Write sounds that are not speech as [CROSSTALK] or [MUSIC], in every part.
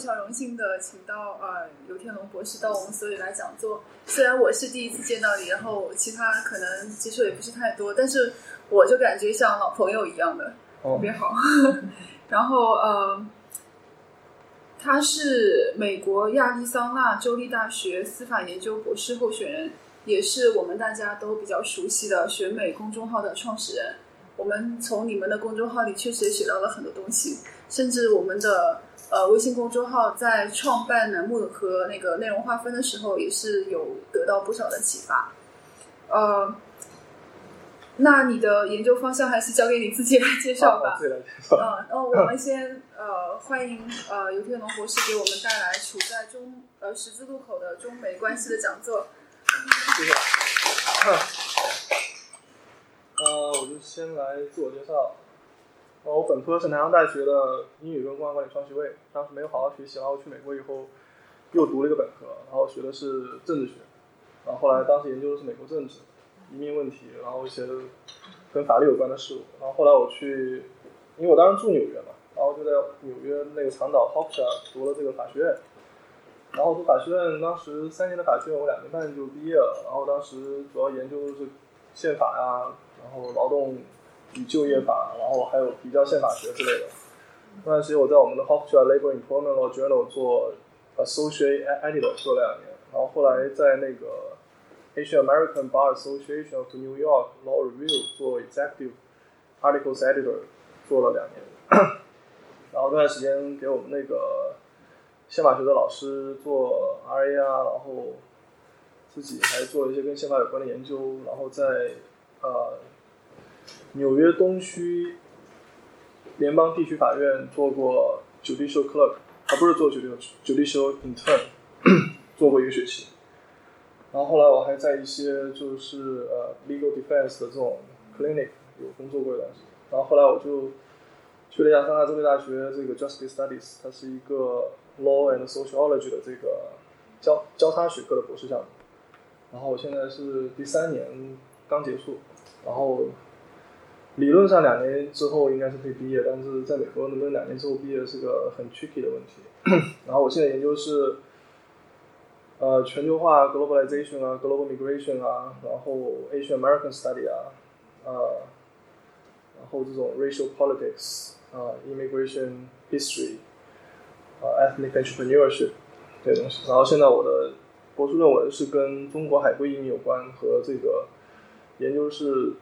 非常荣幸的请到呃刘天龙博士到我们所里来讲座。虽然我是第一次见到你，然后其他可能接触也不是太多，但是我就感觉像老朋友一样的，特别好。[LAUGHS] 然后呃，他是美国亚利桑那州立大学司法研究博士候选人，也是我们大家都比较熟悉的选美公众号的创始人。我们从你们的公众号里确实也学到了很多东西，甚至我们的。呃，微信公众号在创办栏目和那个内容划分的时候，也是有得到不少的启发。呃，那你的研究方向还是交给你自己来介绍吧。嗯，然后我们先呃欢迎呃尤天龙博士给我们带来处在中呃十字路口的中美关系的讲座。谢谢。[COUGHS] 呃，我就先来自我介绍。我本科是南洋大学的英语跟公共管理双学位，当时没有好好学习，然后去美国以后又读了一个本科，然后学的是政治学，然后后来当时研究的是美国政治、移民问题，然后一些跟法律有关的事物，然后后来我去，因为我当时住纽约嘛，然后就在纽约那个长岛 h o p s h a 读了这个法学院，然后读法学院当时三年的法学院我两年半就毕业了，然后当时主要研究的是宪法呀，然后劳动。与就业法，然后还有比较宪法学之类的。那段时间我在我们的 Hofstra Labor Employment Law Journal 做 Associate Editor 做了两年，然后后来在那个 Asian American Bar Association of New York Law Review 做 Executive Articles Editor 做了两年。然后那段时间给我们那个宪法学的老师做 RA 啊，然后自己还做一些跟宪法有关的研究，然后在呃。纽约东区联邦地区法院做过 judicial clerk，啊不是做 judicial judicial intern，[COUGHS] 做过一个学期。然后后来我还在一些就是呃 legal defense 的这种 clinic 有工作过一段时间。然后后来我就去了亚利桑那州立大学这个 justice studies，它是一个 law and sociology 的这个交交叉学科的博士项目。然后我现在是第三年刚结束，然后。理论上两年之后应该是可以毕业，但是在美国能不能两年之后毕业是个很 tricky 的问题。然后我现在研究是，呃，全球化 globalization 啊，global migration 啊，然后 Asian American study 啊，呃，然后这种 racial politics 啊，immigration history 啊，ethnic entrepreneurship 这些东西。然后现在我的博士论文是跟中国海归移民有关，和这个研究是。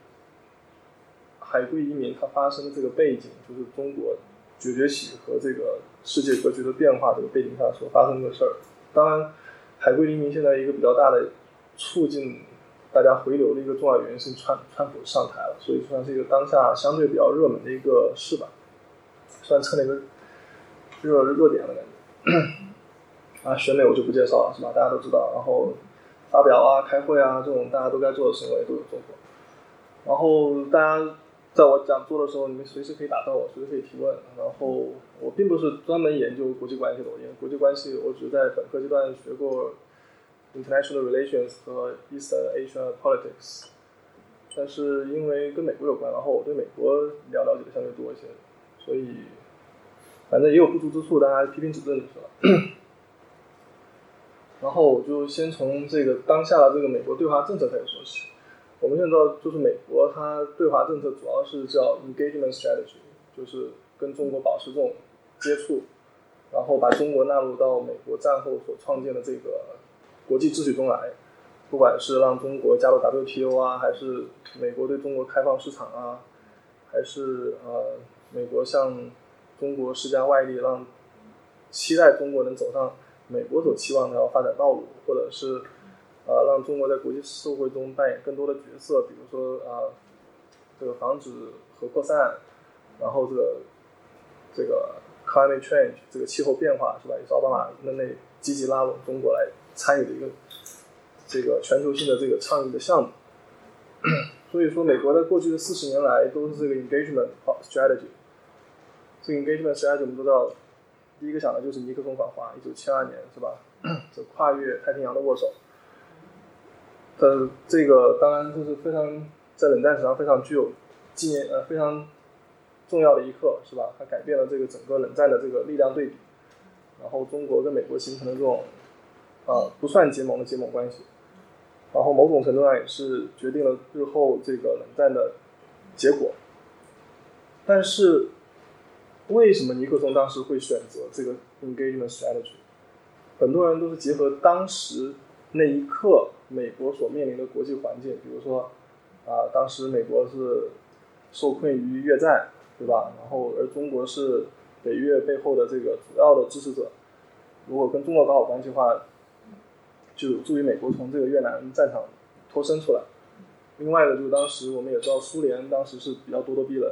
海归移民它发生的这个背景，就是中国崛崛起和这个世界格局的变化这个背景下所发生的事儿。当然，海归移民现在一个比较大的促进大家回流的一个重要原因是川川普上台了，所以算是一个当下相对比较热门的一个事吧，算蹭了一个热热点的感觉。啊，选美我就不介绍了，是吧？大家都知道。然后发表啊、开会啊这种大家都该做的行为都有做过。然后大家。在我讲座的时候，你们随时可以打断我，随时可以提问。然后我并不是专门研究国际关系的，因为国际关系我只在本科阶段学过 international relations 和 East Asia politics。但是因为跟美国有关，然后我对美国了了解的相对多一些，所以反正也有不足之处，大家批评指正就是了。然后我就先从这个当下的这个美国对华政策开始说起。我们现在知道，就是美国它对华政策主要是叫 engagement strategy，就是跟中国保持这种接触，然后把中国纳入到美国战后所创建的这个国际秩序中来，不管是让中国加入 WTO 啊，还是美国对中国开放市场啊，还是呃美国向中国施加外力，让期待中国能走上美国所期望的发展道路，或者是。啊，让中国在国际社会中扮演更多的角色，比如说啊，这个防止核扩散，然后这个这个 climate change 这个气候变化是吧？也是奥巴马任内积极拉拢中国来参与的一个这个全球性的这个倡议的项目。[COUGHS] 所以说，美国在过去的四十年来都是这个 engagement strategy。这个 engagement strategy 我们都知道，第一个想的就是尼克松访华，一九七二年是吧？[COUGHS] 这跨越太平洋的握手。呃，这个当然就是非常在冷战史上非常具有纪念呃非常重要的一刻是吧？它改变了这个整个冷战的这个力量对比，然后中国跟美国形成了这种呃不算结盟的结盟关系。然后某种程度上也是决定了日后这个冷战的结果。但是，为什么尼克松当时会选择这个 engagement strategy？很多人都是结合当时那一刻美国所面临的国际环境，比如说啊，当时美国是受困于越战，对吧？然后而中国是北越背后的这个主要的支持者，如果跟中国搞好关系的话。就有助于美国从这个越南战场脱身出来。另外一个就是当时我们也知道，苏联当时是比较咄咄逼人，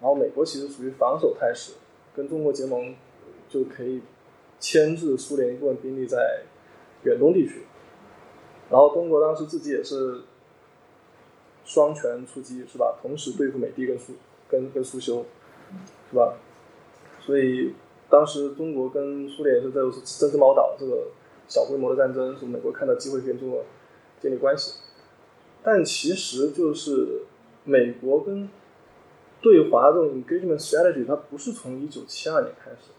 然后美国其实属于防守态势，跟中国结盟就可以牵制苏联一部分兵力在远东地区。然后中国当时自己也是双拳出击，是吧？同时对付美帝跟苏跟跟苏修，是吧？所以当时中国跟苏联也是在针织毛岛这个。小规模的战争，是美国看到机会跟中国建立关系，但其实就是美国跟对华这种 engagement strategy，它不是从一九七二年开始，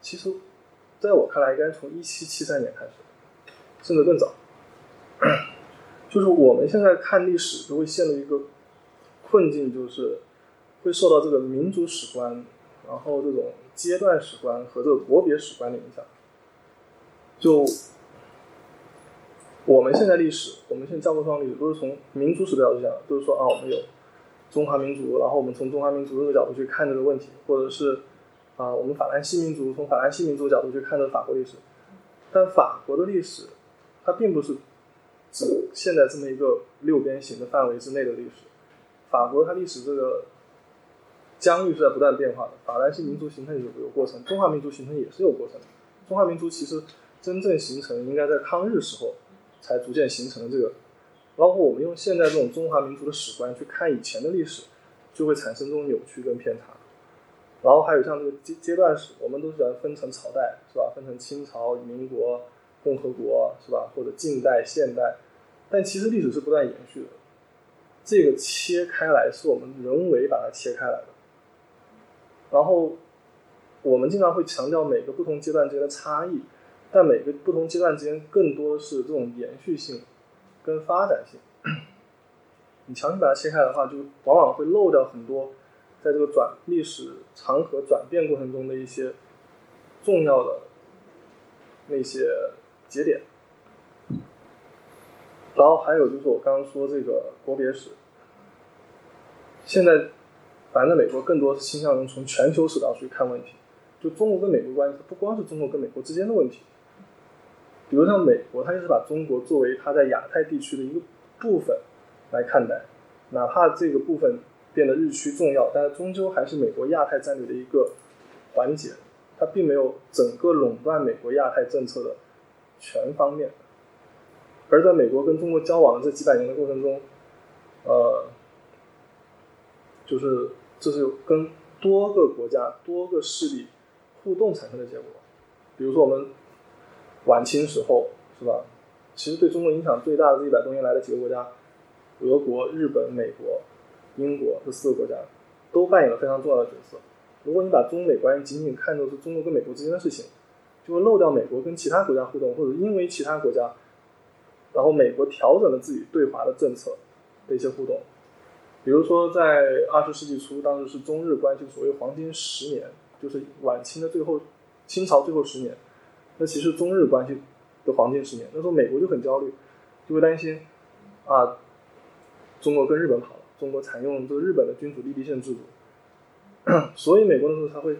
其实在我看来，应该从一七七三年开始，甚至更早。就是我们现在看历史，都会陷入一个困境，就是会受到这个民族史观，然后这种阶段史观和这个国别史观的影响。就我们现在历史，我们现在教科书上历史都是从民族史的角度讲，都是说啊，我们有中华民族，然后我们从中华民族这个角度去看这个问题，或者是啊，我们法兰西民族从法兰西民族角度去看这个法国历史。但法国的历史，它并不是指现在这么一个六边形的范围之内的历史。法国它历史这个疆域是在不断变化的，法兰西民族形成有有过程，中华民族形成也是有过程的。中华民族其实。真正形成应该在抗日时候才逐渐形成的这个，包括我们用现在这种中华民族的史观去看以前的历史，就会产生这种扭曲跟偏差。然后还有像这个阶阶段史，我们都喜欢分成朝代，是吧？分成清朝、民国、共和国，是吧？或者近代、现代，但其实历史是不断延续的。这个切开来是我们人为把它切开来的。然后我们经常会强调每个不同阶段之间的差异。但每个不同阶段之间，更多的是这种延续性跟发展性。你强行把它切开的话，就往往会漏掉很多在这个转历史长河转变过程中的一些重要的那些节点。然后还有就是我刚刚说这个国别史，现在反正美国更多是倾向于从全球史角度去看问题，就中国跟美国关系，不光是中国跟美国之间的问题。比如像美国，它就是把中国作为它在亚太地区的一个部分来看待，哪怕这个部分变得日趋重要，但是终究还是美国亚太战略的一个环节，它并没有整个垄断美国亚太政策的全方面。而在美国跟中国交往的这几百年的过程中，呃，就是这是跟多个国家、多个势力互动产生的结果。比如说我们。晚清时候是吧？其实对中国影响最大的这一百多年来的几个国家，俄国、日本、美国、英国这四个国家，都扮演了非常重要的角色。如果你把中美关系仅仅看作是中国跟美国之间的事情，就会漏掉美国跟其他国家互动，或者因为其他国家，然后美国调整了自己对华的政策的一些互动。比如说在二十世纪初，当时是中日关系所谓黄金十年，就是晚清的最后，清朝最后十年。那其实中日关系的黄金十年，那时候美国就很焦虑，就会担心啊，中国跟日本跑了，中国采用这个日本的君主立宪制度，[COUGHS] 所以美国那时候才会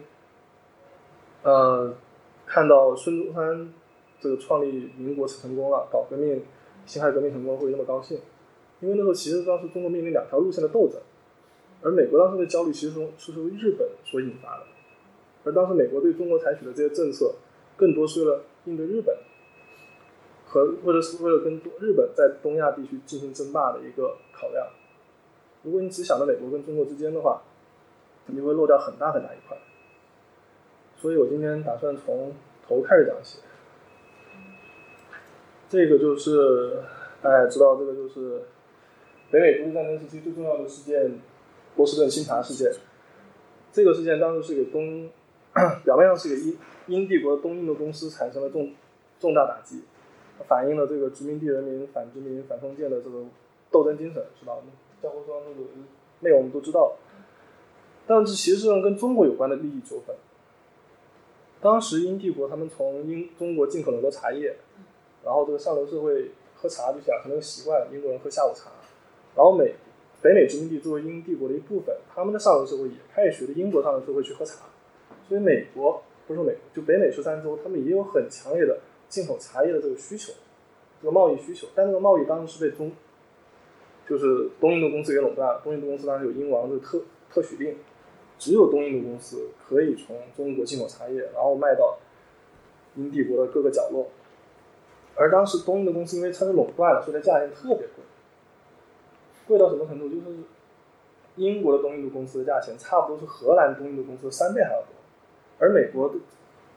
呃看到孙中山这个创立民国成功了，搞革命，辛亥革命成功会那么高兴，因为那时候其实当时中国面临两条路线的斗争，而美国当时的焦虑其实从是由日本所引发的，而当时美国对中国采取的这些政策。更多是为了应对日本，和或者是为了跟日本在东亚地区进行争霸的一个考量。如果你只想着美国跟中国之间的话，你会漏掉很大很大一块。所以我今天打算从头开始讲起。这个就是大家知道，这个就是北美独立战争时期最重要的事件——波士顿清查事件。这个事件当时是给东，[CLEARS THROAT] 表面上是给英英帝国东印度公司产生了重重大打击，反映了这个殖民地人民反殖民、反封建的这个斗争精神，是吧？教科书上那个内容我们都知道。但是其实上跟中国有关的利益纠纷。当时英帝国他们从英中国进口了很多茶叶，然后这个上流社会喝茶就养成了个习惯，英国人喝下午茶。然后美北美殖民地作为英帝国的一部分，他们的上流社会也开始学着英国上流社会去喝茶。所以美国不是美国，就北美十三州，他们也有很强烈的进口茶叶的这个需求，这个贸易需求。但这个贸易当时是被中，就是东印度公司给垄断了。东印度公司当时有英王的特特许令。只有东印度公司可以从中国进口茶叶，然后卖到英帝国的各个角落。而当时东印度公司因为它是垄断了，所以它价钱特别贵，贵到什么程度？就是英国的东印度公司的价钱差不多是荷兰东印度公司的三倍还要多。而美国的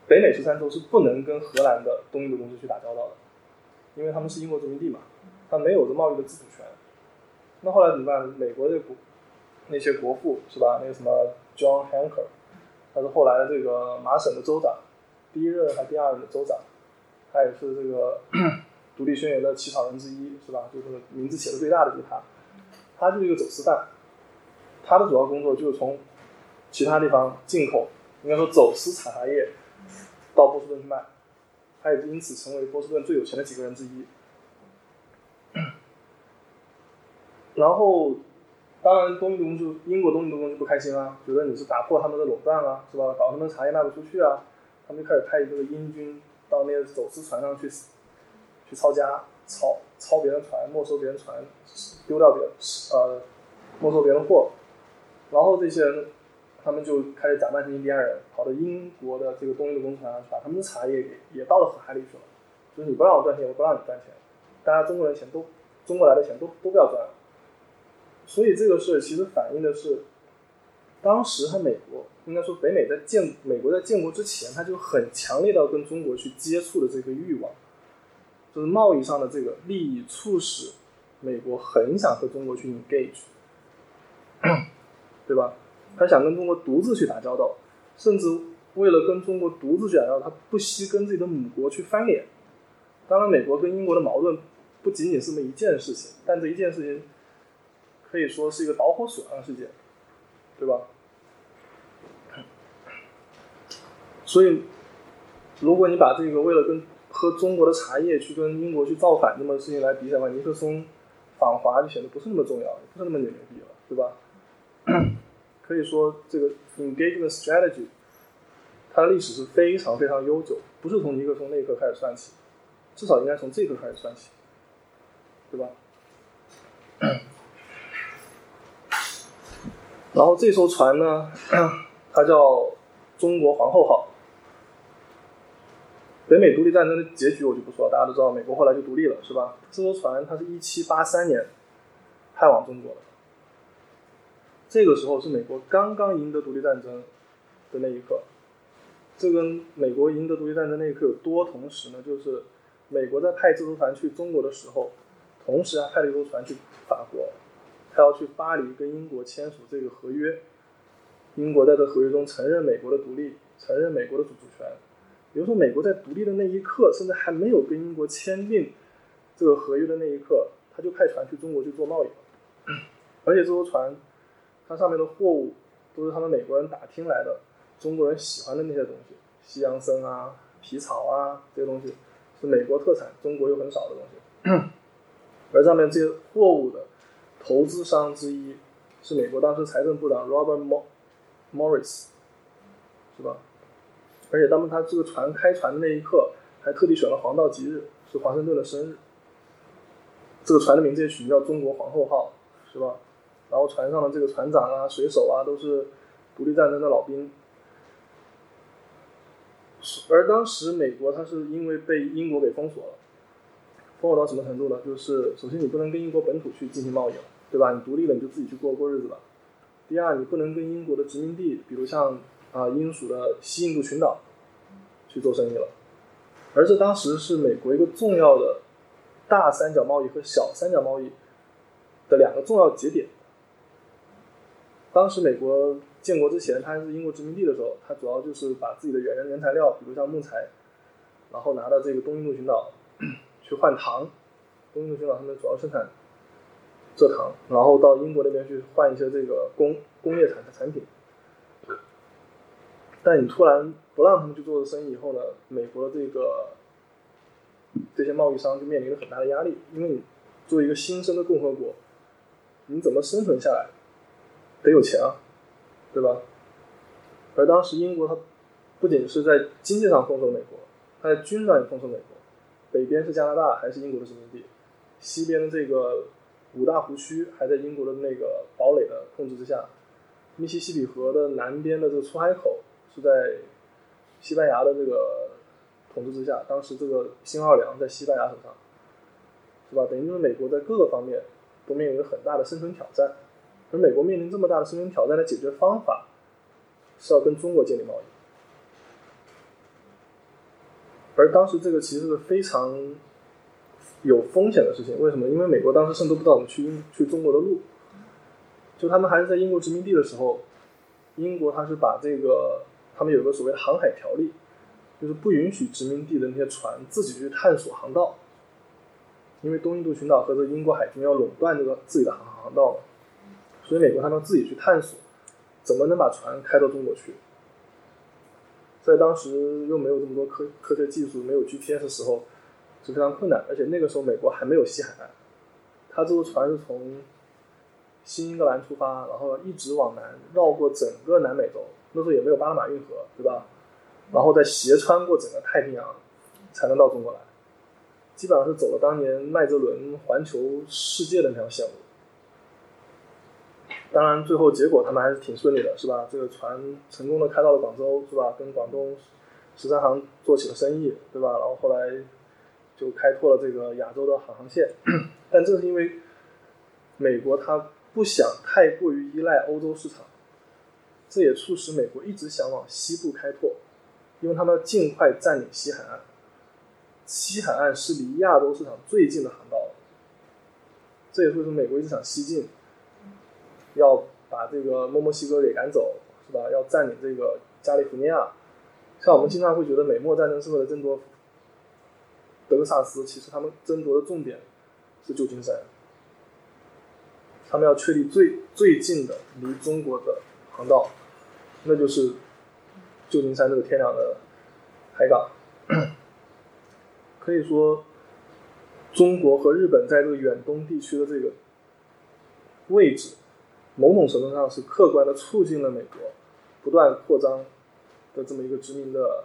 北美十三州是不能跟荷兰的东印度公司去打交道的，因为他们是英国殖民地嘛，他没有这贸易的自主权。那后来怎么办？美国的国那些国父是吧？那个什么？John Hancock，他是后来的这个麻省的州长，第一任还第二任的州长，他也是这个 [CLEARS THROAT] 独立宣言的起草人之一，是吧？就是名字写的最大的就是他，他就是一个走私犯，他的主要工作就是从其他地方进口，应该说走私茶叶到波士顿去卖，他也因此成为波士顿最有钱的几个人之一，[CLEARS THROAT] 然后。当然，东印度公司、英国东印度公司不开心啊，觉得你是打破他们的垄断啊，是吧？搞他们茶叶卖不出去啊，他们就开始派这个英军到那个走私船上去，去抄家、抄抄别人船、没收别人船、丢掉别呃没收别人货，然后这些人他们就开始假扮成印第安人，跑到英国的这个东印度公司船上，把他们的茶叶也也倒到海里去了，就是你不让我赚钱，我不让你赚钱，大家中国人钱都中国来的钱都都不要赚了。所以这个事其实反映的是，当时和美国应该说北美在建美国在建国之前，他就很强烈到跟中国去接触的这个欲望，就是贸易上的这个利益促使美国很想和中国去 engage，对吧？他想跟中国独自去打交道，甚至为了跟中国独自去打交道，他不惜跟自己的母国去翻脸。当然，美国跟英国的矛盾不仅仅是那么一件事情，但这一件事情。可以说是一个导火索上的事件，对吧？所以，如果你把这个为了跟喝中国的茶叶去跟英国去造反这么事情来比的话，尼克松访华就显得不是那么重要，不是那么牛逼了，对吧？[COUGHS] 可以说，这个 engagement strategy 它的历史是非常非常悠久，不是从尼克松那一刻开始算起，至少应该从这一刻开始算起，对吧？[COUGHS] 然后这艘船呢，[CLEARS THROAT] 它叫中国皇后号。北美独立战争的结局我就不说了，大家都知道，美国后来就独立了，是吧？这艘船它是一七八三年派往中国的，这个时候是美国刚刚赢得独立战争的那一刻。这跟美国赢得独立战争那一刻有多同时呢？就是美国在派这艘船去中国的时候，同时还派了一艘船去法国。他要去巴黎跟英国签署这个合约，英国在这合约中承认美国的独立，承认美国的主权。比如说，美国在独立的那一刻，甚至还没有跟英国签订这个合约的那一刻，他就派船去中国去做贸易。而且这艘船，它上面的货物都是他们美国人打听来的，中国人喜欢的那些东西，西洋参啊、皮草啊这些东西，是美国特产，中国又很少的东西。[COUGHS] 而上面这些货物的。投资商之一是美国当时财政部长 Robert Morris，是吧？而且当他这个船开船的那一刻，还特地选了黄道吉日，是华盛顿的生日。这个船的名字也取名叫“中国皇后号”，是吧？然后船上的这个船长啊、水手啊，都是独立战争的老兵。而当时美国它是因为被英国给封锁了，封锁到什么程度呢？就是首先你不能跟英国本土去进行贸易，对吧？你独立了你就自己去过过日子了。第二，你不能跟英国的殖民地，比如像啊英属的西印度群岛去做生意了。而这当时是美国一个重要的大三角贸易和小三角贸易的两个重要节点。当时美国建国之前，它还是英国殖民地的时候，它主要就是把自己的原原材料，比如像木材，然后拿到这个东印度群岛去换糖。东印度群岛他们主要生产蔗糖，然后到英国那边去换一些这个工工业产的产品。但你突然不让他们去做这生意以后呢，美国的这个这些贸易商就面临着很大的压力，因为你作为一个新生的共和国，你怎么生存下来？得有钱啊，对吧？而当时英国它不仅是在经济上封锁美国，它在军事上也封锁美国。北边是加拿大，还是英国的殖民地；西边的这个五大湖区还在英国的那个堡垒的控制之下。密西西比河的南边的这个出海口是在西班牙的这个统治之下。当时这个新奥尔良在西班牙手上，是吧？等于就是美国在各个方面都面临着很大的生存挑战。而美国面临这么大的生存挑战的解决方法，是要跟中国建立贸易。而当时这个其实是非常有风险的事情。为什么？因为美国当时甚至不知道怎么去去中国的路。就他们还是在英国殖民地的时候，英国他是把这个他们有个所谓的航海条例，就是不允许殖民地的那些船自己去探索航道，因为东印度群岛和这英国海军要垄断这个自己的航航道嘛。所以美国他们自己去探索，怎么能把船开到中国去？在当时又没有这么多科科学技术，没有 GPS 的时候是非常困难。而且那个时候美国还没有西海岸，他这个船是从新英格兰出发，然后一直往南绕过整个南美洲，那时候也没有巴拿马运河，对吧？然后再斜穿过整个太平洋，才能到中国来。基本上是走了当年麦哲伦环球世界的那条线路。当然，最后结果他们还是挺顺利的，是吧？这个船成功的开到了广州，是吧？跟广东十三行做起了生意，对吧？然后后来就开拓了这个亚洲的航航线。[CLEARS THROAT] 但正是因为美国它不想太过于依赖欧洲市场，这也促使美国一直想往西部开拓，因为他们要尽快占领西海岸。西海岸是离亚洲市场最近的航道，这也是为什么美国一直想西进。要把这个墨墨西哥给赶走，是吧？要占领这个加利福尼亚。像我们经常会觉得美墨战争是为了争夺德克萨斯，其实他们争夺的重点是旧金山。他们要确立最最近的离中国的航道，那就是旧金山这个天然的海港。可以说，中国和日本在这个远东地区的这个位置。某种程度上是客观的促进了美国不断扩张的这么一个殖民的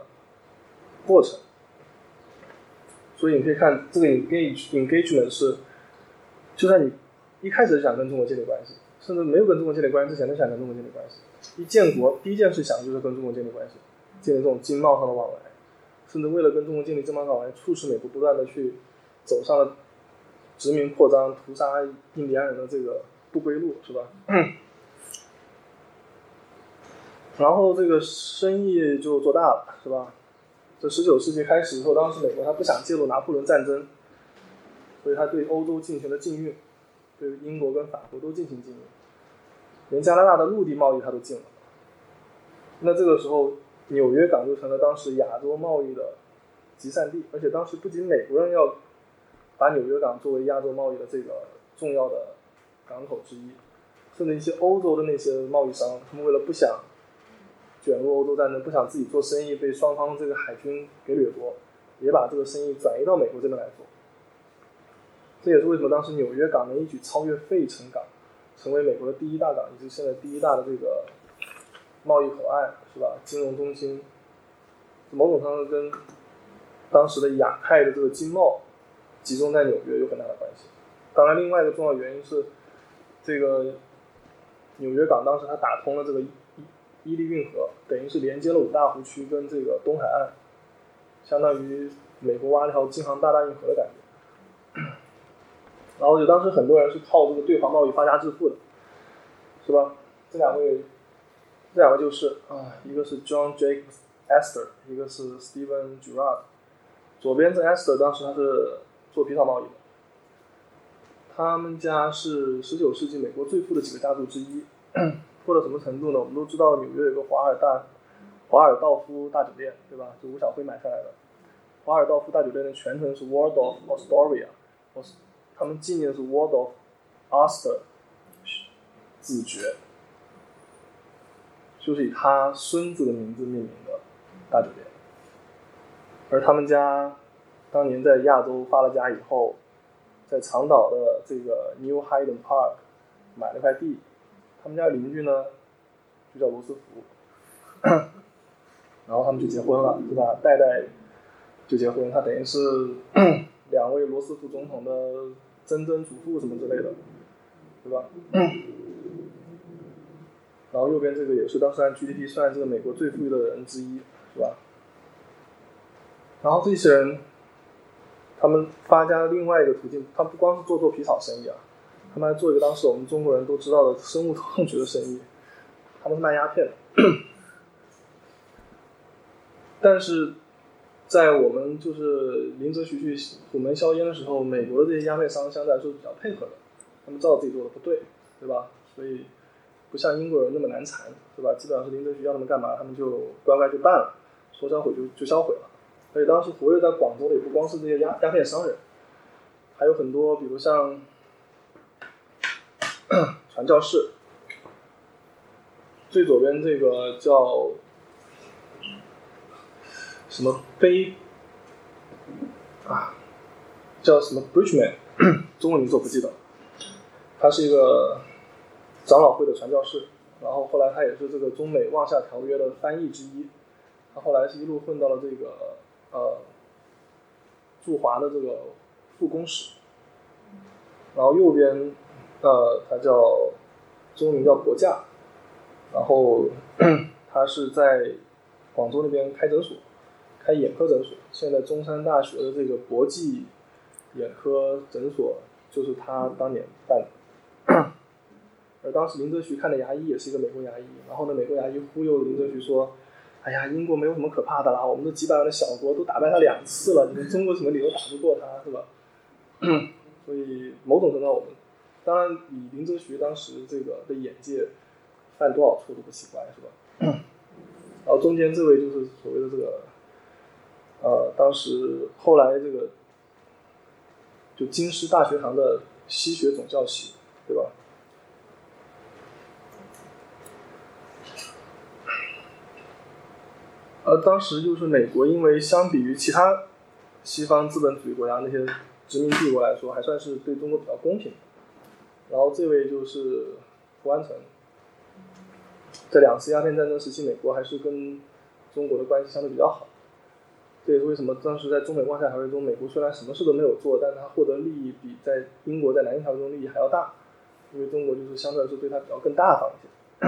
过程，所以你可以看这个 engage engagement 是，就算你一开始想跟中国建立关系，甚至没有跟中国建立关系之前都想跟中国建立关系，一建国第一件事想就是跟中国建立关系，建立这种经贸上的往来，甚至为了跟中国建立经贸往来，促使美国不断的去走上了殖民扩张、屠杀印第安人的这个。不归路是吧？然后这个生意就做大了，是吧？这十九世纪开始以后，当时美国他不想介入拿破仑战争，所以他对欧洲进行了禁运，对英国跟法国都进行禁运，连加拿大的陆地贸易他都禁了。那这个时候，纽约港就成了当时亚洲贸易的集散地，而且当时不仅美国人要把纽约港作为亚洲贸易的这个重要的。港口之一，甚至一些欧洲的那些贸易商，他们为了不想卷入欧洲战争，不想自己做生意被双方这个海军给掠夺，也把这个生意转移到美国这边来做。这也是为什么当时纽约港能一举超越费城港，成为美国的第一大港，以及现在第一大的这个贸易口岸，是吧？金融中心，某种程度上跟当时的亚太的这个经贸集中在纽约有很大的关系。当然，另外一个重要原因是。这个纽约港当时它打通了这个伊伊利运河，等于是连接了五大湖区跟这个东海岸，相当于美国挖了条京杭大运河的感觉。然后就当时很多人是靠这个对华贸易发家致富的，是吧？这两位，这两个就是啊，一个是 John Jacob Astor，一个是 Stephen Girard。左边这 Astor 当时他是做皮草贸易的，他们家是十九世纪美国最富的几个家族之一，[CLEARS THROAT] 富到什么程度呢？我们都知道纽约有个华尔大华尔道夫大酒店，对吧？就吴小辉买下来的。华尔道夫大酒店的全称是 Waldorf Astoria，他们纪念是 Waldorf Astor 子爵，就是以他孙子的名字命名的大酒店。而他们家当年在亚洲发了家以后，在长岛的这个 New Hayden Park 买了块地，他们家邻居呢就叫罗斯福，[CLEARS THROAT] 然后他们就结婚了，对吧？代代就结婚，他等于是 [CLEARS THROAT] 两位罗斯福总统的曾曾祖父什么之类的，对吧？然后右边这个也是当时按 GDP 算这个美国最富裕的人之一，是吧？然后这些人，他们发家的另外一个途径，他不光是做做皮草生意啊，他们还做一个当时我们中国人都知道的生物痛觉的生意，他们是卖鸦片的。[CLEARS THROAT] 但是在我们就是林则徐去虎门销烟的时候，美国的这些鸦片商相对来说是比较配合的，他们知道自己做的不对，对吧？所以不像英国人那么难缠，对吧？基本上是林则徐要他们干嘛，他们就乖乖就办了，说销毁就就销毁了。所以当时活跃在广州的也不光是这些鸦鸦片商人，还有很多，比如像 [CLEARS THROAT] 传教士。最左边这个叫什么碑啊？叫什么 Bridgeman？中文名字我不记得。他是一个长老会的传教士，然后后来他也是这个中美望厦条约的翻译之一。他后来是一路混到了这个呃驻华的这个副公使。然后右边呃，他叫中文名叫博架。然后 [CLEARS THROAT] 他是在广州那边开诊所，开眼科诊所。现在中山大学的这个博济眼科诊所就是他当年办的。[CLEARS THROAT] 而当时林则徐看的牙医也是一个美国牙医，然后呢，美国牙医忽悠林则徐说：“哎呀，英国没有什么可怕的啦，我们这几百万的小国都打败他两次了，你们中国什么理由打不过他，是吧？” [CLEARS THROAT] 所以某种程度上，我们当然以林则徐当时这个的眼界。犯多少错都不奇怪，是吧？然后中间这位就是所谓的这个，呃，当时后来这个就京师大学堂的西学总教习，对吧？而当时就是美国，因为相比于其他西方资本主义国家那些殖民帝国来说，还算是对中国比较公平。然后这位就是胡安成。在两次鸦片战争时期，美国还是跟中国的关系相对比较好。这也是为什么当时在中美望厦条约中，美国虽然什么事都没有做，但是他获得利益比在英国在南京条约中利益还要大，因为中国就是相对来说对他比较更大方一些。[COUGHS]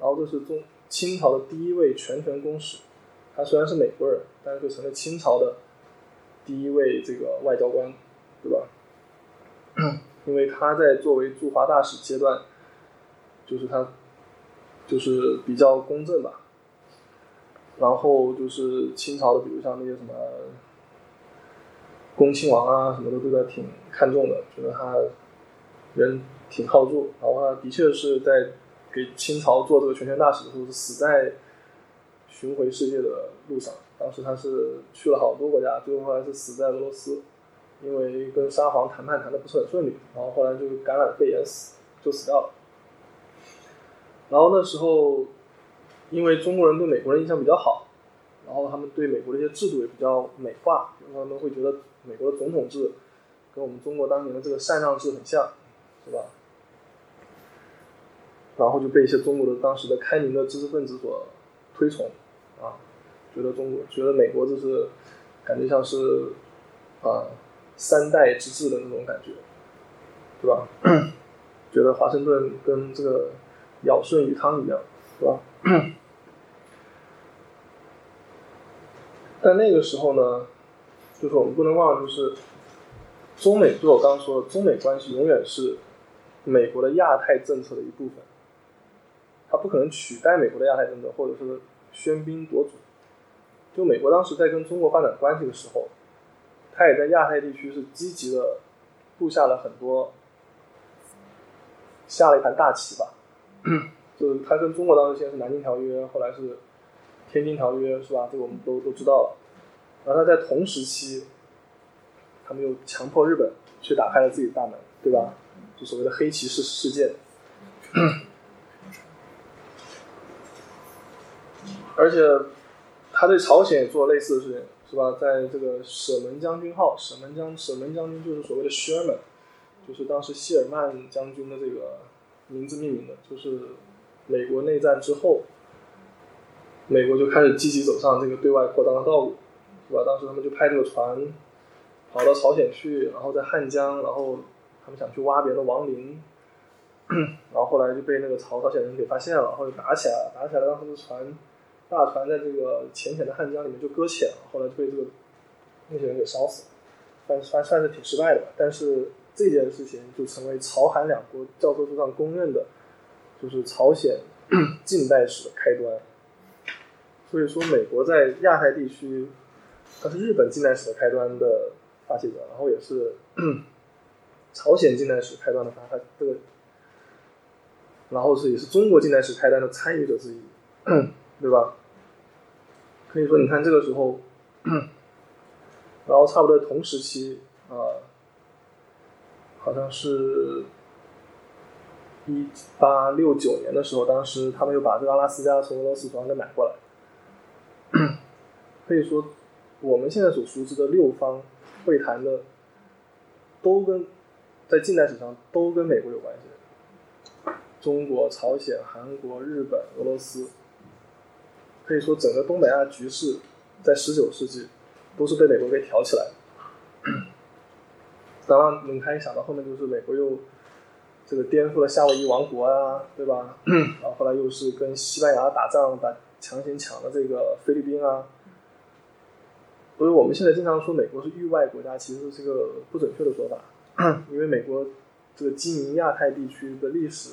然后这是中清朝的第一位全权公使，他虽然是美国人，但是就成了清朝的第一位这个外交官，对吧？因为他在作为驻华大使阶段，就是他。就是比较公正吧，然后就是清朝的，比如像那些什么恭亲王啊什么的，对他挺看重的，觉得他人挺靠住。然后他的确是在给清朝做这个全权大使的时候，是死在巡回世界的路上。当时他是去了好多国家，最后后来是死在俄罗斯，因为跟沙皇谈判谈的不是很顺利，然后后来就是感染肺炎死，就死掉了。然后那时候，因为中国人对美国人印象比较好，然后他们对美国的一些制度也比较美化，他们会觉得美国的总统制跟我们中国当年的这个禅让制很像，是吧？然后就被一些中国的当时的开明的知识分子所推崇，觉得中国觉得美国就是感觉像是啊三代之治的那种感觉，对吧？[CLEARS THROAT] 觉得华盛顿跟这个。尧舜禹汤一样，是吧？但那个时候呢，就是我们不能忘了，就是中美就我刚刚说的，中美关系永远是美国的亚太政策的一部分，它不可能取代美国的亚太政策，或者是喧宾夺主。就美国当时在跟中国发展关系的时候，他也在亚太地区是积极的布下了很多，下了一盘大棋吧。就是他跟中国当时先是南京条约，后来是天津条约，是吧？这个我们都都知道了。然后他在同时期，他们又强迫日本去打开了自己的大门，对吧？就所谓的黑骑士事件。[COUGHS] 而且他对朝鲜也做类似的事情，是吧？在这个舍门将军号，舍门将舍门将军就是所谓的 Sherman，就是当时谢尔曼将军的这个名字命名的，就是美国内战之后，美国就开始积极走上这个对外扩张的道路。是吧？当时他们就派这个船跑到朝鲜去，然后在汉江，然后他们想去挖别人的亡灵，[CLEARS THROAT] 然后后来就被那个朝朝鲜人给发现了，然后就打起来了。打起来，当时的船大船在这个浅浅的汉江里面就搁浅了，后来就被这个那些人给烧死了，算算算是挺失败的吧。但是这件事情就成为朝韩两国教科书上公认的，就是朝鲜近代史的开端。所以说，美国在亚太地区。它是日本近代史的开端的发起者，然后也是朝鲜近代史开端的发发这个，然后是也是中国近代史开端的参与者之一，对吧？可以说，你看这个时候，[CLEARS THROAT] 然后差不多同时期啊，好像是一八六九年的时候，当时他们又把这个阿拉斯加从俄罗斯手上给买过来，[CLEARS THROAT] 可以说。我们现在所熟知的六方会谈的，都跟在近代史上都跟美国有关系。中国、朝鲜、韩国、日本、俄罗斯，可以说整个东北亚局势在十九世纪都是被美国给挑起来的。当然，你可以想到后面就是美国又这个颠覆了夏威夷王国啊，对吧？然后后来又是跟西班牙打仗，把强行抢了这个菲律宾啊。所以我们现在经常说美国是域外国家，其实是个不准确的说法，[COUGHS] 因为美国这个经营亚太地区的历史，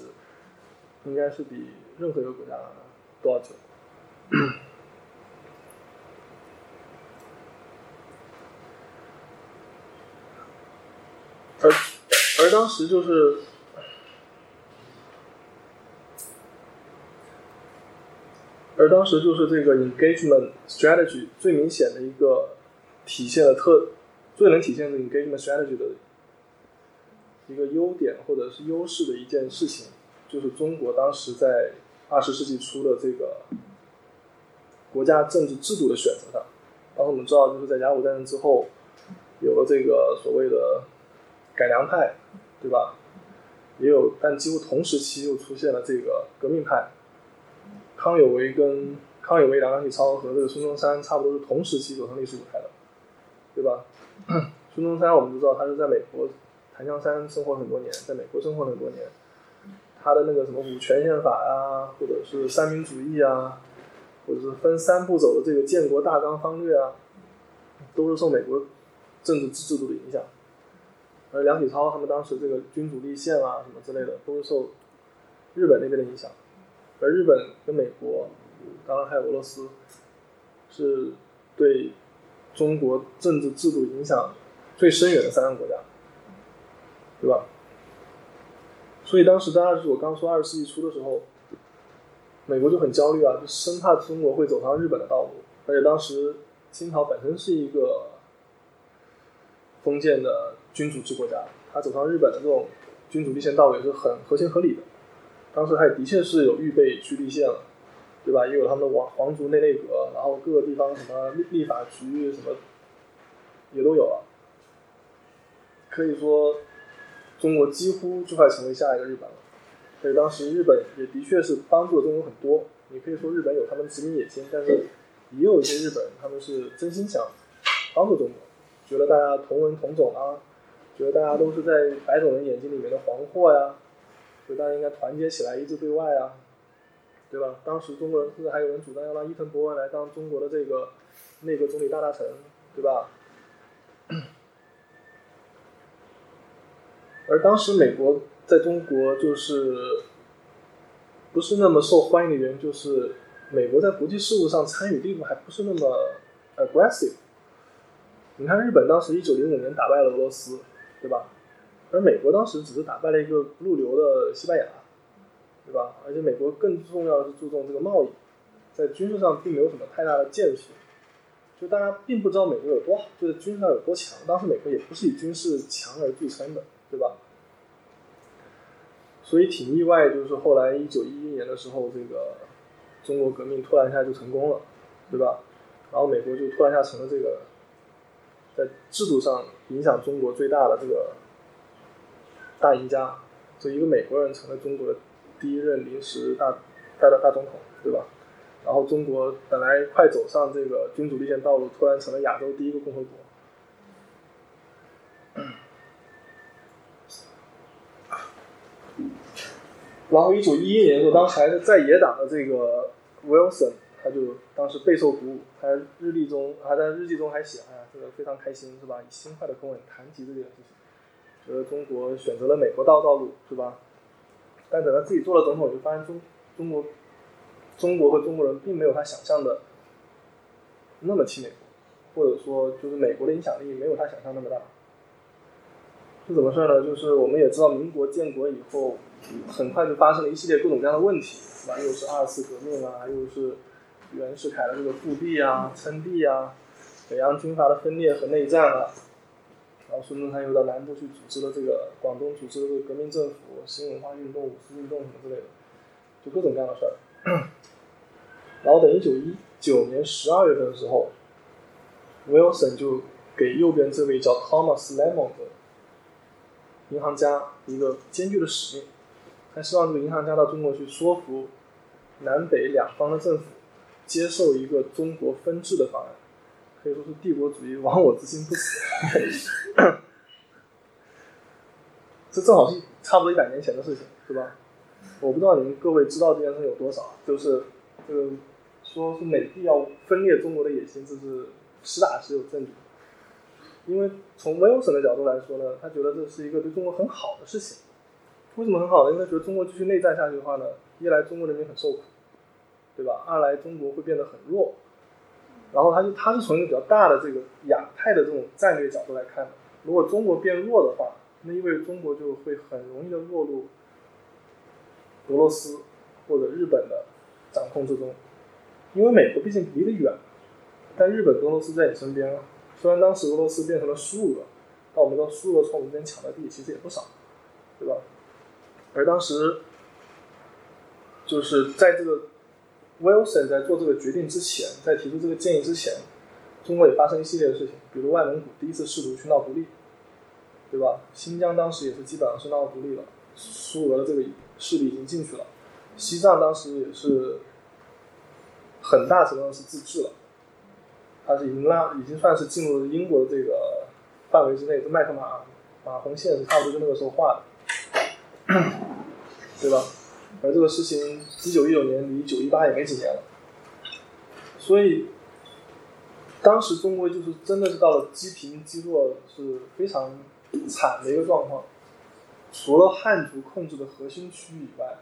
应该是比任何一个国家都要久。[CLEARS THROAT] 而而当时就是。而当时就是这个 engagement strategy 最明显的一个体现的特，最能体现这 engagement strategy 的一个优点或者是优势的一件事情，就是中国当时在二十世纪初的这个国家政治制度的选择上。当时我们知道，就是在甲午战争之后，有了这个所谓的改良派，对吧？也有，但几乎同时期又出现了这个革命派。康有为跟康有为、梁启超和这个孙中山差不多是同时期走上历史舞台的，对吧？[CLEARS THROAT] 孙中山我们知道，他是在美国檀香山生活很多年，在美国生活很多年。他的那个什么五权宪法呀，或者是三民主义啊，或者是分三步走的这个建国大纲方略啊，都是受美国政治制度的影响。而梁启超他们当时这个君主立宪啊什么之类的，都是受日本那边的影响。而日本跟美国，当然还有俄罗斯，是对中国政治制度影响最深远的三个国家，对吧？所以当时在二十我刚说二十世纪初的时候，美国就很焦虑啊，就生怕中国会走上日本的道路。而且当时清朝本身是一个封建的君主制国家，它走上日本的这种君主立宪道路也是很合情合理的。当时他也的确是有预备去立宪了，对吧？也有他们的皇皇族内内阁，然后各个地方什么立立法局什么也都有了。可以说，中国几乎就快成为下一个日本了。所以当时日本也的确是帮助了中国很多。你可以说日本有他们殖民野心，但是也有一些日本他们是真心想帮助中国，觉得大家同文同种啊，觉得大家都是在白种人眼睛里面的黄祸呀。所以大家应该团结起来，一致对外啊，对吧？当时中国人甚至还有人主张要让伊藤博文来当中国的这个内阁总理大大臣，对吧？[COUGHS] 而当时美国在中国就是不是那么受欢迎的原因，就是美国在国际事务上参与力度还不是那么 aggressive。你看日本当时一九零五年打败了俄罗斯，对吧？而美国当时只是打败了一个不入流的西班牙，对吧？而且美国更重要的是注重这个贸易，在军事上并没有什么太大的建树。就大家并不知道美国有多好，就是军事上有多强。当时美国也不是以军事强而著称的，对吧？所以挺意外，就是后来一九一一年的时候，这个中国革命突然一下就成功了，对吧？然后美国就突然一下成了这个在制度上影响中国最大的这个大赢家，就一个美国人成了中国的第一任临时大大的大总统，对吧？然后中国本来快走上这个君主立宪道路，突然成了亚洲第一个共和国。然后一九一一年的时候，当时还是在野党的这个 Wilson，他就当时备受鼓舞，他日历中还在日记中还写，哎呀，这个非常开心是吧？以轻快的口吻谈及这件事情，觉得中国选择了美国道道路是吧？但等他自己做了总统，就发现中中国中国和中国人并没有他想象的那么亲美国，或者说就是美国的影响力没有他想象那么大。是怎么事呢？就是我们也知道，民国建国以后，很快就发生了一系列各种各样的问题，是吧？又是二次革命啊，又是袁世凯的这个复辟啊、称帝啊，北洋军阀的分裂和内战啊，然后孙中山又到南部去组织了这个广东组织了这个革命政府、新文化运动、五四运动什么之类的，就各种各样的事儿。然后等一九一九年十二月份的时候，Wilson 就给右边这位叫 Thomas Lemon 的。银行家一个艰巨的使命，他希望这个银行家到中国去说服南北两方的政府接受一个中国分治的方案，可以说是帝国主义亡我之心不死。[LAUGHS] 这正好是差不多一百年前的事情，是吧？我不知道你们各位知道这件事有多少，就是这个说是美帝要分裂中国的野心，这是实打实有证据。因为从 Wilson 的角度来说呢，他觉得这是一个对中国很好的事情。为什么很好呢？因为他觉得中国继续内战下去的话呢，一来中国人民很受苦，对吧？二来中国会变得很弱。然后他就他是从一个比较大的这个亚太的这种战略角度来看的。如果中国变弱的话，那意味着中国就会很容易的落入俄罗斯或者日本的掌控之中。因为美国毕竟离得远，但日本、俄罗斯在你身边啊。虽然当时俄罗斯变成了苏俄，但我们知道苏俄从我们这边抢的地其实也不少，对吧？而当时就是在这个 Wilson 在做这个决定之前，在提出这个建议之前，中国也发生一系列的事情，比如外蒙古第一次试图去闹独立，对吧？新疆当时也是基本上是闹独立了，苏俄的这个势力已经进去了，西藏当时也是很大程度上是自治了。它是已经拉，已经算是进入了英国的这个范围之内。这麦克马马红线是差不多就那个时候画的，对吧？而这个事情一九一九年离九一八也没几年了，所以当时中国就是真的是到了积贫积弱是非常惨的一个状况。除了汉族控制的核心区域以外，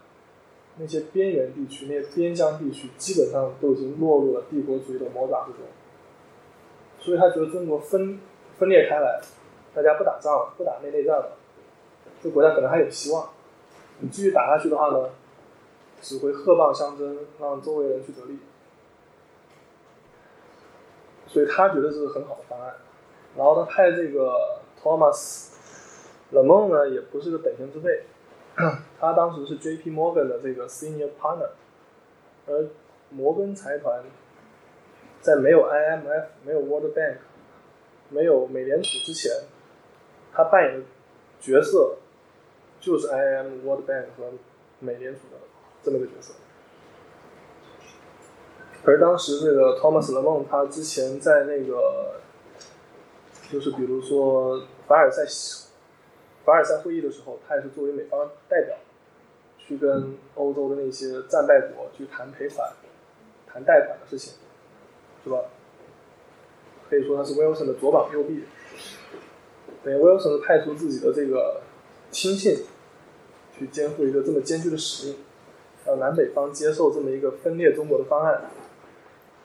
那些边缘地区、那些边疆地区基本上都已经落入了帝国主义的魔爪之中。所以他觉得中国分分裂开来，大家不打仗了，不打内内战了，这国家可能还有希望。你继续打下去的话呢，只会鹤蚌相争，让周围人去得利。所以他觉得这是很好的方案。然后他派这个 Thomas Lemon 呢，也不是个等闲之辈，[COUGHS] 他当时是 J.P. Morgan 的这个 Senior Partner，而摩根财团。在没有 IMF、没有 World Bank、没有美联储之前，他扮演的角色就是 IMF、World Bank 和美联储的这么个角色。可是当时这个 Thomas Lemon 他之前在那个，就是比如说凡尔赛凡尔赛会议的时候，他也是作为美方代表，去跟欧洲的那些战败国去谈赔款、谈贷款的事情。是吧？可以说他是 Wilson 的左膀右臂。等于 Wilson 派出自己的这个亲信去肩负一个这么艰巨的使命，让南北方接受这么一个分裂中国的方案。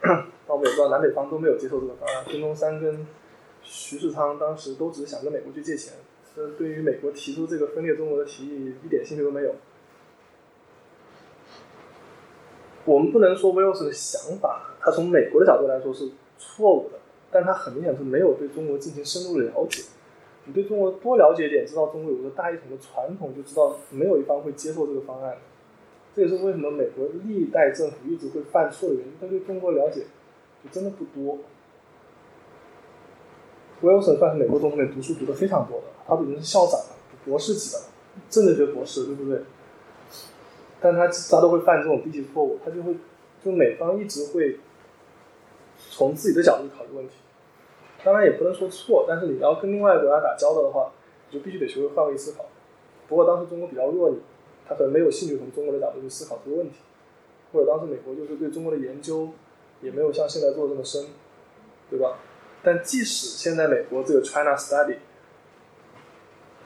[COUGHS] 但我们也知道，南北方都没有接受这个方案。孙中山跟徐世昌当时都只是想跟美国去借钱，这对于美国提出这个分裂中国的提议一点兴趣都没有。我们不能说威尔森的想法，他从美国的角度来说是错误的，但他很明显是没有对中国进行深入的了解。你对中国多了解一点，知道中国有个大一统的传统，就知道没有一方会接受这个方案。这也是为什么美国历代政府一直会犯错的原因，他对中国了解就真的不多。威尔森算是美国总统里读书读的非常多的，他已经是校长了，博士级的，政治学博士，对不对？但他他都会犯这种低级错误，他就会就美方一直会从自己的角度考虑问题。当然也不能说错，但是你要跟另外一个国家打交道的话，你就必须得学会换位思考。不过当时中国比较弱，他可能没有兴趣从中国的角度去思考这个问题，或者当时美国就是对中国的研究也没有像现在做的这么深，对吧？但即使现在美国这个 China Study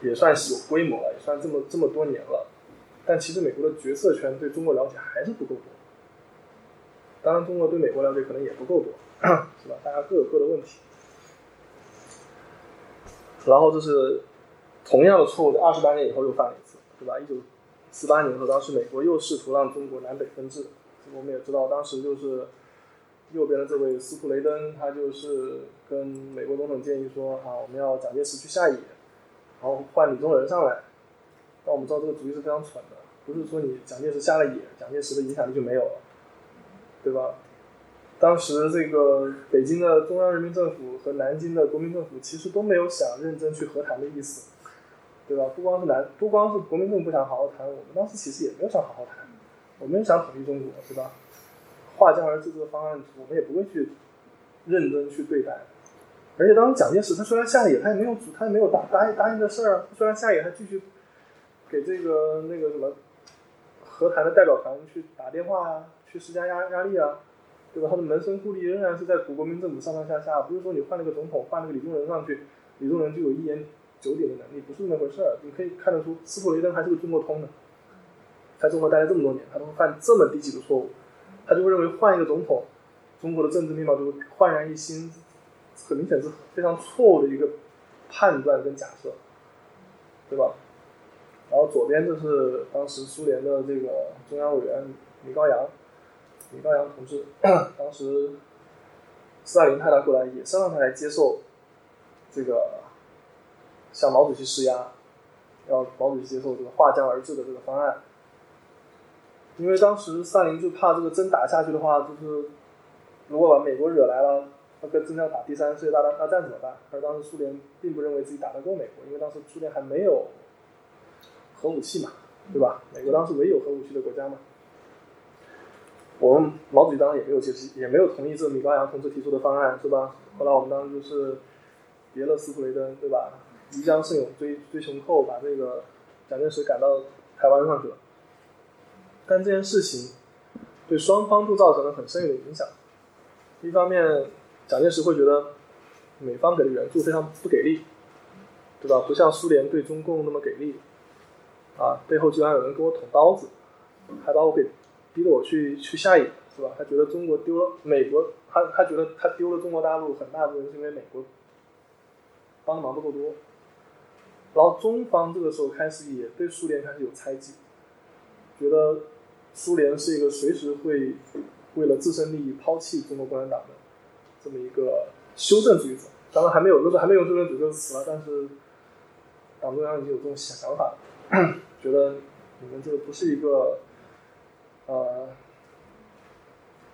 也算是有规模了，也算这么这么多年了，但其实美国的决策权对中国了解还是不够多。当然，中国对美国了解可能也不够多，[CLEARS THROAT] 是吧？大家各有各的问题。然后这是同样的错误，在二十八年以后又犯了一次，对吧？一九四八年的时候，当时美国又试图让中国南北分治。我们也知道，当时就是右边的这位斯普雷登，他就是跟美国总统建议说：“啊，我们要蒋介石去下野，然后换李宗仁上来。”但我们知道这个主意是非常蠢的，不是说你蒋介石瞎了眼，蒋介石的影响力就没有了，对吧？当时这个北京的中央人民政府和南京的国民政府其实都没有想认真去和谈的意思，对吧？不光是南，不光是国民政府不想好好谈，我们当时其实也没有想好好谈，我们也想统一中国，对吧？划江而治这个方案，我们也不会去认真去对待。而且当时蒋介石他虽然下野，他也没有，他也没有答答应答应这事儿啊。虽然下野，他继续给这个那个什么和谈的代表团去打电话啊，去施加压压力啊，对吧？他的门生故吏仍然是在国国民政府上上下下，不是说你换了个总统，换了个李宗仁上去，李宗仁就有一言九鼎的能力，不是那么回事儿。你可以看得出，斯普雷登还是个中国通的，在中国待了这么多年，他都会犯这么低级的错误，他就会认为换一个总统，中国的政治面貌就会焕然一新，很明显是非常错误的一个判断跟假设，对吧？然后左边就是当时苏联的这个中央委员米高扬，米高扬同志，[CLEARS THROAT] 当时斯大林派他过来，也是让他来接受这个向毛主席施压，要毛主席接受这个划江而治的这个方案。因为当时斯大林就怕这个真打下去的话，就是如果把美国惹来了，那跟真的要打第三次世界大战大战怎么办？而当时苏联并不认为自己打得过美国，因为当时苏联还没有核武器嘛，对吧？美国当时唯有核武器的国家嘛。我们毛主席当时也没有接受，也没有同意这米高扬同志提出的方案，是吧？后来我们当时就是别了斯普雷登，对吧？宜将胜勇追追穷寇，把这个蒋介石赶到台湾上去了。但这件事情对双方都造成了很深远的影响。一方面，蒋介石会觉得美方给的援助非常不给力，对吧？不像苏联对中共那么给力，啊，背后居然有人给我捅刀子，还把我给逼得我去去下野，是吧？他觉得中国丢了美国，他他觉得他丢了中国大陆很大部分是因为美国帮的忙不够多。然后中方这个时候开始也对苏联开始有猜忌，觉得。苏联是一个随时会为了自身利益抛弃中国共产党的这么一个修正主义者，当然还没有，那时候还没有修正主义这个词了，但是党中央已经有这种想想法了，[CLEARS THROAT] 觉得你们这个不是一个呃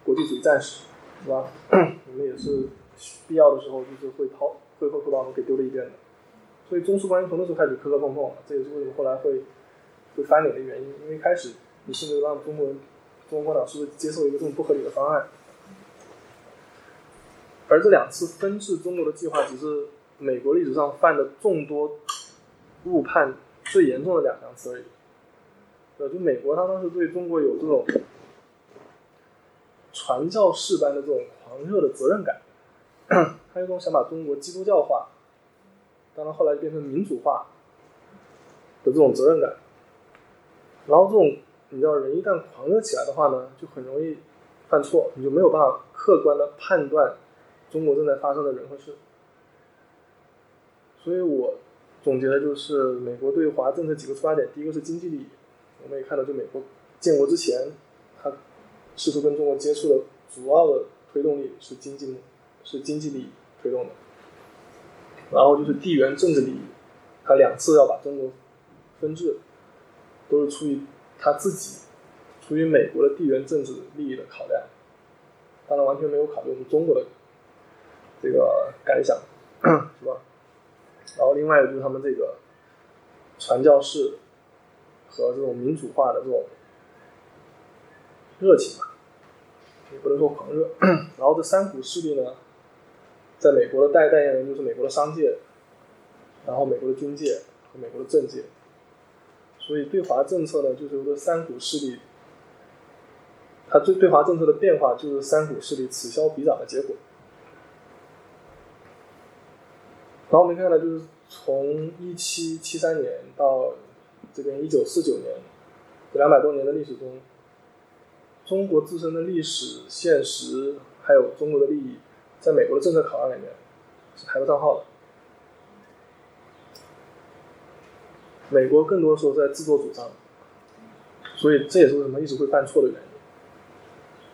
国际主义战士，是吧？[CLEARS THROAT] 你们也是必要的时候就是会掏会会会把我们给丢了一边的，所以中苏关系从那时候开始磕磕碰碰了，这也是为什么后来会会翻脸的原因，因为开始。你是不是让中国人、中国共产党是不是接受一个这么不合理的方案？而这两次分治中国的计划，只是美国历史上犯的众多误判最严重的两两次而已。呃，就美国他当时对中国有这种传教士般的这种狂热的责任感，他有种想把中国基督教化，当然后来变成民主化的。这种责任感。然后这种你知道，人一旦狂热起来的话呢，就很容易犯错，你就没有办法客观的判断中国正在发生的人和事。所以我总结的就是美国对华政策几个出发点，第一个是经济利益，我们也看到，就美国建国之前，他试图跟中国接触的主要的推动力是经济，是经济利益推动的。然后就是地缘政治利益，他两次要把中国分治，都是出于他自己，出于美国的地缘政治利益的考量，当然完全没有考虑我们中国的这个感想，[COUGHS] 是吧？然后另外就是他们这个传教士和这种民主化的这种热情吧，也不能说狂热。[CLEARS THROAT] 然后这三股势力呢，在美国的代代言人就是美国的商界，然后美国的军界和美国的政界。所以对华政策呢，就是由这三股势力，它对对华政策的变化就是三股势力此消彼长的结果。然后我们看到，就是从一七七三年到这边一九四九年这两百多年的历史中，中国自身的历史现实还有中国的利益，在美国的政策考量里面是排不上号的。美国更多时候在自作主张，所以这也是为什么一直会犯错的原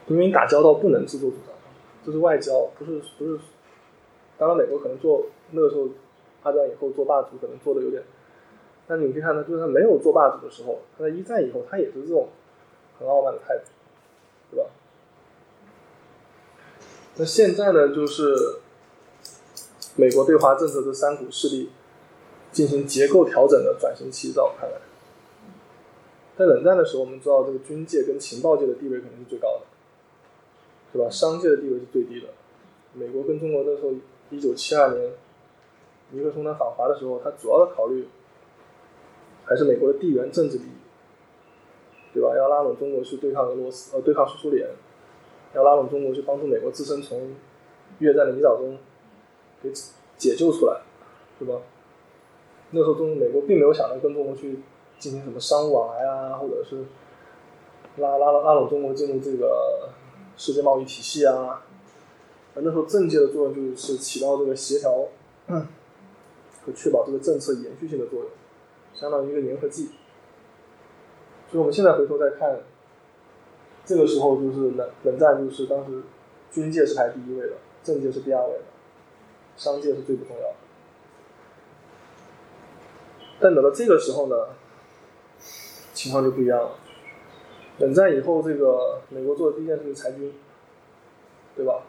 因。因为打交道不能自作主张，这是外交，不是不是。当然，美国可能做。那个时候，二战以后做霸主可能做的有点，但你可以看到，就是他没有做霸主的时候，他在一战以后，他也是这种很傲慢的态度，对吧？那现在呢，就是美国对华政策这三股势力进行结构调整的转型期，在我看来，在冷战的时候，我们知道这个军界跟情报界的地位肯定是最高的，是吧？商界的地位是最低的。美国跟中国那时候，一九七二年。尼克松他访华的时候，他主要的考虑还是美国的地缘政治利益，对吧？要拉拢中国去对抗俄罗斯，呃，对抗苏联，要拉拢中国去帮助美国自身从越战的泥沼中给解救出来，对吧？那时候中美国并没有想着跟中国去进行什么商务往来啊，或者是拉拉拉拢中国进入这个世界贸易体系啊。那时候政界的作用就是起到这个协调。和确保这个政策延续性的作用，相当于一个粘合剂。所以我们现在回头再看，这个时候就是冷冷战，就是当时军界是排第一位的，政界是第二位的，商界是最不重要的。但等到这个时候呢，情况就不一样了。冷战以后，这个美国做的第一件事是裁军，对吧？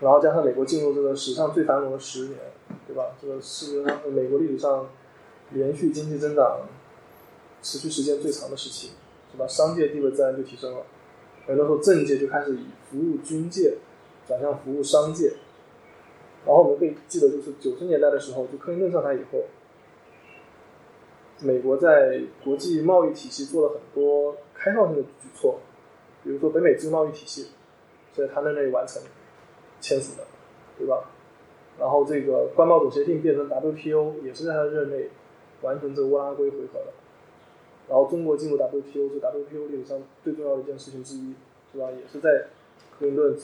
然后加上美国进入这个史上最繁荣的十年。对吧？这个是，美国历史上连续经济增长持续时间最长的时期，是吧？商界地位自然就提升了。那时候政界就开始以服务军界转向服务商界。然后我们可以记得，就是九十年代的时候，就克林顿上台以后，美国在国际贸易体系做了很多开放性的举措，比如说北美自由贸易体系，在他那里完成签署的，对吧？然后这个关贸总协定变成 WTO，也是在他任内完成这个乌拉圭回合的。然后中国进入 WTO 是 WTO 历史上最重要的一件事情之一，是吧？也是在克林顿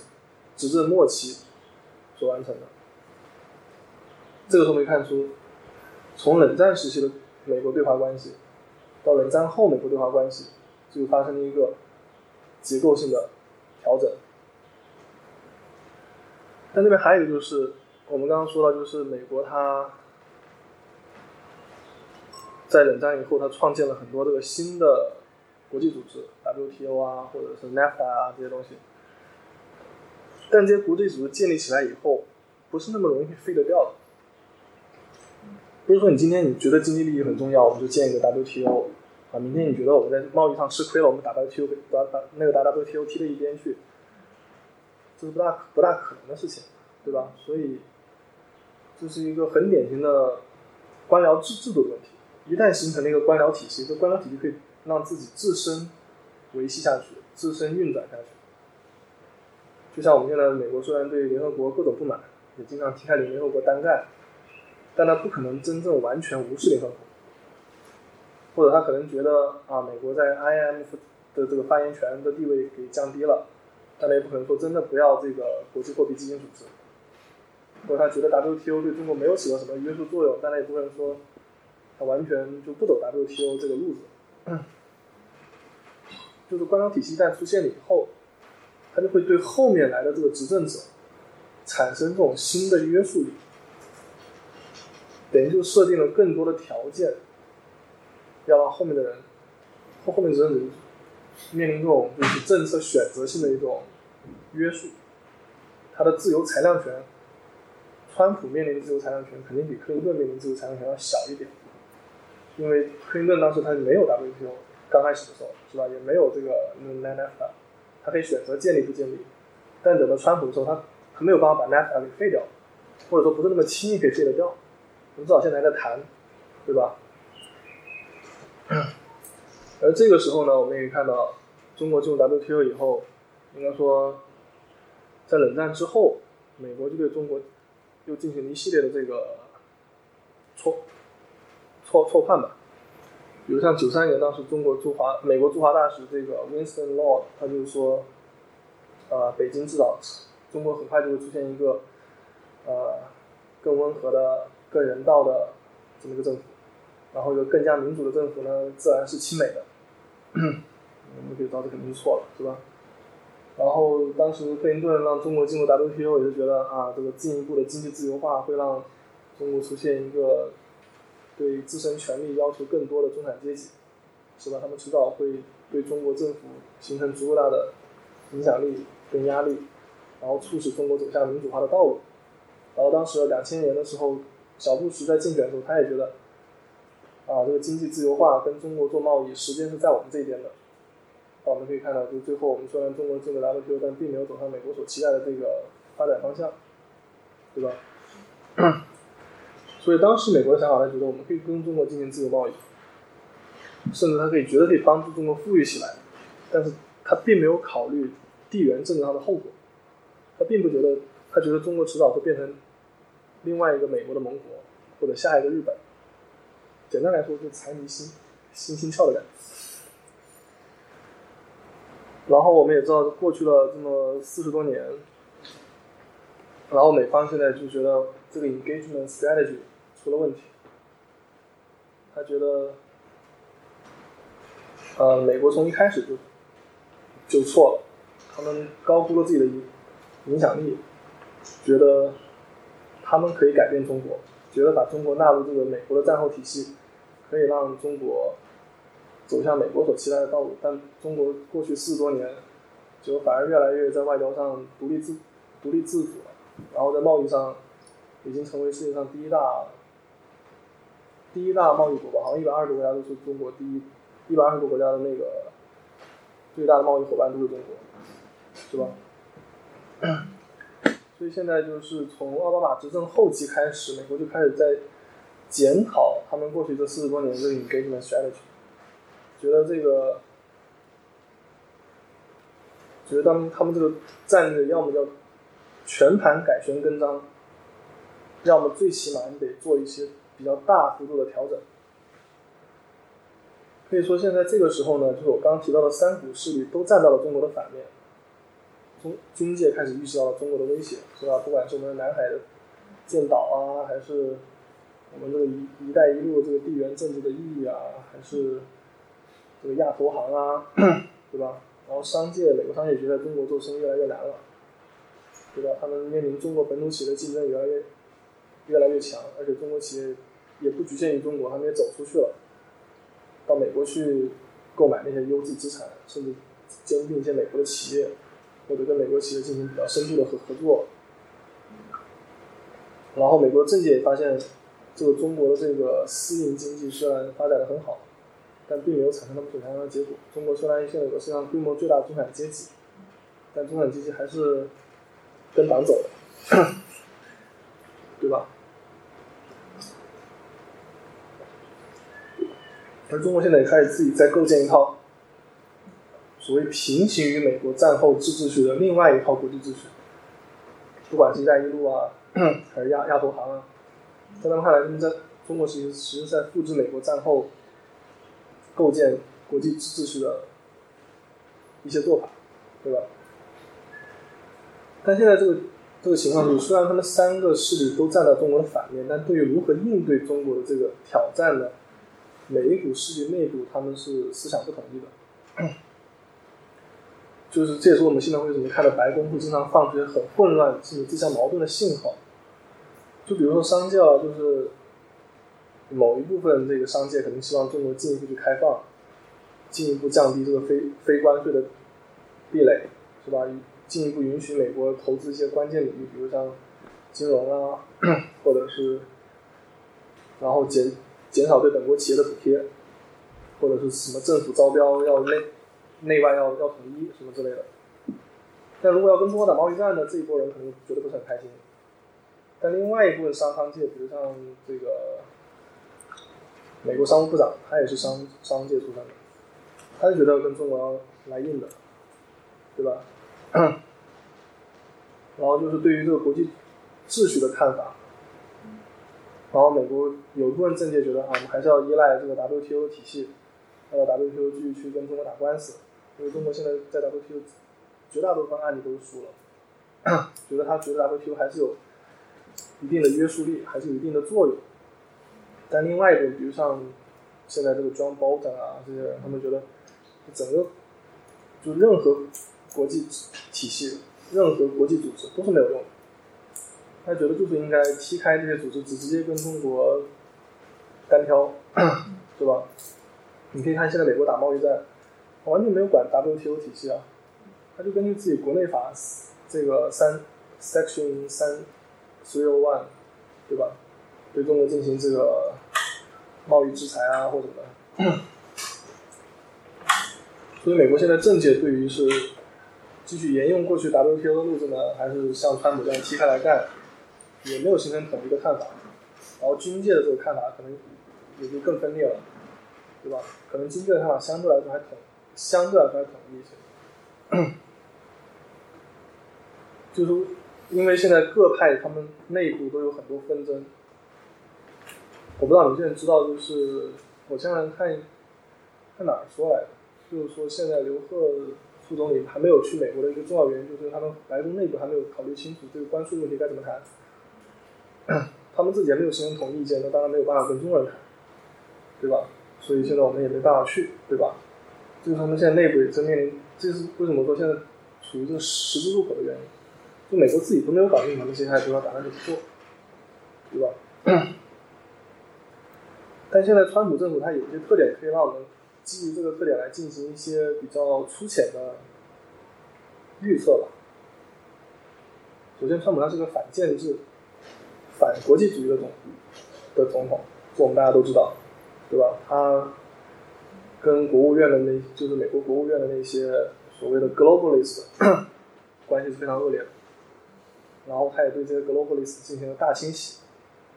执政末期所完成的。这个时候没看出，从冷战时期的美国对华关系，到冷战后美国对华关系，就发生了一个结构性的调整。但这边还有一个就是。我们刚刚说到，就是美国它在冷战以后，它创建了很多这个新的国际组织，WTO 啊，或者是 NAFTA 啊这些东西。但这些国际组织建立起来以后，不是那么容易废得掉的。不是说你今天你觉得经济利益很重要，我们就建一个 WTO 啊，明天你觉得我们在贸易上吃亏了，我们把 WTO 把把那个打 WTO 踢到一边去，这是不大不大可能的事情，对吧？所以。这是一个很典型的官僚制制度的问题。一旦形成了一个官僚体系，这官僚体系可以让自己自身维系下去，自身运转下去。就像我们现在美国虽然对联合国各种不满，也经常踢开联合国单干，但他不可能真正完全无视联合国，或者他可能觉得啊，美国在 IMF 的这个发言权的地位给降低了，但他也不可能说真的不要这个国际货币基金组织，或者他觉得 WTO 对中国没有起到什么约束作用，但他也不可能说他完全就不走 WTO 这个路子。[CLEARS THROAT] 就是官僚体系一旦出现了以后，他就会对后面来的这个执政者产生这种新的约束力。等于就设定了更多的条件，要让后面的人，后后面的人面临这种就是政策选择性的一种约束。他的自由裁量权，川普面临的自由裁量权肯定比克林顿面临的自由裁量权要小一点，因为克林顿当时他没有 WTO，刚开始的时候是吧，也没有这个 NAFTA，他可以选择建立不建立，但等到川普的时候，他他没有办法把 NAFTA 给废掉，或者说不是那么轻易可以废得掉。我们至少现在还在谈，对吧？而这个时候呢，我们也看到，中国进入 WTO 以后，应该说，在冷战之后，美国就对中国又进行了一系列的这个错错错判吧。比如像九三年，当时中国驻华美国驻华大使这个 Winston Lord，他就是说，呃，北京至少中国很快就会出现一个呃更温和的。更人道的这么一个政府，然后一个更加民主的政府呢，自然是亲美的。[COUGHS] 我们可以知道这肯定是错了，是吧？然后当时克林顿让中国进入 WTO，也是觉得啊，这个进一步的经济自由化会让中国出现一个对自身权利要求更多的中产阶级，是吧？他们迟早会对中国政府形成足够大的影响力跟压力，然后促使中国走向民主化的道路。然后当时两千年的时候。小布什在竞选的时候，他也觉得，啊，这个经济自由化跟中国做贸易，时间是在我们这边的。我们可以看到，就最后我们虽然中国进了 WTO，但并没有走上美国所期待的这个发展方向，对吧？[COUGHS] 所以当时美国的想法，他觉得我们可以跟中国进行自由贸易，甚至他可以觉得可以帮助中国富裕起来，但是他并没有考虑地缘政治上的后果，他并不觉得，他觉得中国迟早会变成。另外一个美国的盟国，或者下一个日本，简单来说就是财迷心，心心窍的感觉。然后我们也知道，过去了这么四十多年，然后美方现在就觉得这个 engagement strategy 出了问题，他觉得，呃，美国从一开始就就错了，他们高估了自己的影影响力，觉得。他们可以改变中国，觉得把中国纳入这个美国的战后体系，可以让中国走向美国所期待的道路。但中国过去四十多年，就反而越来越在外交上独立自独立自主了，然后在贸易上已经成为世界上第一大第一大贸易国吧？好像一百二十个国家都是中国第一，一百二十个国家的那个最大的贸易伙伴都是中国，是吧？[COUGHS] 所以现在就是从奥巴马执政后期开始，美国就开始在检讨他们过去这四十多年这个 engagement strategy，觉得这个，觉得他们他们这个战略要么叫全盘改弦更张，要么最起码你得做一些比较大幅度的调整。可以说现在这个时候呢，就是我刚提到的三股势力都站到了中国的反面。中军界开始意识到了中国的威胁，是吧？不管是我们南海的建岛啊，还是我们这个“一一带一路”这个地缘政治的意义啊，还是这个亚投行啊，对吧？然后商界，美国商业觉得中国做生意越来越难了，对吧？他们面临中国本土企业的竞争越来越越来越强，而且中国企业也不局限于中国，他们也走出去了，到美国去购买那些优质资产，甚至兼并一些美国的企业。或者跟美国企业进行比较深度的合合作，然后美国政界也发现，这个中国的这个私营经济虽然发展的很好，但并没有产生那么想要的结果。中国虽然现在有个世界上规模最大的中产阶级，但中产阶级还是跟党走的，对吧？而中国现在也开始自己在构建一套。所谓平行于美国战后制秩序的另外一套国际秩序，不管是“一带一路”啊，还是亚亚投行啊，在他们看来，他们在中国其实其实在复制美国战后构建国际秩序的一些做法，对吧？但现在这个这个情况就是，虽然他们三个势力都站在中国的反面，但对于如何应对中国的这个挑战呢，每一股势力内部他们是思想不统一的。就是这也是我们现在为什么看到白宫会经常放出一些很混乱甚至自相矛盾的信号。就比如说商教，就是某一部分这个商界可能希望中国进一步去开放，进一步降低这个非非关税的壁垒，是吧？进一步允许美国投资一些关键领域，比如像金融啊，或者是然后减减少对本国企业的补贴，或者是什么政府招标要内内外要要统一什么之类的。但如果要跟中国打贸易战呢，这一波人可能觉得不是很开心。但另外一部分商商界，比如像这个美国商务部长，他也是商商界出身的，他就觉得跟中国要来硬的，对吧？[CLEARS THROAT] 然后就是对于这个国际秩序的看法，然后美国有一部分政界觉得啊，我们还是要依赖这个 WTO 体系，要 WTO 继续去跟中国打官司，因为中国现在在 WTO 绝大多数案例都是输了，[CLEARS THROAT] 觉得他觉得 WTO 还是有。一定的约束力还是有一定的作用，但另外一点，比如像现在这个 John Bolton 啊这些人，他们觉得整个就任何国际体系、任何国际组织都是没有用的。他觉得就是应该踢开这些组织，只直接跟中国单挑，[CLEARS THROAT] 是吧？你可以看现在美国打贸易战，完全没有管 WTO 体系啊，他就根据自己国内法这个三 Section 三。Three One，对吧？对中国进行这个贸易制裁啊，或者的。[CLEARS THROAT] 所以美国现在政界对于是继续沿用过去 WTO 的路子呢，还是像川普这样踢开来干，也没有形成统一的看法。然后军界的这个看法可能也就更分裂了，对吧？可能军界的看法相对来说还统，相对来说还统一一些。就是。因为现在各派他们内部都有很多纷争，我不知道有些人知道，就是我前两天看看哪儿说来的，就是说现在刘鹤副总理还没有去美国的一个重要原因，就是他们白宫内部还没有考虑清楚这个关税问题该怎么谈，[COUGHS] 他们自己还没有形成统一意见，那当然没有办法跟中国人谈，对吧？所以现在我们也没办法去，对吧？就是他们现在内部也正面临，这是为什么说现在处于这个十字路口的原因。就美国自己都没有搞定他们现在主要打算怎么做，对吧？[COUGHS] 但现在川普政府它有一些特点，可以让我们基于这个特点来进行一些比较粗浅的预测吧。首先，川普他是个反建制、反国际主义的总的总统，这我们大家都知道，对吧？他跟国务院的那，就是美国国务院的那些所谓的 globalist [COUGHS] 关系是非常恶劣的。然后他也对这些 globalist 进行了大清洗，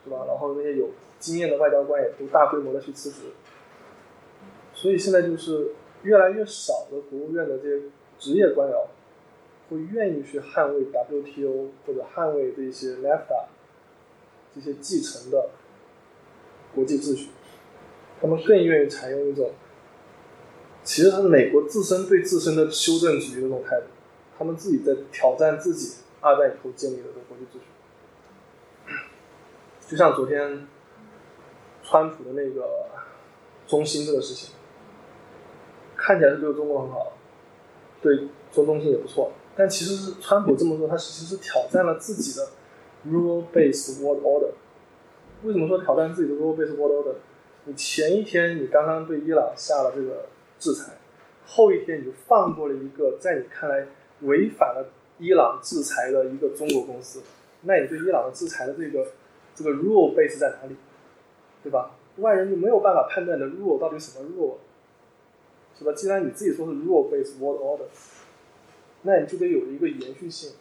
是吧？然后那些有经验的外交官也都大规模的去辞职，所以现在就是越来越少的国务院的这些职业官僚会愿意去捍卫 WTO 或者捍卫这些 NAFTA 这些继承的国际秩序，他们更愿意采用一种其实是美国自身对自身的修正主义的这种态度，他们自己在挑战自己。二战以后建立的这个国际秩序，就像昨天川普的那个中心这个事情，看起来是对中国很好，对中东心也不错，但其实是川普这么做，他其实是挑战了自己的 rule-based world order。为什么说挑战自己的 rule-based world order？你前一天你刚刚对伊朗下了这个制裁，后一天你就放过了一个在你看来违反了。伊朗制裁的一个中国公司，那你对伊朗的制裁的这个这个 rule base 在哪里，对吧？外人就没有办法判断的 rule 到底什么 rule，是吧？既然你自己说是 rule based world order，那你就得有一个延续性，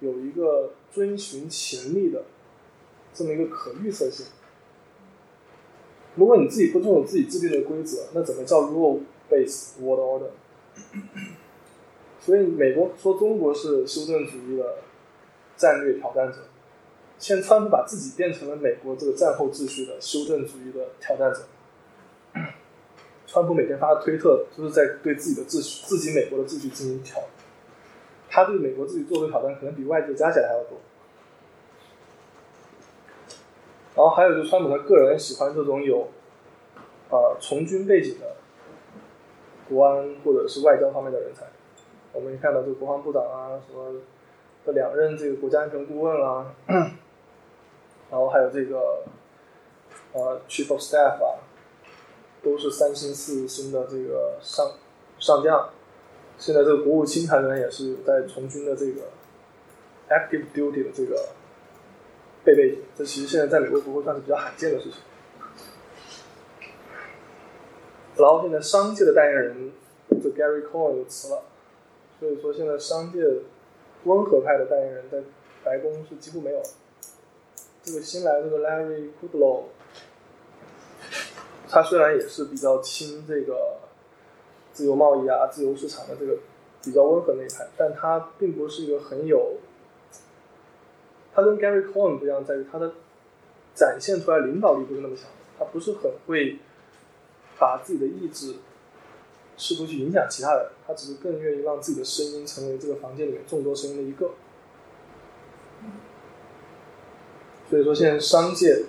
有一个遵循潜力的这么一个可预测性。如果你自己不遵守自己制定的规则，那怎么叫 rule based world order？所以美国说中国是修正主义的战略挑战者，现在川普把自己变成了美国这个战后秩序的修正主义的挑战者。川普每天发的推特，就是在对自己的秩序、自己美国的秩序进行挑。他对美国自己做的挑战，可能比外界加起来还要多。然后还有就川普他个人喜欢这种有，呃，从军背景的国安或者是外交方面的人才。我们看到这个国防部长啊，什么的两任这个国家安全顾问啊，然后还有这个呃 chief of staff 啊，都是三星四星的这个上上将。现在这个国务卿团员也是在从军的这个 active duty 的这个。背背景，这其实现在在美国国会算是比较罕见的事情。然后现在商界的代言人，这 Gary Cohn 有辞了，所以说现在商界温和派的代言人在白宫是几乎没有了。这个新来这个 Larry Kudlow，他虽然也是比较亲这个自由贸易啊、自由市场的这个比较温和那一派，但他并不是一个很有。他跟 Gary Cohen 不一样，在于他的展现出来领导力不是那么强，他不是很会把自己的意志试图去影响其他人，他只是更愿意让自己的声音成为这个房间里面众多声音的一个。所以说，现在商界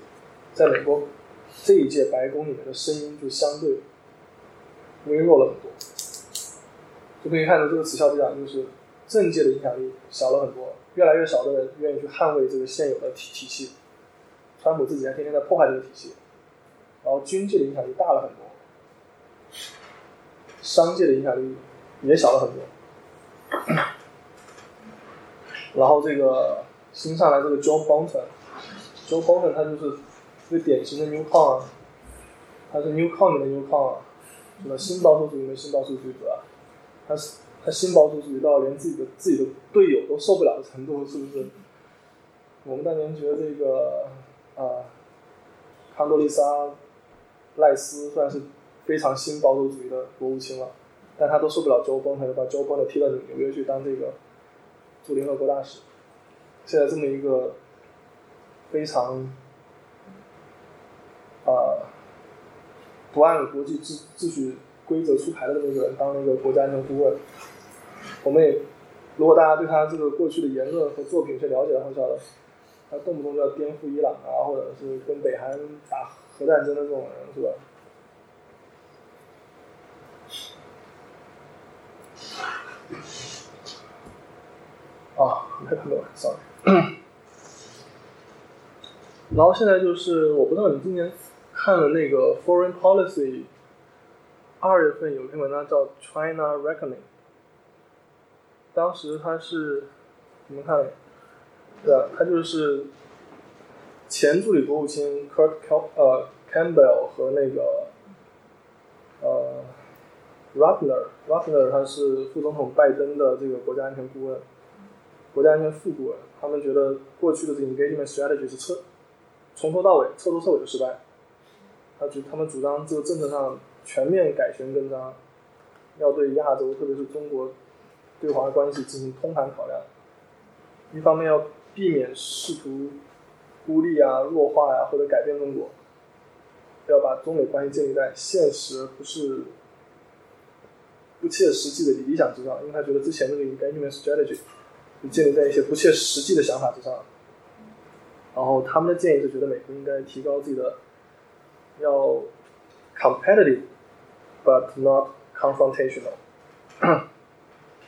在美国这一届白宫里面的声音就相对微弱了很多，就可以看到这个此效这样，就是政界的影响力小了很多。越来越少的人愿意去捍卫这个现有的体体系，川普自己还天天在破坏这个体系，然后军界的影响力大了很多，商界的影响力也小了很多，然后这个新上来这个 John Bolton Joe Hogan 他就是最典型的 New Con 啊，他是 New Con 里的 New Con 啊，什么新保守主义的新保守主义者，他是。他新保守主义到连自己的自己的队友都受不了的程度，是不是？我们当年觉得这个啊，康多丽莎·赖斯算是非常新保守主义的国务卿了，但他都受不了周邦，他就把周邦的踢到纽约去当这个驻联合国大使。现在这么一个非常啊不按国际秩秩序规则出牌的那个人当那个国家安全顾问。我们也，如果大家对他这个过去的言论和作品去了解的话，知道的他动不动就要颠覆伊朗啊，或者是跟北韩打核战争的这种人，是吧？啊，没看到，sorry。然后现在就是，我不知道你今年看了那个 Foreign Policy，二月份有一篇文章叫《China Reckoning》。当时他是，你们看，对？他就是前助理国务卿 Kurt 呃 Campbell 和那个呃 Ruffner Ruffner 他是副总统拜登的这个国家安全顾问，国家安全副顾问。他们觉得过去的这个 engagement strategy 是彻从头到尾彻头彻尾的失败。他主他们主张这个政策上全面改弦更张，要对亚洲特别是中国。对华关系进行通盘考量，一方面要避免试图孤立啊、弱化呀或者改变中国，要把中美关系建立在现实而不是不切实际的理想之上，因为他觉得之前那个 engagement strategy 就建立在一些不切实际的想法之上。然后他们的建议是觉得美国应该提高自己的要 competitive but not confrontational。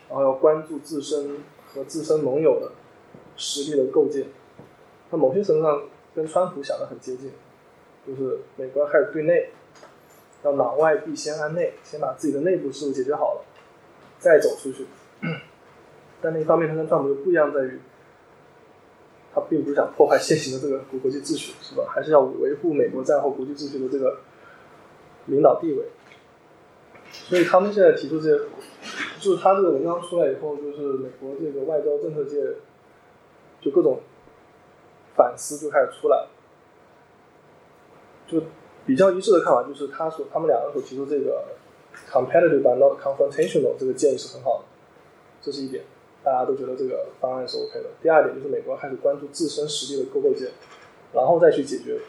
然后要关注自身和自身盟友的实力的构建，那某些程度上跟川普想的很接近，就是美国开始对内，要攘外必先安内，先把自己的内部事务解决好了，再走出去。[COUGHS] 但另一方面，他跟川普又不一样，在于他并不是想破坏现行的这个国际秩序，是吧？还是要维护美国战后国际秩序的这个领导地位。所以他们现在提出这些。就是他这个文章出来以后，就是美国这个外交政策界就各种反思就开始出来，就比较一致的看法就是他所他们两个所提出这个 competitive but not confrontational 这个建议是很好的，这是一点。大家都觉得这个方案是 OK 的。第二点就是美国开始关注自身实力的勾构建，然后再去解决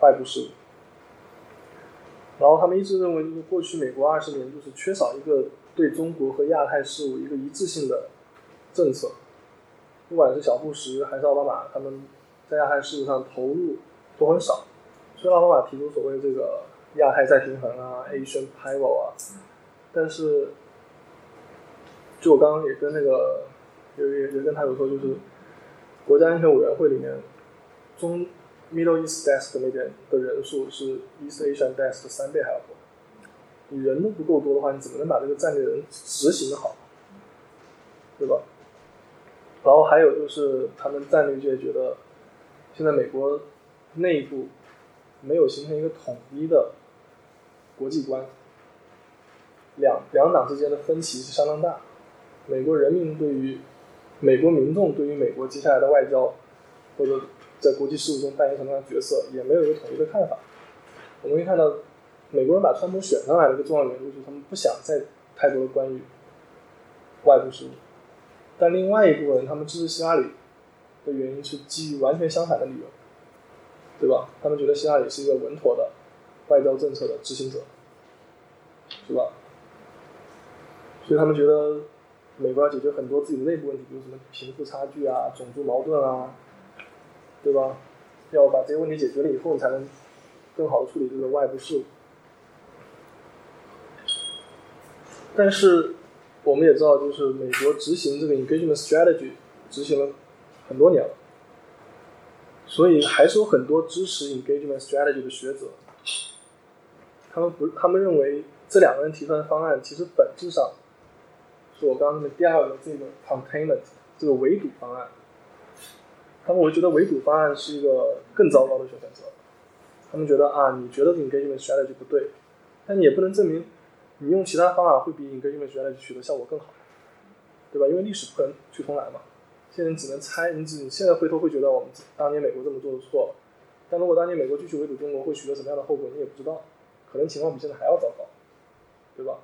外部事务。然后他们一直认为，就是过去美国二十年就是缺少一个对中国和亚太事务一个一致性的政策，不管是小布什还是奥巴马，他们在亚太事务上投入都很少。虽然奥巴马提出所谓这个亚太再平衡啊，Asian Pivot 啊，但是就我刚刚也跟那个也也也跟他有说，就是国家安全委员会里面中。Middle East Desk 那边的人数是 East Asian Desk 的三倍还要多。你人都不够多的话，你怎么能把这个战略人执行的好？对吧？然后还有就是他们战略界觉得，现在美国内部没有形成一个统一的国际观，两两党之间的分歧是相当大。美国人民对于美国民众对于美国接下来的外交或者。在国际事务中扮演什么样的角色，也没有一个统一的看法。我们可以看到，美国人把川普选上来的一个重要原因，就是他们不想再太多的关于外部事务。但另外一部分人，他们支持希拉里的原因是基于完全相反的理由，对吧？他们觉得希拉里是一个稳妥的外交政策的执行者，是吧？所以他们觉得美国要解决很多自己的内部问题，比如什么贫富差距啊、种族矛盾啊。对吧？要把这些问题解决了以后，才能更好的处理这个外部事务。但是我们也知道，就是美国执行这个 engagement strategy 执行了很多年了，所以还是有很多支持 engagement strategy 的学者，他们不，他们认为这两个人提出来的方案其实本质上是我刚刚的第二个这个 containment 这个围堵方案。他们我觉得围堵方案是一个更糟糕的选择。他们觉得啊，你觉得 engagement strategy 不对，但你也不能证明你用其他方法会比 engagement strategy 取得效果更好，对吧？因为历史不可能去重来嘛。现在只能猜，你只你现在回头会觉得我们当年美国这么做的错了。但如果当年美国继续围堵中国，会取得什么样的后果，你也不知道。可能情况比现在还要糟糕，对吧？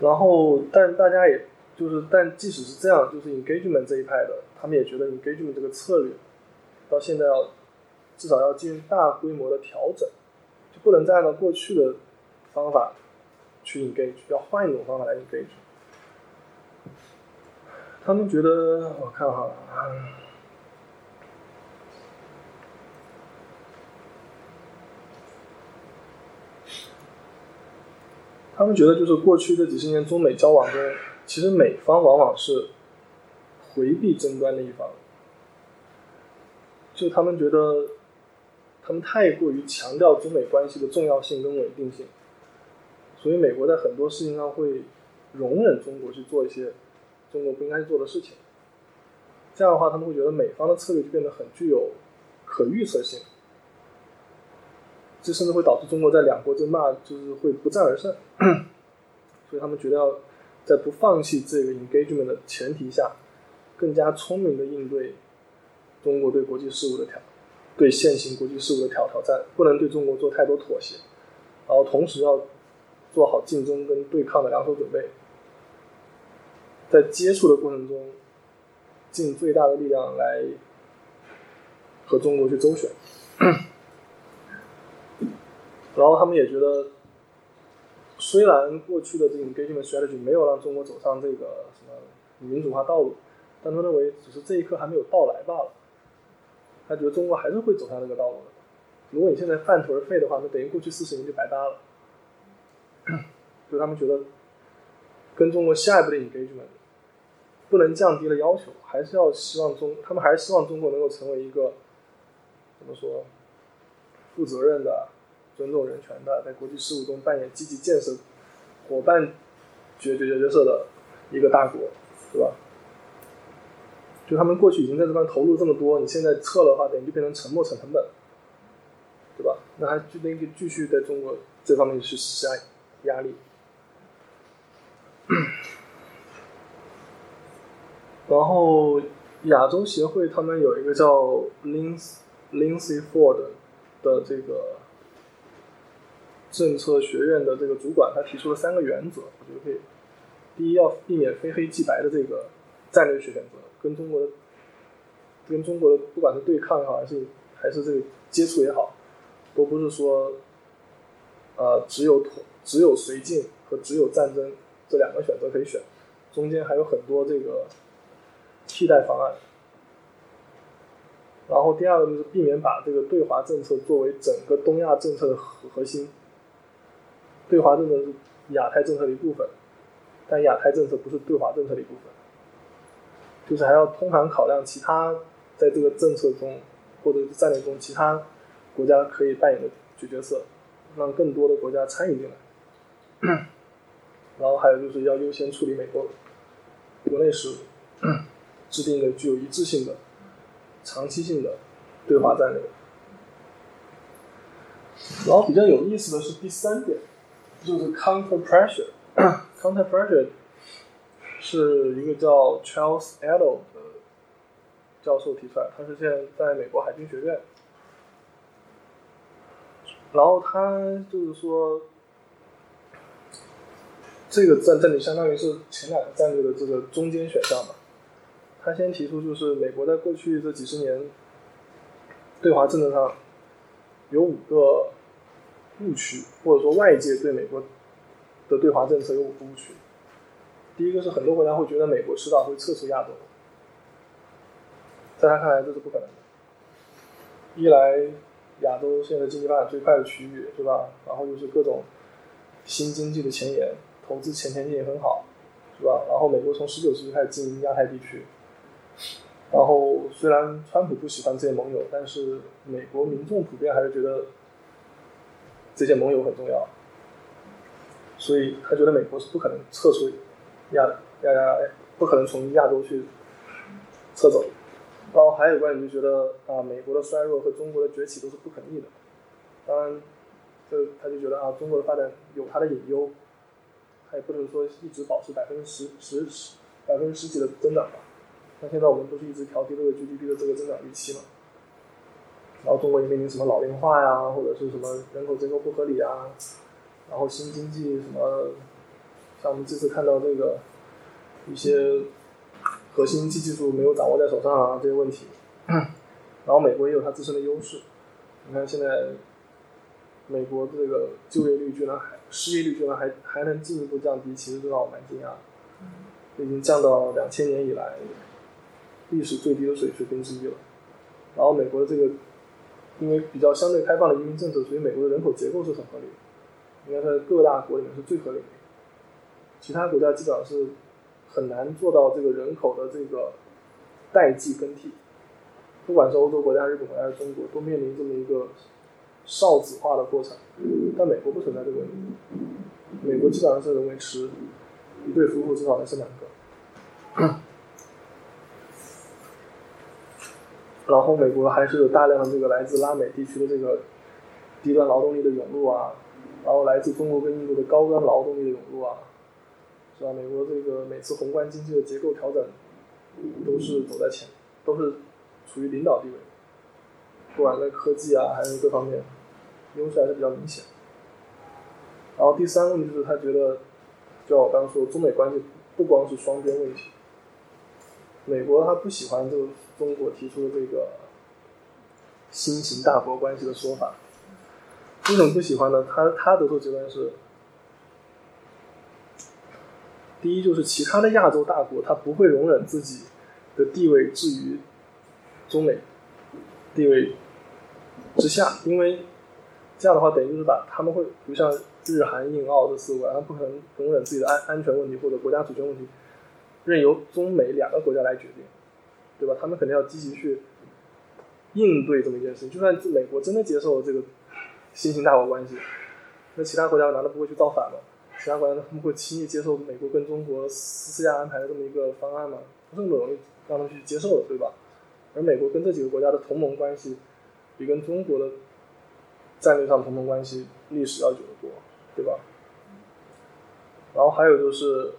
然后，但大家也。就是，但即使是这样，就是 engagement 这一派的，他们也觉得 engagement 这个策略，到现在要至少要进行大规模的调整，就不能再按照过去的方法去 engage，要换一种方法来 engage。他们觉得，我看哈，他们觉得就是过去这几十年中美交往中。其实美方往往是回避争端的一方，就他们觉得他们太过于强调中美关系的重要性跟稳定性，所以美国在很多事情上会容忍中国去做一些中国不应该做的事情。这样的话，他们会觉得美方的策略就变得很具有可预测性，这甚至会导致中国在两国争霸就是会不战而胜。所以他们觉得要。在不放弃这个 engagement 的前提下，更加聪明的应对中国对国际事务的挑，对现行国际事务的挑挑战，不能对中国做太多妥协，然后同时要做好竞争跟对抗的两手准备，在接触的过程中，尽最大的力量来和中国去周旋，然后他们也觉得。虽然过去的这个 engagement strategy 没有让中国走上这个什么民主化道路，但他认为只是这一刻还没有到来罢了。他觉得中国还是会走上这个道路的。如果你现在半途而废的话，那等于过去四十年就白搭了。[LAUGHS] 所以他们觉得，跟中国下一步的 engagement 不能降低了要求，还是要希望中，他们还是希望中国能够成为一个怎么说，负责任的。尊重人权的，在国际事务中扮演积极建设伙伴角角角色的一个大国，对吧？就他们过去已经在这方投入这么多，你现在撤的话，等于就变成沉没成本，对吧？那还就那个继续在中国这方面去施加压力。然后亚洲协会他们有一个叫 Lins Linsay Ford 的这个。政策学院的这个主管他提出了三个原则，我觉得可以。第一，要避免非黑即白的这个战略选择，跟中国的跟中国的不管是对抗也好，还是还是这个接触也好，都不是说呃只有妥只有绥靖和只有战争这两个选择可以选，中间还有很多这个替代方案。然后第二个就是避免把这个对华政策作为整个东亚政策的核核心。对华政策是亚太政策的一部分，但亚太政策不是对华政策的一部分，就是还要通盘考量其他在这个政策中或者是战略中其他国家可以扮演的角色，让更多的国家参与进来。然后还有就是要优先处理美国国内事务，制定一个具有一致性的。长期性的对华战略，然后比较有意思的是第三点，就是 counter pressure。[CLEARS THROAT] counter pressure 是一个叫 Charles Edel 的教授提出来，他是现在在美国海军学院，然后他就是说，这个战战略相当于是前两个战略的这个中间选项吧。他先提出，就是美国在过去这几十年对华政策上有五个误区，或者说外界对美国的对华政策有五个误区。第一个是很多国家会觉得美国迟早会撤出亚洲，在他看来这是不可能的。一来亚洲现在经济发展最快的区域，对吧？然后又是各种新经济的前沿，投资前前景也很好，是吧？然后美国从十九世纪开始经营亚太地区。然后，虽然川普不喜欢这些盟友，但是美国民众普遍还是觉得这些盟友很重要，所以他觉得美国是不可能撤出亚亚亚，不可能从亚洲去撤走。然后还有一观点就觉得啊，美国的衰弱和中国的崛起都是不可逆的。当然，就他就觉得啊，中国的发展有它的隐忧，他也不能说一直保持百分之十十十百分之十几的增长吧。那现在我们不是一直调低这个 GDP 的这个增长预期吗？然后中国也面临什么老龄化呀，或者是什么人口结构不合理啊，然后新经济什么，像我们这次看到这个一些核心经济技术没有掌握在手上啊这些问题，然后美国也有它自身的优势。你看现在美国这个就业率居然还失业率居然还还能进一步降低，其实让我蛮惊讶，已经降到两千年以来。历史最低的水水平之一了，然后美国的这个，因为比较相对开放的移民政策，所以美国的人口结构是很合理的，应该在各大国里面是最合理的。其他国家基本上是很难做到这个人口的这个代际更替，不管是欧洲国家、日本国家还是中国，都面临这么一个少子化的过程。但美国不存在这个问题，美国基本上是能维持一对夫妇至少能生两个。然后美国还是有大量的这个来自拉美地区的这个低端劳动力的涌入啊，然后来自中国跟印度的高端劳动力的涌入啊，是吧？美国这个每次宏观经济的结构调整都是走在前，都是处于领导地位，不管在科技啊还是各方面，优势还是比较明显。然后第三个问题就是他觉得，就像我刚刚说，中美关系不光是双边问题，美国他不喜欢这个。中国提出的这个新型大国关系的说法，为什么不喜欢呢？他他得出结论是：第一，就是其他的亚洲大国，他不会容忍自己的地位置于中美地位之下，因为这样的话，等于就是把他们会，比如像日韩印澳这四个国家，他不可能容忍自己的安安全问题或者国家主权问题，任由中美两个国家来决定。对吧？他们肯定要积极去应对这么一件事情。就算美国真的接受了这个新型大国关系，那其他国家难道不会去造反吗？其他国家他们会轻易接受美国跟中国私下安排的这么一个方案吗？不是那么容易让他们去接受的，对吧？而美国跟这几个国家的同盟关系，比跟中国的战略上同盟关系历史要久得多，对吧？然后还有就是，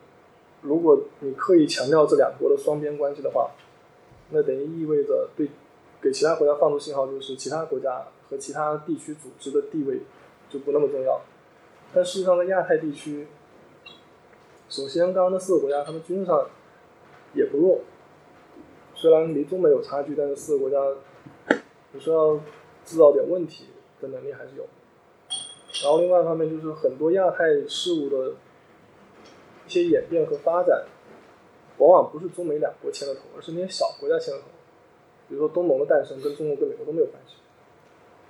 如果你刻意强调这两国的双边关系的话，那等于意味着对给其他国家放出信号，就是其他国家和其他地区组织的地位就不那么重要，但事实上，在亚太地区，首先刚刚那四个国家，他们军事上也不弱，虽然离中美有差距，但是四个国家你说要制造点问题的能力还是有。然后另外一方面就是很多亚太事务的些演变和发展，往往不是中美两国牵的头，而是那些小国家牵的头。比如说东盟的诞生跟中国跟美国都没有关系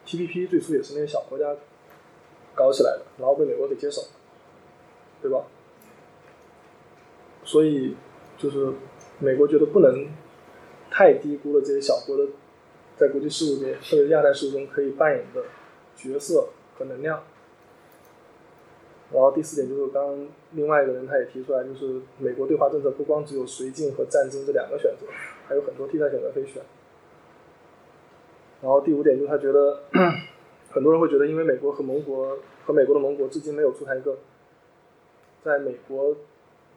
，TPP 最初也是那些小国家搞起来的，然后被美国给接手，对吧？所以就是美国觉得不能太低估了这些小国的在国际事务界或者亚太事务中可以扮演的角色和能量。然后第四点就是刚刚另外一个人他也提出来，就是美国对华政策不光只有绥靖和战争这两个选择，还有很多替代选择可以选。然后第五点就是他觉得，很多人会觉得，因为美国和盟国和美国的盟国至今没有出台一个在美国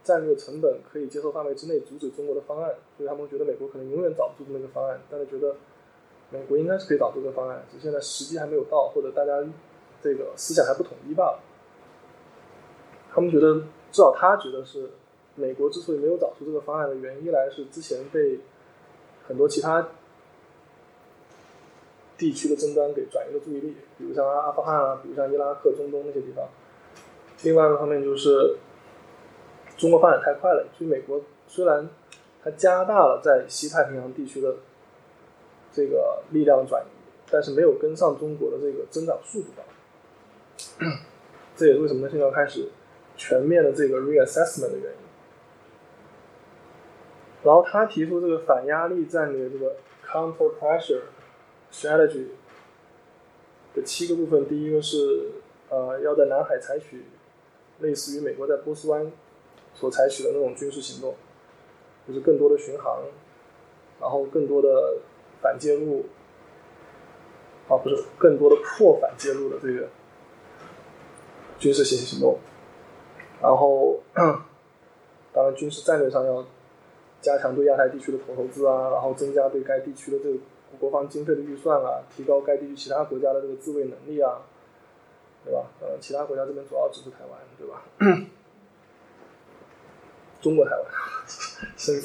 战略成本可以接受范围之内阻止中国的方案，所以他们觉得美国可能永远找不出这么一个方案。但是觉得美国应该是可以找出这个方案，只是现在时机还没有到，或者大家这个思想还不统一罢了。他们觉得，至少他觉得是美国之所以没有找出这个方案的原因，一来是之前被很多其他地区的争端给转移了注意力，比如像阿富汗啊，比如像伊拉克、中东那些地方。另外一个方面就是中国发展太快了，所以美国虽然它加大了在西太平洋地区的这个力量转移，但是没有跟上中国的这个增长速度。这也是为什么现在开始。全面的这个 reassessment 的原因，然后他提出这个反压力战略，这个 counter pressure strategy 的七个部分，第一个是呃要在南海采取类似于美国在波斯湾所采取的那种军事行动，就是更多的巡航，然后更多的反介入，啊不是更多的破反介入的这个军事信息行动。然后，[CLEARS THROAT] 当然，军事战略上要加强对亚太地区的投投资啊，然后增加对该地区的这个国防经费的预算啊，提高该地区其他国家的这个自卫能力啊，对吧？呃，其他国家这边主要只是台湾，对吧？[CLEARS THROAT] 中国台湾，是。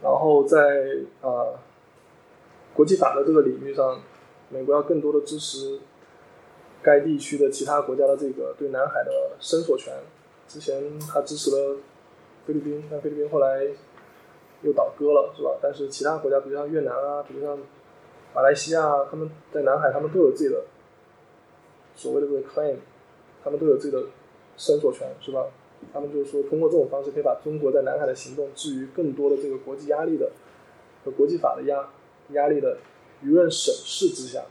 然后在啊国际法的这个领域上，美国要更多的支持。该地区的其他国家的这个对南海的伸索权，之前他支持了菲律宾，但菲律宾后来又倒戈了，是吧？但是其他国家，比如像越南啊，比如像马来西亚，他们在南海，他们都有自己的所谓的这个 claim，他们都有自己的伸索权，是吧？他们就是说，通过这种方式，可以把中国在南海的行动置于更多的这个国际压力的和国际法的压压力的舆论审视之下。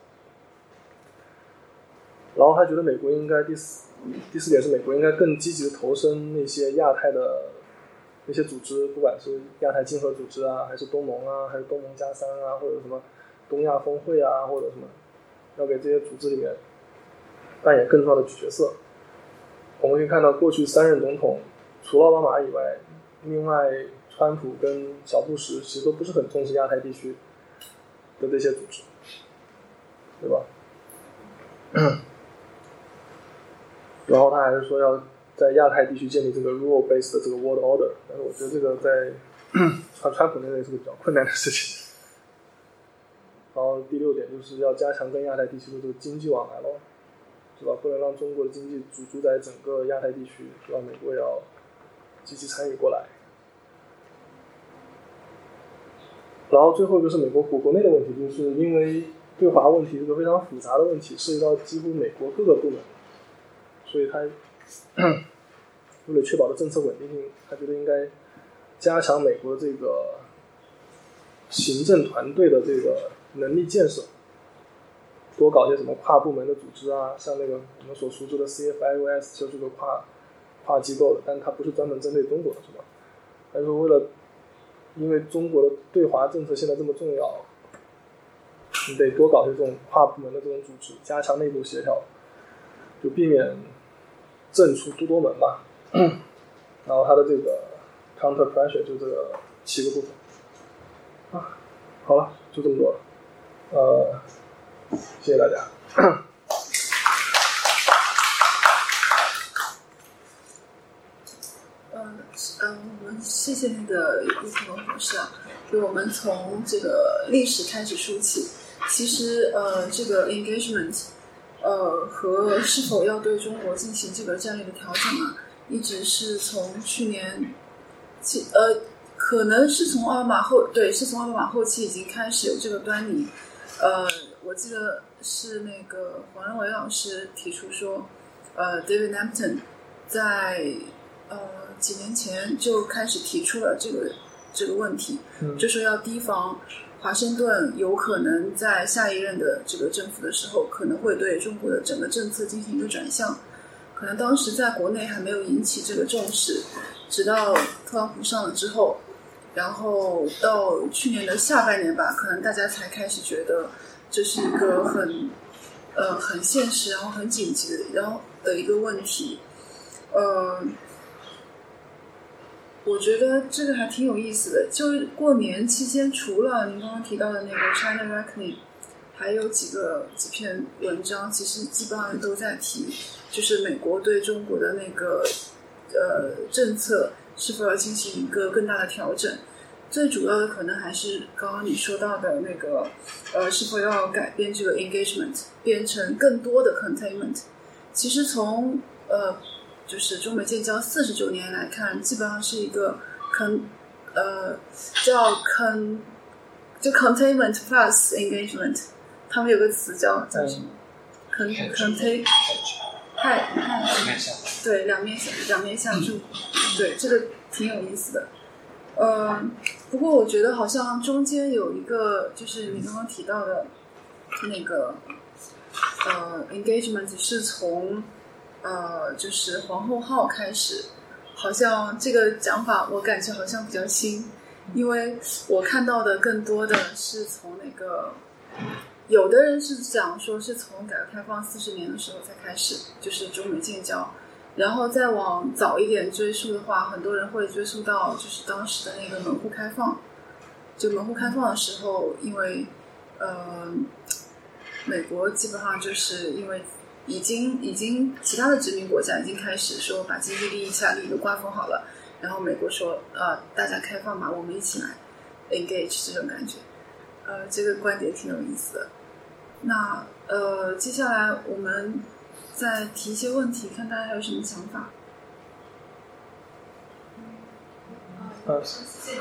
然后他觉得美国应该第四第四点是美国应该更积极的投身那些亚太的那些组织，不管是亚太经合组织啊，还是东盟啊，还是东盟加三啊，或者什么东亚峰会啊，或者什么，要给这些组织里面扮演更重要的角色。我们可以看到，过去三任总统除了奥巴马以外，另外川普跟小布什其实都不是很重视亚太地区的这些组织，对吧？嗯然后他还是说要在亚太地区建立这个 rule based 的这个 world order，但是我觉得这个在川 [CLEARS THROAT] 川普那边是个比较困难的事情。[LAUGHS] 然后第六点就是要加强跟亚太地区的这个经济往来喽，是吧？不能让中国的经济主主宰整个亚太地区，是吧？美国要积极参与过来。然后最后就是美国国国内的问题，就是因为对华问题是个非常复杂的问题，涉及到几乎美国各个部门。所以他 [CLEARS THROAT] 为了确保的政策稳定性，他觉得应该加强美国这个行政团队的这个能力建设，多搞些什么跨部门的组织啊，像那个我们所熟知的 CFIUS 就是个跨跨机构的，但它不是专门针对中国的，是吧？他说为了因为中国的对华政策现在这么重要，你得多搞些这种跨部门的这种组织，加强内部协调，就避免。正出多多门吧，然后它的这个 counter pressure 就这个七个部分。啊，好了，就这么多了，呃，谢谢大家。嗯，我们谢谢那个李步龙博士啊，就我们从这个历史开始说起，其实呃，这个 engagement。呃，和是否要对中国进行这个战略的调整啊，一直是从去年，其呃，可能是从奥巴马后，对，是从奥巴马后期已经开始有这个端倪。呃，我记得是那个黄仁伟老师提出说，呃，David Nampton 在呃几年前就开始提出了这个这个问题，就说要提防。华盛顿有可能在下一任的这个政府的时候，可能会对中国的整个政策进行一个转向。可能当时在国内还没有引起这个重视，直到特朗普上了之后，然后到去年的下半年吧，可能大家才开始觉得这是一个很呃很现实，然后很紧急的，然后的一个问题，呃。我觉得这个还挺有意思的。就过年期间，除了您刚刚提到的那个 China Reckoning，还有几个几篇文章，其实基本上都在提，就是美国对中国的那个呃政策是否要进行一个更大的调整。最主要的可能还是刚刚你说到的那个呃，是否要改变这个 engagement，变成更多的 containment。其实从呃。就是中美建交四十九年来看，基本上是一个 con 呃叫 con 就 containment plus engagement，他们有个词叫叫什么？con contain 太太对两面相两面相助，对这个挺有意思的。呃，不过我觉得好像中间有一个就是你刚刚提到的那个呃 engagement 是从。呃，就是皇后号开始，好像这个讲法我感觉好像比较新，因为我看到的更多的是从那个，有的人是讲说是从改革开放四十年的时候才开始，就是中美建交，然后再往早一点追溯的话，很多人会追溯到就是当时的那个门户开放，就门户开放的时候，因为呃，美国基本上就是因为。已经已经，其他的殖民国家已经开始说把经济利益下利都瓜分好了，然后美国说呃大家开放吧，我们一起来 engage 这种感觉，呃这个观点挺有意思的。那呃接下来我们再提一些问题，看大家还有什么想法。呃，谢谢。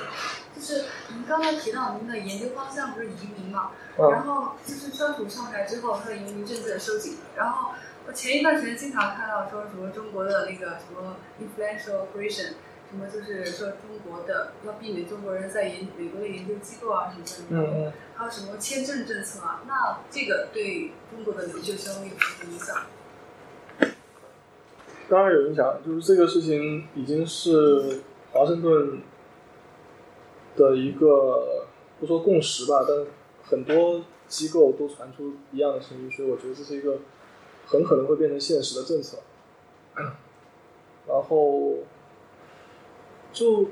就是您刚才提到您的研究方向不是移民嘛？然后就是川普上台之后，他的移民政策收紧了。然后我前一段时间经常看到说什么中国的那个什么 influential operation，什么就是说中国的要避免中国人在研美国的研究机构啊什么的。嗯嗯。还有什么签证政策啊？那这个对中国的留学生有什么影响？当然有影响，就是这个事情已经是华盛顿。的一个不说共识吧，但很多机构都传出一样的声音，所以我觉得这是一个很可能会变成现实的政策。然后就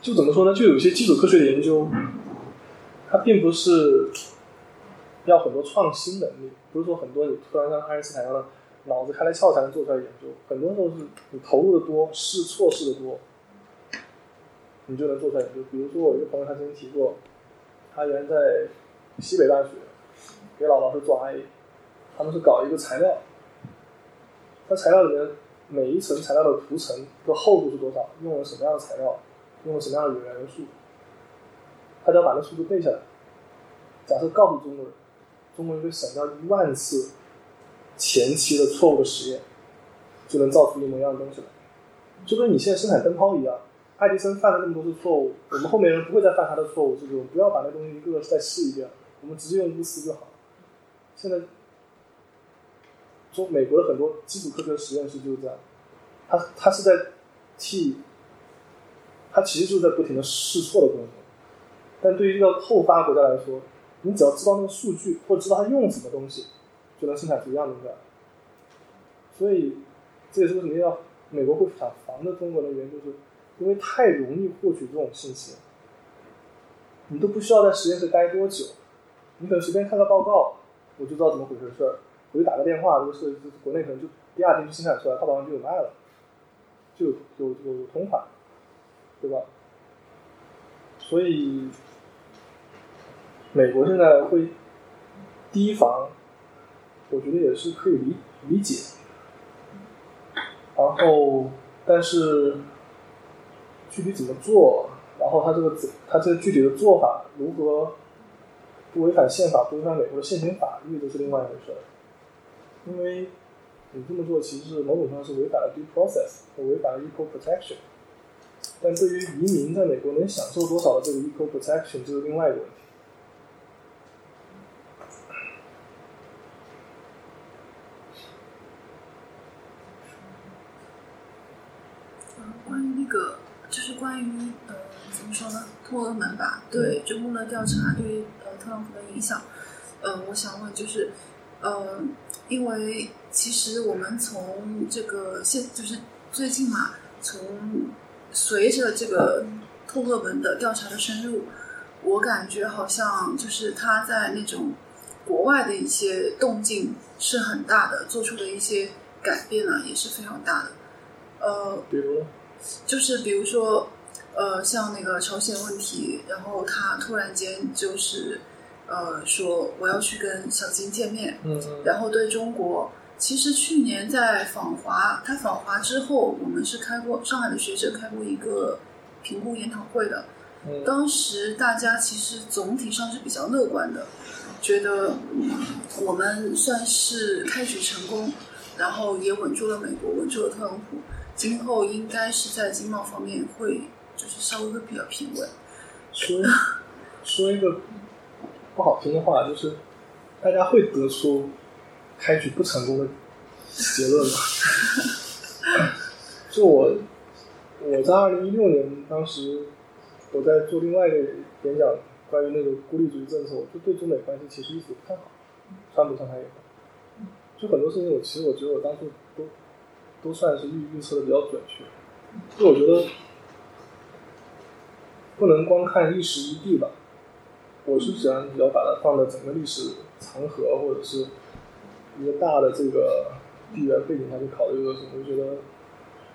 就怎么说呢？就有些基础科学的研究，它并不是要很多创新能力，不是说很多你突然像爱因斯坦一样的脑子开了窍才能做出来研究，很多时候是你投入的多，试错试的多。你就能做出来研究。比如说，我一个朋友他曾经提过，他原来在西北大学给老老师做 RA，他们是搞一个材料，它材料里面每一层材料的涂层的厚度是多少，用了什么样的材料，用了什么样的元素，他只要把那数字背下来。假设告诉中国人，中国人会省掉一万次前期的错误的实验，就能造出一模一样的东西来，就跟你现在生产灯泡一样。爱迪生犯了那么多次错误，我们后面人不会再犯他的错误，就是不要把那东西一个个再试一遍，我们直接用钨丝就好。现在，中美国的很多基础科学实验室就是这样，他他是在替，他其实就是在不停的试错的过程。但对于这个后发国家来说，你只要知道那个数据，或者知道他用什么东西，就能生产出一样东西。所以，这也是为什么要美国会想防着中国的原因，就是。因为太容易获取这种信息，你都不需要在实验室待多久，你可能随便看个报告，我就知道怎么回事事儿，我就打个电话，这个是国内可能就第二天就生产出来，淘宝上就有卖了，就有有有同款。对吧？所以美国现在会提防，我觉得也是可以理理解。然后，但是具体怎么做，然后他这个他这个具体的做法如何不违反宪法、不违反美国的现行法律，这是另外一回事。因为你这么做，其实是某种程度上是违反了 due process，和违反了 equal protection。但对于移民在美国能享受多少的这个 equal protection，这是另外一个问题。关于那个，就是关于呃，怎么说呢？托俄门吧，对，就穆勒调查对呃特朗普的影响，呃，我想问就是，呃，因为其实我们从这个现就是最近嘛，从随着这个托俄门的调查的深入，我感觉好像就是他在那种国外的一些动静是很大的，做出的一些改变呢也是非常大的，呃，比如。就是比如说，呃，像那个朝鲜问题，然后他突然间就是，呃，说我要去跟小金见面，嗯，然后对中国，其实去年在访华，他访华之后，我们是开过上海的学者开过一个评估研讨会的，当时大家其实总体上是比较乐观的，觉得我们算是开局成功，然后也稳住了美国，稳住了特朗普。今后应该是在经贸方面会就是稍微会比较平稳。说 [LAUGHS] 说一个不好听的话，就是大家会得出开局不成功的结论吗？[LAUGHS] 就我我在二零一六年当时我在做另外一个演讲，关于那个孤立主义政策，我就对中美关系其实一直不看好。川普上台以后，就很多事情我其实我觉得我当初都。都算是预预测的比较准确，就我觉得不能光看一时一地吧。我是想比较把它放在整个历史长河或者是一个大的这个地缘背景下去考虑的时候，我就觉得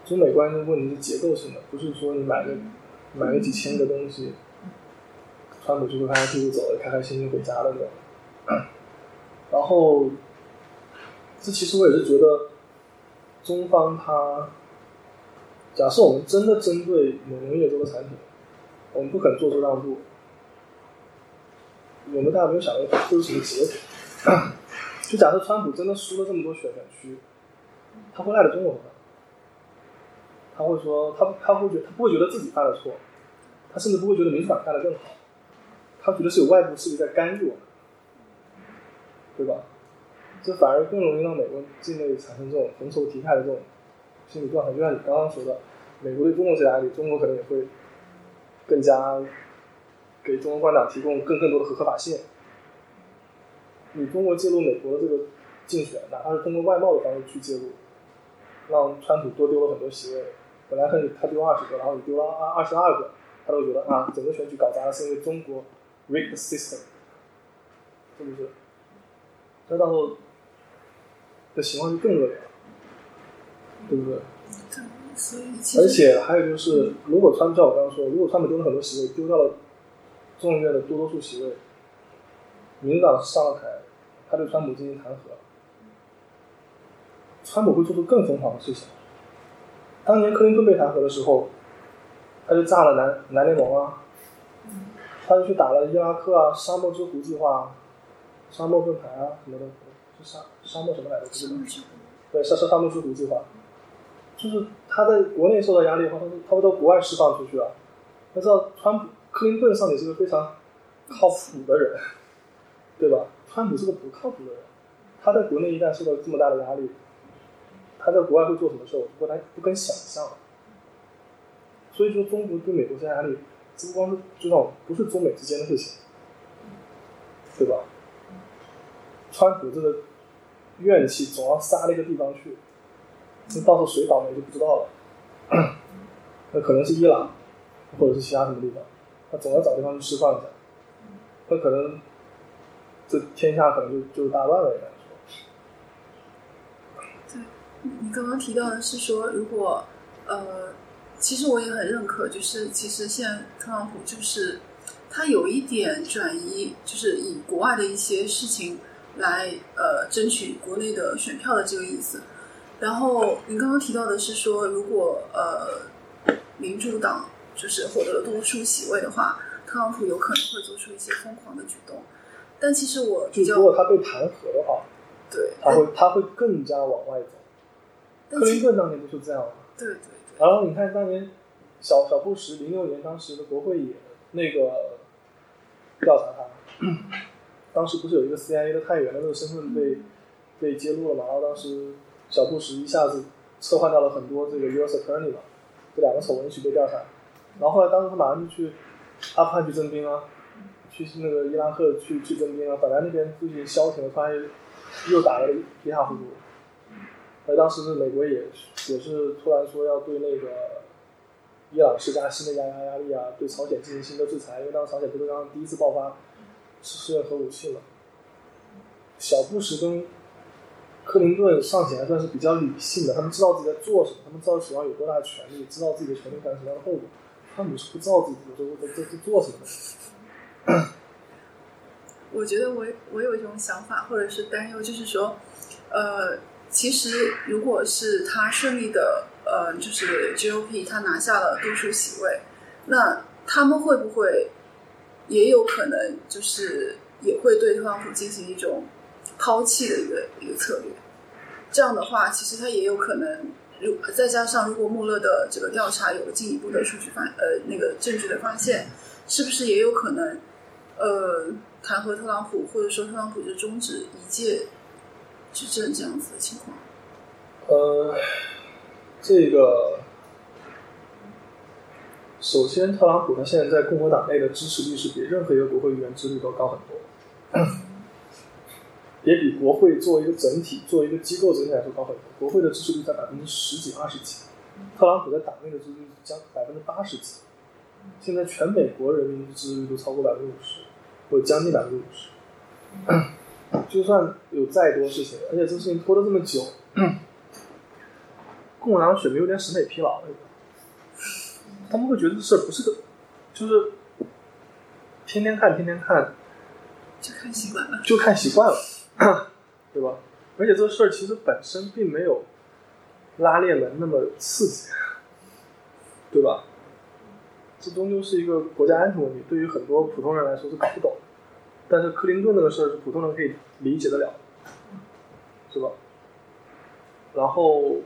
中美关系问题是结构性的，不是说你买个买个几千个东西，川普就会开开心心走了，开开心心回家了那种。然后，这其实我也是觉得。中方他，假设我们真的针对某农业这个产品，我们不肯做出让步，我们大家没有想过会是什么结果？[COUGHS] 就假设川普真的输了这么多选选区，他会赖在中国吗？他会说他他会觉他不会觉得自己犯了错，他甚至不会觉得民主党干得更好，他觉得是有外部势力在干预我们，对吧？这反而更容易让美国境内产生这种同仇敌忾的这种心理状态，就像你刚刚说的，美国对中国施压力，中国可能也会更加给中国共产党提供更更多的合合法性。你中国介入美国的这个竞选，哪怕是通过外贸的方式去介入，让川普多丢了很多席位，本来他他丢二十个，然后你丢了二二十二个，他都觉得啊，整个选举搞砸了是因为中国 rigged system，是不是？那到时候。的情况就更恶劣了，对不对？而且还有就是，如果川普像我刚刚说，如果川普丢了很多席位，丢掉了众议院的多多数席位，民主党上了台，他对川普进行弹劾，川普会做出更疯狂的事情。当年克林顿被弹劾的时候，他就炸了南南联盟啊，他就去打了伊拉克啊，沙漠之狐计划，啊沙漠盾牌啊什么的。沙沙漠什么来着？对，沙沙沙漠之狐计划，就是他在国内受到压力的话，他他会到国外释放出去啊。他知道川普克林顿上也是个非常靠谱的人，对吧？川普是个不靠谱的人，他在国内一旦受到这么大的压力，他在国外会做什么事儿？我不敢不敢想象。所以说，中国对美国施加压力，这不光是这种不是中美之间的事情，对吧？川普这个。怨气总要撒到一个地方去，那到时候谁倒霉就不知道了。[CLEARS THROAT] 那可能是伊朗，或者是其他什么地方，他总要找地方去释放一下。那可能这天下可能就就大乱了，应该说。对，你刚刚提到的是说，如果呃其实我也很认可，就是其实现在特朗普就是他有一点转移，就是以国外的一些事情来呃争取国内的选票的这个意思。然后您刚刚提到的是说，如果呃民主党就是获得了多数席位的话，特朗普有可能会做出一些疯狂的举动。但其实我比较就如果他被弹劾的话，对，他会他会更加往外走。克林顿当年不是这样吗？对对对，然后你看当年小小布什零六年当时的国会也那个调查他，当时不是有一个 CIA 的探员的那个身份被被揭露了嘛？然后当时小布什一下子撤换掉了很多这个 U.S. Attorney 嘛，这两个丑闻一起被调查。然后后来当时他马上就去阿富汗去征兵啊，去那个伊拉克去去征兵啊，本来那边最近消停了，突然又打得一塌糊涂。而当时美国也也是突然说要对那个伊朗施加新的压压压力啊，对朝鲜进行新的制裁，因为当时朝鲜不是刚刚第一次爆发试验核武器嘛。小布什跟克林顿尚且还算是比较理性的，他们知道自己在做什么，他们知道手上有多大的权力，知道自己的权力带来什么样的后果。川普是不知道自己有时候在在在做什么的。[COUGHS] 我觉得我我有一种想法或者是担忧，就是说，呃，其实如果是他顺利的，呃，就是 GOP 他拿下了多数席位，那他们会不会也有可能就是也会对特朗普进行一种抛弃的一个一个策略？这样的话，其实他也有可能，如再加上如果穆勒的这个调查有了进一步的数据发呃那个证据的发现，是不是也有可能呃弹劾特朗普，或者说特朗普就终止一届执政这样子的情况？呃，这个首先，特朗普他现在在共和党内的支持率是比任何一个国会议员支持率都高很多，也比国会作为一个整体、作为一个机构整体来说高很多。国会的支持率在百分之十几、二十几，特朗普在党内的支持率将百分之八十几。现在全美国人民的支持率都超过百分之五十，或者将近百分之五十。就算有再多事情，而且这事情拖了这么久，共和党选民有点审美疲劳了，他们会觉得这事儿不是个，就是天天看，天天看，就看习惯了。就看习惯了，[COUGHS] 对吧？而且这事儿其实本身并没有拉链门那么刺激，对吧？这终究是一个国家安全问题，对于很多普通人来说是搞不懂。但是克林顿那个事儿是普通人可以理解得了，是吧？然后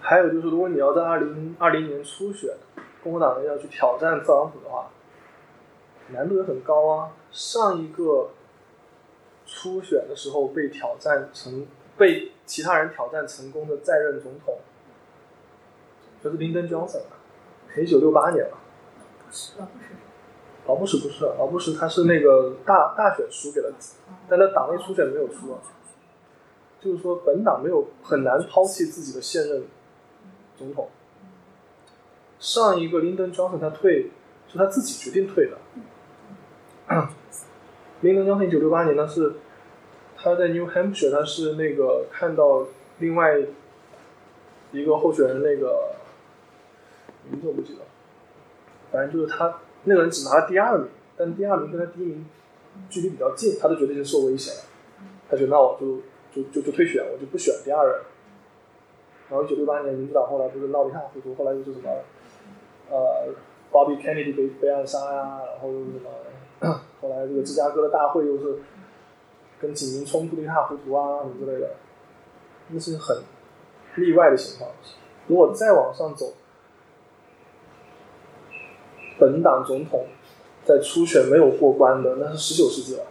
还有就是，如果你要在二零二零年初选，共和党人要去挑战特朗普的话，难度也很高啊。上一个初选的时候被挑战成被其他人挑战成功的在任总统，就是林登·约翰啊，一九六八年了。不是了，不是。老布什不是，老布什他是那个大大选输给了，但他党内初选没有输啊。就是说，本党没有很难抛弃自己的现任总统。上一个林登·约翰他退是他自己决定退的。[CLEARS THROAT] 林登·约翰一九六八年呢是他在 New Hampshire，他是那个看到另外一个候选人那个名字我不记得，反正就是他。那个人只拿了第二名，但第二名跟他第一名距离比较近，他就觉得已经受威胁了。他觉得那我就就就就退选，我就不选第二任。然后一九六八年民主党后来不是闹得一塌糊涂，后来又是什么呃，Bobby Kennedy 被被暗杀呀，然后又是什么，后来这个芝加哥的大会又是跟警民冲突的一塌糊涂啊什么之类的，那是很例外的情况。如果再往上走。本党总统在初选没有过关的，那是十九世纪了。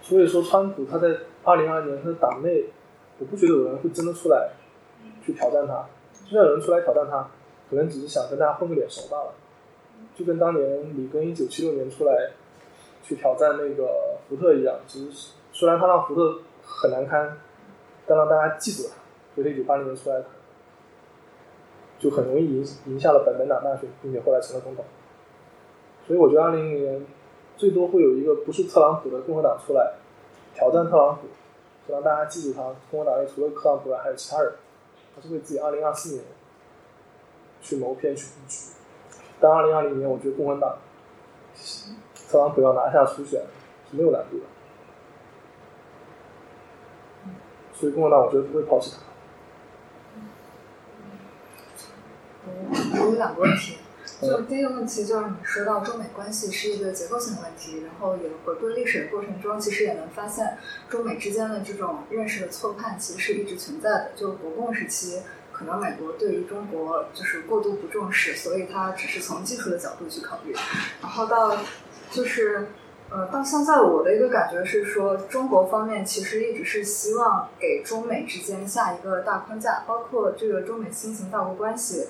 所以说，川普他在二零二年他的党内，我不觉得有人会真的出来去挑战他。就算有人出来挑战他，可能只是想跟大家混个脸熟罢了。就跟当年里根一九七六年出来去挑战那个福特一样，只是虽然他让福特很难堪，但让大家记住他。所以一九八零年出来。就很容易赢赢下了本本党大选，并且后来成了总统。所以我觉得二零一零年最多会有一个不是特朗普的共和党出来挑战特朗普，就让大家记住他。共和党内除了特朗普外还有其他人，他是为自己二零二四年去谋篇去布局。但二零二零年，我觉得共和党特朗普要拿下初选是没有难度的，所以共和党我觉得不会抛弃他。我有两个问题，就第一个问题就是你说到中美关系是一个结构性的问题，然后也回归历史的过程中，其实也能发现中美之间的这种认识的错判其实是一直存在的。就国共时期，可能美国对于中国就是过度不重视，所以它只是从技术的角度去考虑，然后到就是。呃，到现在我的一个感觉是说，中国方面其实一直是希望给中美之间下一个大框架，包括这个中美新型大国关系。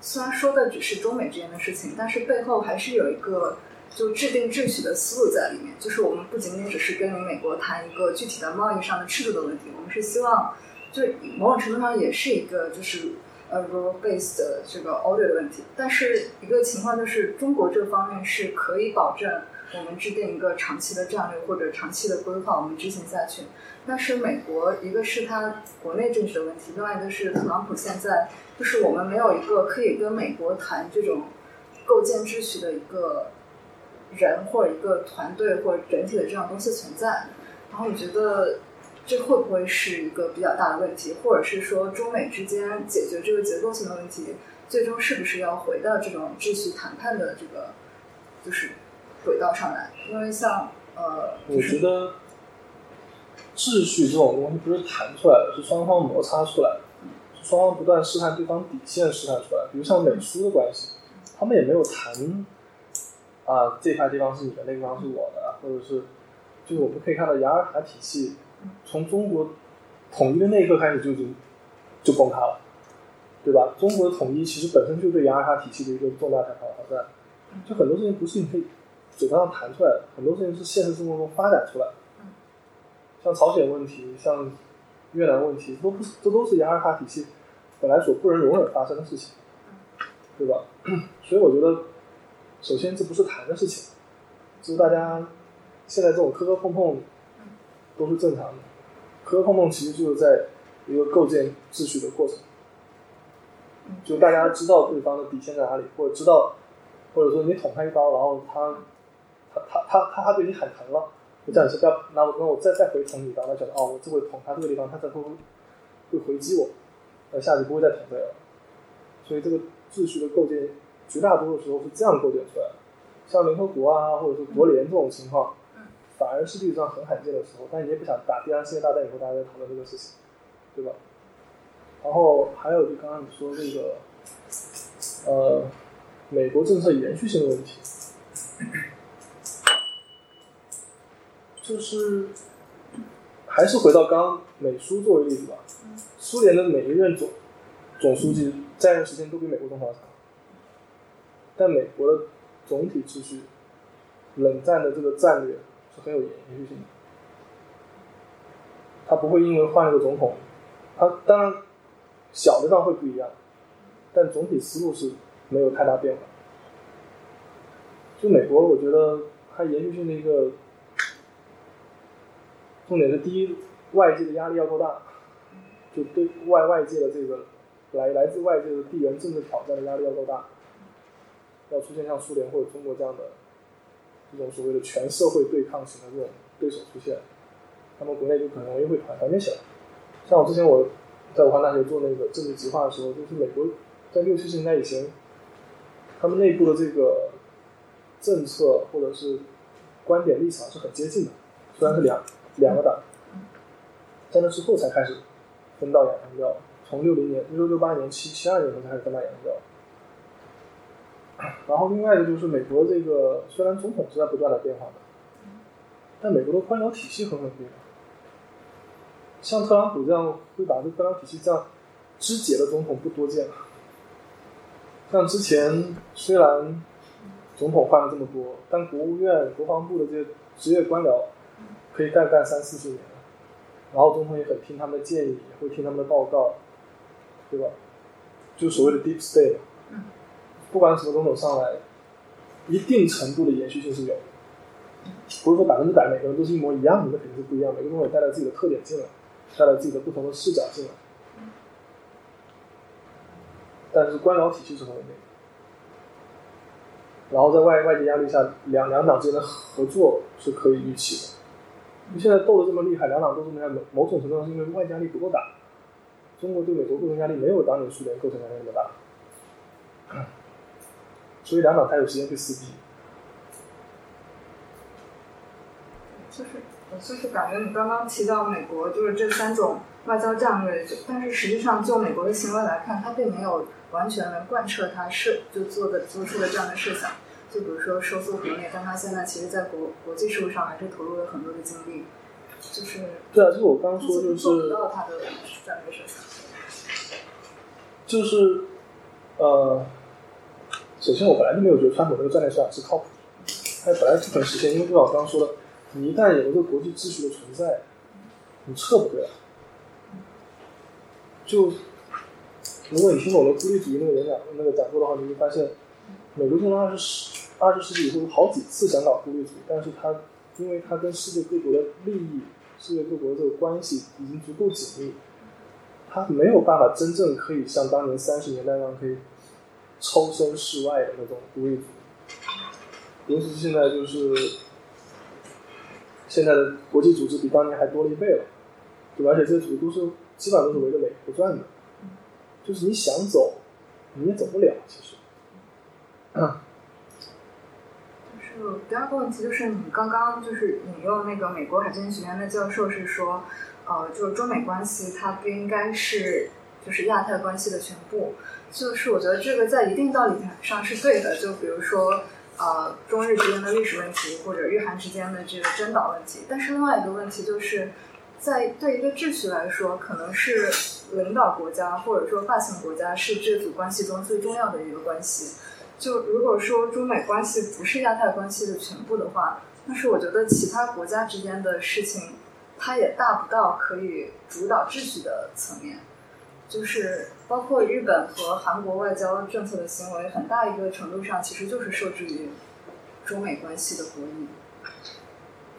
虽然说的只是中美之间的事情，但是背后还是有一个就制定秩序的思路在里面。就是我们不仅仅只是跟美国谈一个具体的贸易上的制度的问题，我们是希望，就某种程度上也是一个就是呃 rule based 的这个 order 的问题。但是一个情况就是，中国这方面是可以保证。我们制定一个长期的战略或者长期的规划，我们执行下去。但是美国一个是它国内政治的问题，另外一个是特朗普现在就是我们没有一个可以跟美国谈这种构建秩序的一个人或者一个团队或者整体的这样东西存在。然后我觉得这会不会是一个比较大的问题，或者是说中美之间解决这个结构性的问题，最终是不是要回到这种秩序谈判的这个就是？轨道上来，因为像呃，我觉得秩序这种东西不是谈出来的，是双方摩擦出来的，是双方不断试探对方底线试探出来。比如像美苏的关系，他们也没有谈啊这块地方是你的，那个地方是我的，或者是就是我们可以看到雅尔塔体系从中国统一的那一刻开始就已经就崩塌了，对吧？中国的统一其实本身就对雅尔塔体系的一个重大挑战，就很多事情不是你可以。嘴巴上谈出来的很多事情是现实生活中发展出来的，像朝鲜问题、像越南问题，都不是，这都是雅尔塔体系本来所不能容忍发生的事情，对吧？[CLEARS THROAT] 所以我觉得，首先这不是谈的事情，就是大家现在这种磕磕碰碰都是正常的，磕磕碰碰其实就是在一个构建秩序的过程，就大家知道对方的底线在哪里，或者知道，或者说你捅他一刀，然后他。他他他他他对你喊疼了，我叫你说不要，那我那我再再回捅你一刀，他觉得哦，我这回捅他这个地方，他才会会回击我，那，下次不会再捅这了。所以这个秩序的构建，绝大多数时候是这样构建出来的。像联合国啊，或者是国联这种情况，反而是历史上很罕见的时候。但你也不想打第二次世界大战以后大家在讨论这个事情，对吧？然后还有就刚刚你说这个，呃，美国政策延续性的问题。就是还是回到刚刚美苏作为例子吧，苏联的每一任总总书记在任时间都比美国总统长，但美国的总体秩序、冷战的这个战略是很有延续性的，他不会因为换了个总统，他当然小的上会不一样，但总体思路是没有太大变化。就美国，我觉得它延续性的一个。重点是第一，外界的压力要够大，就对外外界的这个来来自外界的地缘政治挑战的压力要够大，要出现像苏联或者中国这样的这种所谓的全社会对抗型的这种对手出现，他们国内就很容易会团团结起来。像我之前我在武汉大学做那个政治极化的时候，就是美国在六七十年代以前，他们内部的这个政策或者是观点立场是很接近的，虽然是两。两个党，在那之后才开始分道扬镳。从六零年、六六八年、七七二年才开始分道扬镳。然后另外一个就是美国这个，虽然总统是在不断的变化的，但美国的官僚体系很稳定。像特朗普这样会把这官僚体系这样肢解的总统不多见。像之前虽然总统换了这么多，但国务院、国防部的这些职业官僚。可以干干三四十年，然后总统也很听他们的建议，会听他们的报告，对吧？就所谓的 deep state，不管什么总统上来，一定程度的延续性是有的，不是说百分之百每个人都是一模一样的，那肯定是不一样。每个总统带来自己的特点进来，带来自己的不同的视角进来。但是官僚体系是很稳定。然后在外外界压力下，两两党之间的合作是可以预期的。你现在斗得这么厉害，两党斗这么厉害，某种程度上是因为外界压力不够大。中国对美国构成压力没有当年苏联构成压力那么大，所以两党才有时间去撕逼。就是，就是感觉你刚刚提到美国，就是这三种外交战略，但是实际上就美国的行为来看，它并没有完全的贯彻它是就做的做出的这样的设想。就比如说收缩国内，但他现在其实，在国国际事务上还是投入了很多的精力。就是对啊，就是我刚刚说，就是做不到他的战略设想。就是呃，首先我本来就没有觉得川普那个战略设想是靠谱的，他本来不可能实现，因为就像我刚刚说的，你一旦有一个国际秩序的存在，你撤不回来。就如果你听我的孤立主义那个演讲那个讲座的话，你会发现，美国从二十世二十世纪以后好几次想搞孤立主义，但是它因为它跟世界各国的利益、世界各国的这个关系已经足够紧密，它没有办法真正可以像当年三十年代那样可以抽身事外的那种孤立。尤其是现在就是现在的国际组织比当年还多了一倍了，对吧？而且这些组织都是基本上都是围着美国转的，就是你想走你也走不了，其实。就第二个问题就是，你刚刚就是引用那个美国海军学院的教授是说，呃，就是中美关系它不应该是就是亚太关系的全部。就是我觉得这个在一定道理上是对的。就比如说，呃，中日之间的历史问题，或者日韩之间的这个争岛问题。但是另外一个问题就是，在对一个秩序来说，可能是领导国家或者说发行国家是这组关系中最重要的一个关系。就如果说中美关系不是亚太关系的全部的话，但是我觉得其他国家之间的事情，它也大不到可以主导秩序的层面。就是包括日本和韩国外交政策的行为，很大一个程度上其实就是受制于中美关系的博弈。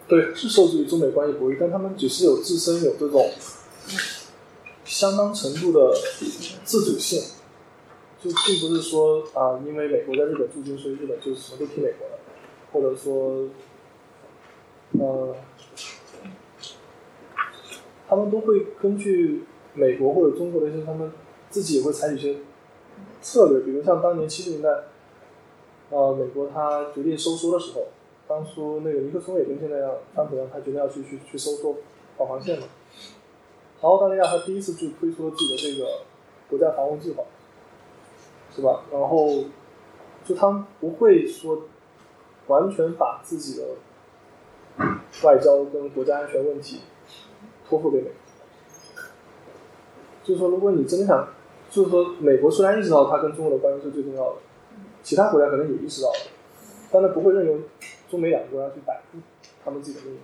对，是受制于中美关系博弈，但他们只是有自身有这种相当程度的自主性。就并不是说啊，因为美国在日本驻军，所以日本就什么都听美国的，或者说，呃，他们都会根据美国或者中国的一些，他们自己也会采取一些策略，比如像当年七十年代，呃，美国他决定收缩的时候，当初那个尼克松也跟现在一样，川普一样，他决定要去去去收缩跑防线嘛，然后澳大利亚他第一次就推出了自己的这个国家防务计划。是吧？然后，就他不会说完全把自己的外交跟国家安全问题托付给美国。就是说，如果你真的想，就是说，美国虽然意识到它跟中国的关系是最重要的，其他国家可能也意识到了，但他不会任由中美两个国家去摆布他们自己的命运。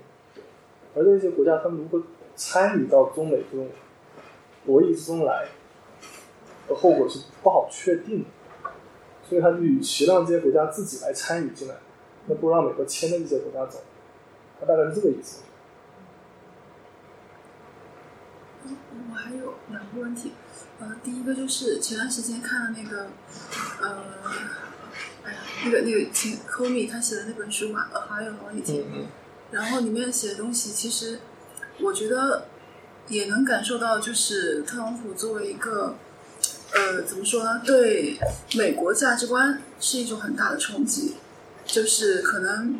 而这些国家，他们如何参与到中美这种博弈之中来？的后果是不好确定的，所以他与其让这些国家自己来参与进来，那不如让美国牵着这些国家走，他大概是这个意思。我还有两个问题，呃，第一个就是前段时间看了那个，呃，哎呀，那个那个请 c o m i 他写的那本书嘛，呃，还有好几天，然后里面写的东西，其实我觉得也能感受到，就是特朗普作为一个。呃，怎么说呢？对美国价值观是一种很大的冲击，就是可能，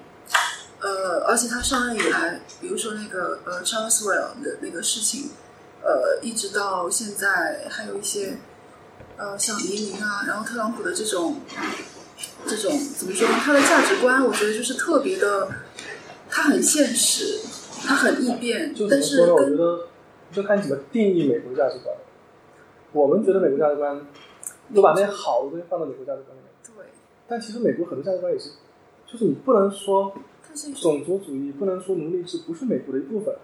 呃，而且他上任以来，比如说那个呃 Charleswell 的那个事情，呃，一直到现在，还有一些呃像移民啊，然后特朗普的这种这种怎么说呢？他的价值观，我觉得就是特别的，他很现实，他很易变，就但是我觉得就看你怎么定义美国价值观。我们觉得美国价值观，都把那些好的东西放到美国价值观里面。对。但其实美国很多价值观也是，就是你不能说种族主义，不能说奴隶制不是美国的一部分，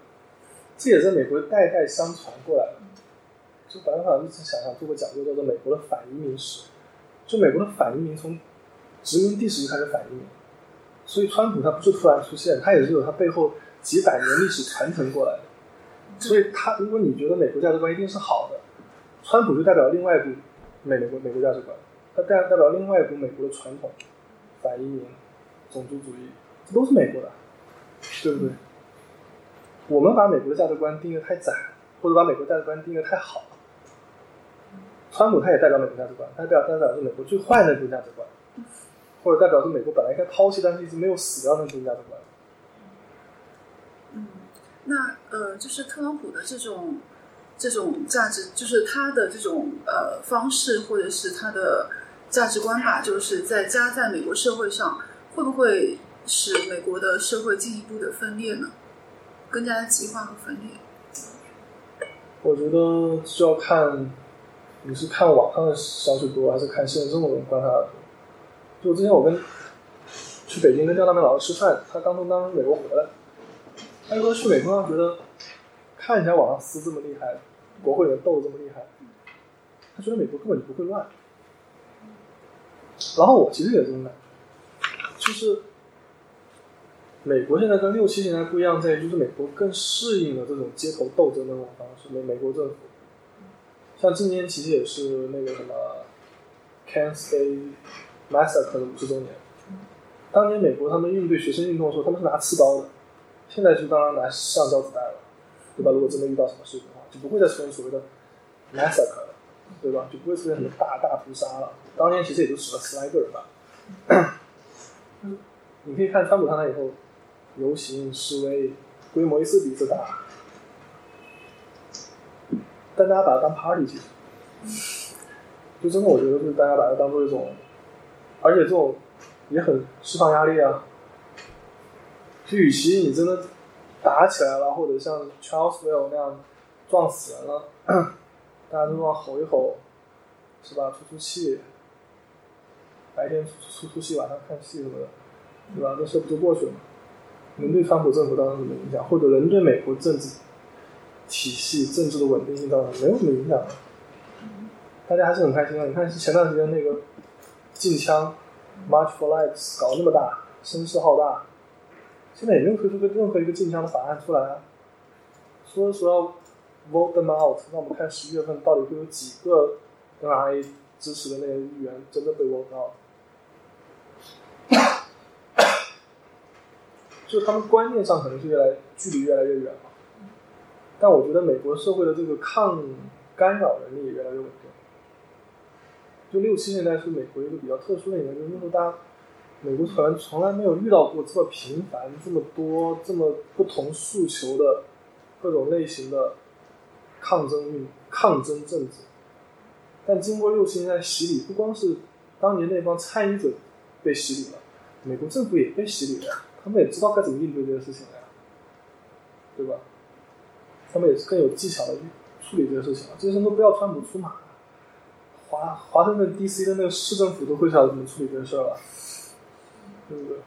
这也在美国代代相传过来的。就本来好像一直想想做个讲座，叫做美国的反移民史。就美国的反移民从殖民地时期开始反移民，所以川普他不是突然出现，他也是有他背后几百年历史传承过来的。所以他如果你觉得美国价值观一定是好的。川普就代表另外一股美国美国价值观，他代代表另外一股美国的传统，反移民、种族主义，这都是美国的，对不对？我们把美国的价值观定的太窄，或者把美国价值观定的太好。川普他也代表美国价值观，他代表代表是美国最坏的那种价值观，或者代表是美国本来应该抛弃，但是一直没有死掉的那种价值观。嗯，那呃，就是特朗普的这种这种价值，就是他的这种呃方式，或者是他的价值观吧，就是在加在美国社会上，会不会使美国的社会进一步的分裂呢？更加的极化和分裂？我觉得是要看。你是看网上的消息多，还是看现实生活中观察的多？就之前我跟去北京跟张大明老师吃饭，他刚从当美国回来，他说去美国，他觉得看起来网上撕这么厉害，国会人斗这么厉害，他觉得美国根本就不会乱。然后我其实也这么感觉，就是美国现在跟六七年代不一样，在于就是美国更适应了这种街头斗争的那种方式，美美国政府。像今年其实也是那个什么 Kansas Massacre 的五十周年。当年美国他们应对学生运动的时候，他们是拿刺刀的，现在就当然拿橡胶子弹了，对吧？如果真的遇到什么事情的话，就不会再出现所谓的 massacre 了，对吧？就不会出现什么大大屠杀了。当年其实也就死了十来个人吧。你可以看川普上台以后，游行示威规模一次比一次大。但大家把它当 party 去，就真的我觉得就是大家把它当做一种，而且这种也很释放压力啊。就与其你真的打起来了，或者像 Charlesville 那样撞死人了，大家都往吼一吼，是吧？出出气，白天出出出气，晚上看戏什么的，对吧？这事不就过去了吗？能对川普政府造成什么影响，或者能对美国政治？体系政治的稳定性造成没有什么影响，大家还是很开心的！你看前段时间那个禁枪 March for Lives 搞那么大，声势浩大，现在也没有推出个任何一个禁枪的法案出来啊。说说要 vote them out，那我们看十一月份到底会有几个 NRA 支持的那些议员真的被 vote out？就他们观念上可能是越来距离越来越远了。但我觉得美国社会的这个抗干扰能力也越来越稳定。就六七年代是美国一个比较特殊的年代，就是那时候大家美国可能从来没有遇到过这么频繁、这么多、这么不同诉求的各种类型的抗争运、抗争政治。但经过六七年代洗礼，不光是当年那帮参与者被洗礼了，美国政府也被洗礼了，他们也知道该怎么应对这些事情了呀，对吧？他们也是更有技巧的去处理这些事情了。这些人都不要川普出马，华华盛顿 D.C. 的那个市政府都会晓得怎么处理这事了，对不对？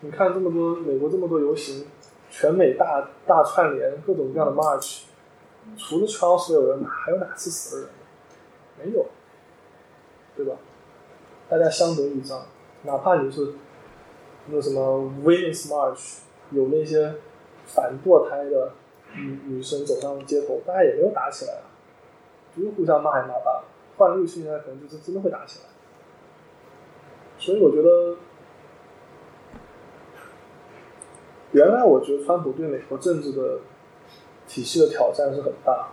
你看这么多美国这么多游行，全美大大串联，各种各样的 march，除了 Charles 有人，还有哪次死了人？没有，对吧？大家相得益彰，哪怕你是那什么 Women's March，有那些反堕胎的。女女生走上街头，大家也没有打起来啊，就是互相骂一骂罢了。换了六七年代，可能就是真的会打起来。所以我觉得，原来我觉得川普对美国政治的体系的挑战是很大，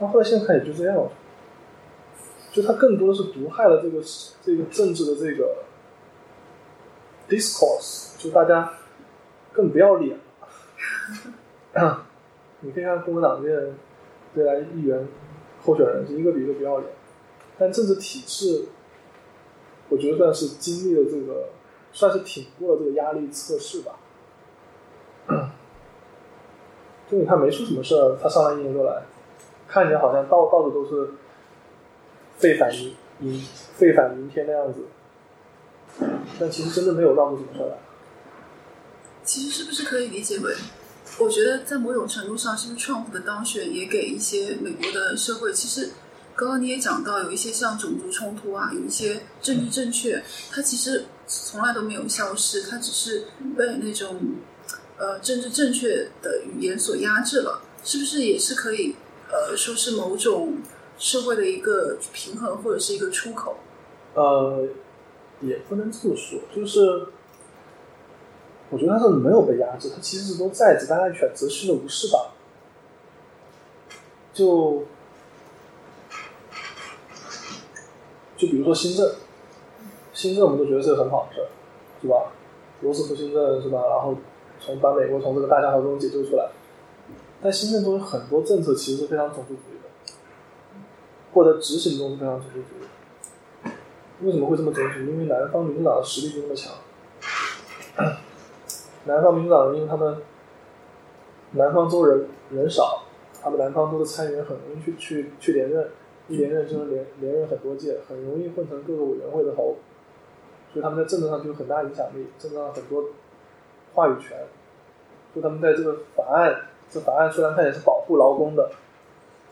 但后来现在也就这样了。就他更多的是毒害了这个这个政治的这个 discourse，就大家更不要脸了。[LAUGHS] 你可以看共和党这些未来议员候选人是一个比一个不要脸，但政治体制，我觉得算是经历了这个，算是挺过了这个压力测试吧。[CLEARS THROAT] 就你看没出什么事儿，他上来一年多来，看起来好像到到处都是废反明明废反明天的样子，但其实真的没有闹出什么事儿来。其实是不是可以理解为？我觉得在某种程度上，是不是 Trump 的当选也给一些美国的社会，其实刚刚你也讲到，有一些像种族冲突啊，有一些政治正确，它其实从来都没有消失，它只是被那种呃政治正确的语言所压制了，是不是也是可以呃说是某种社会的一个平衡或者是一个出口。呃，也不能这么说，就是我觉得他是没有被压制，他其实是都在，只大家选择性的无视吧。就就比如说新政，新政我们都觉得是个很好的事儿，是吧？罗斯福新政是吧？然后从把美国从这个大萧条中解救出来，但新政中有很多政策其实是非常种族主义的，或者执行中是非常种族主义。为什么会这么种族？因为南方民主党的实力就那么强。南方民主党，因为他们南方州人人少，他们南方州的参议员很容易去去去连任，一连任就能连连任很多届，很容易混成各个委员会的头，所以他们在政治上就有很大影响力，政治上很多话语权。就他们在这个法案，这法案虽然看起来是保护劳工的，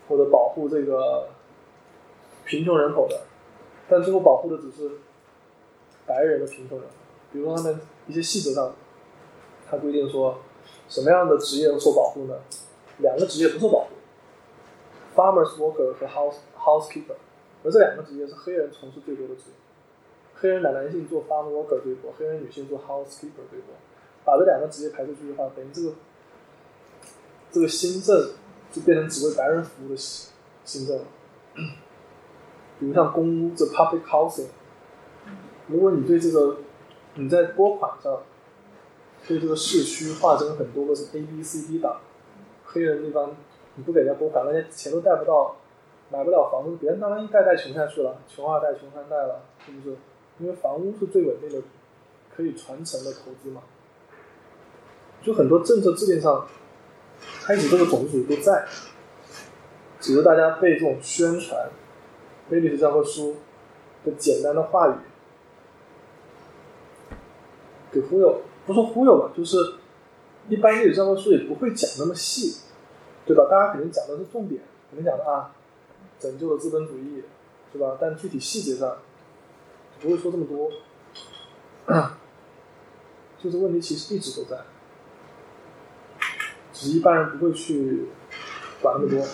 或者保护这个贫穷人口的。但最后保护的只是白人的贫穷人，比如说他们一些细则上，他规定说什么样的职业受保护呢？两个职业不受保护，farmers worker 和 house housekeeper，而这两个职业是黑人从事最多的职业，黑人男男性做 farm worker 最多，黑人女性做 housekeeper 最多。把这两个职业排除出去的话，等于这个这个新政就变成只为白人服务的新新政了。比如像公屋这 public housing，如果你对这个你在拨款上对这个市区划分很多个是 A B C D 档，黑人地方你不给人家拨款，人家钱都贷不到，买不了房子，别人当然一代代穷下去了，穷二代、穷三代了，是不是？因为房屋是最稳定的，可以传承的投资嘛。就很多政策制定上，开始这个种族主义都在，只是大家被这种宣传。非历史教科书的简单的话语给忽悠，不说忽悠吧，就是一般历史教科书也不会讲那么细，对吧？大家肯定讲的是重点，肯定讲的啊，拯救了资本主义，是吧？但具体细节上不会说这么多，就是问题其实一直都在，只是一般人不会去管那么多。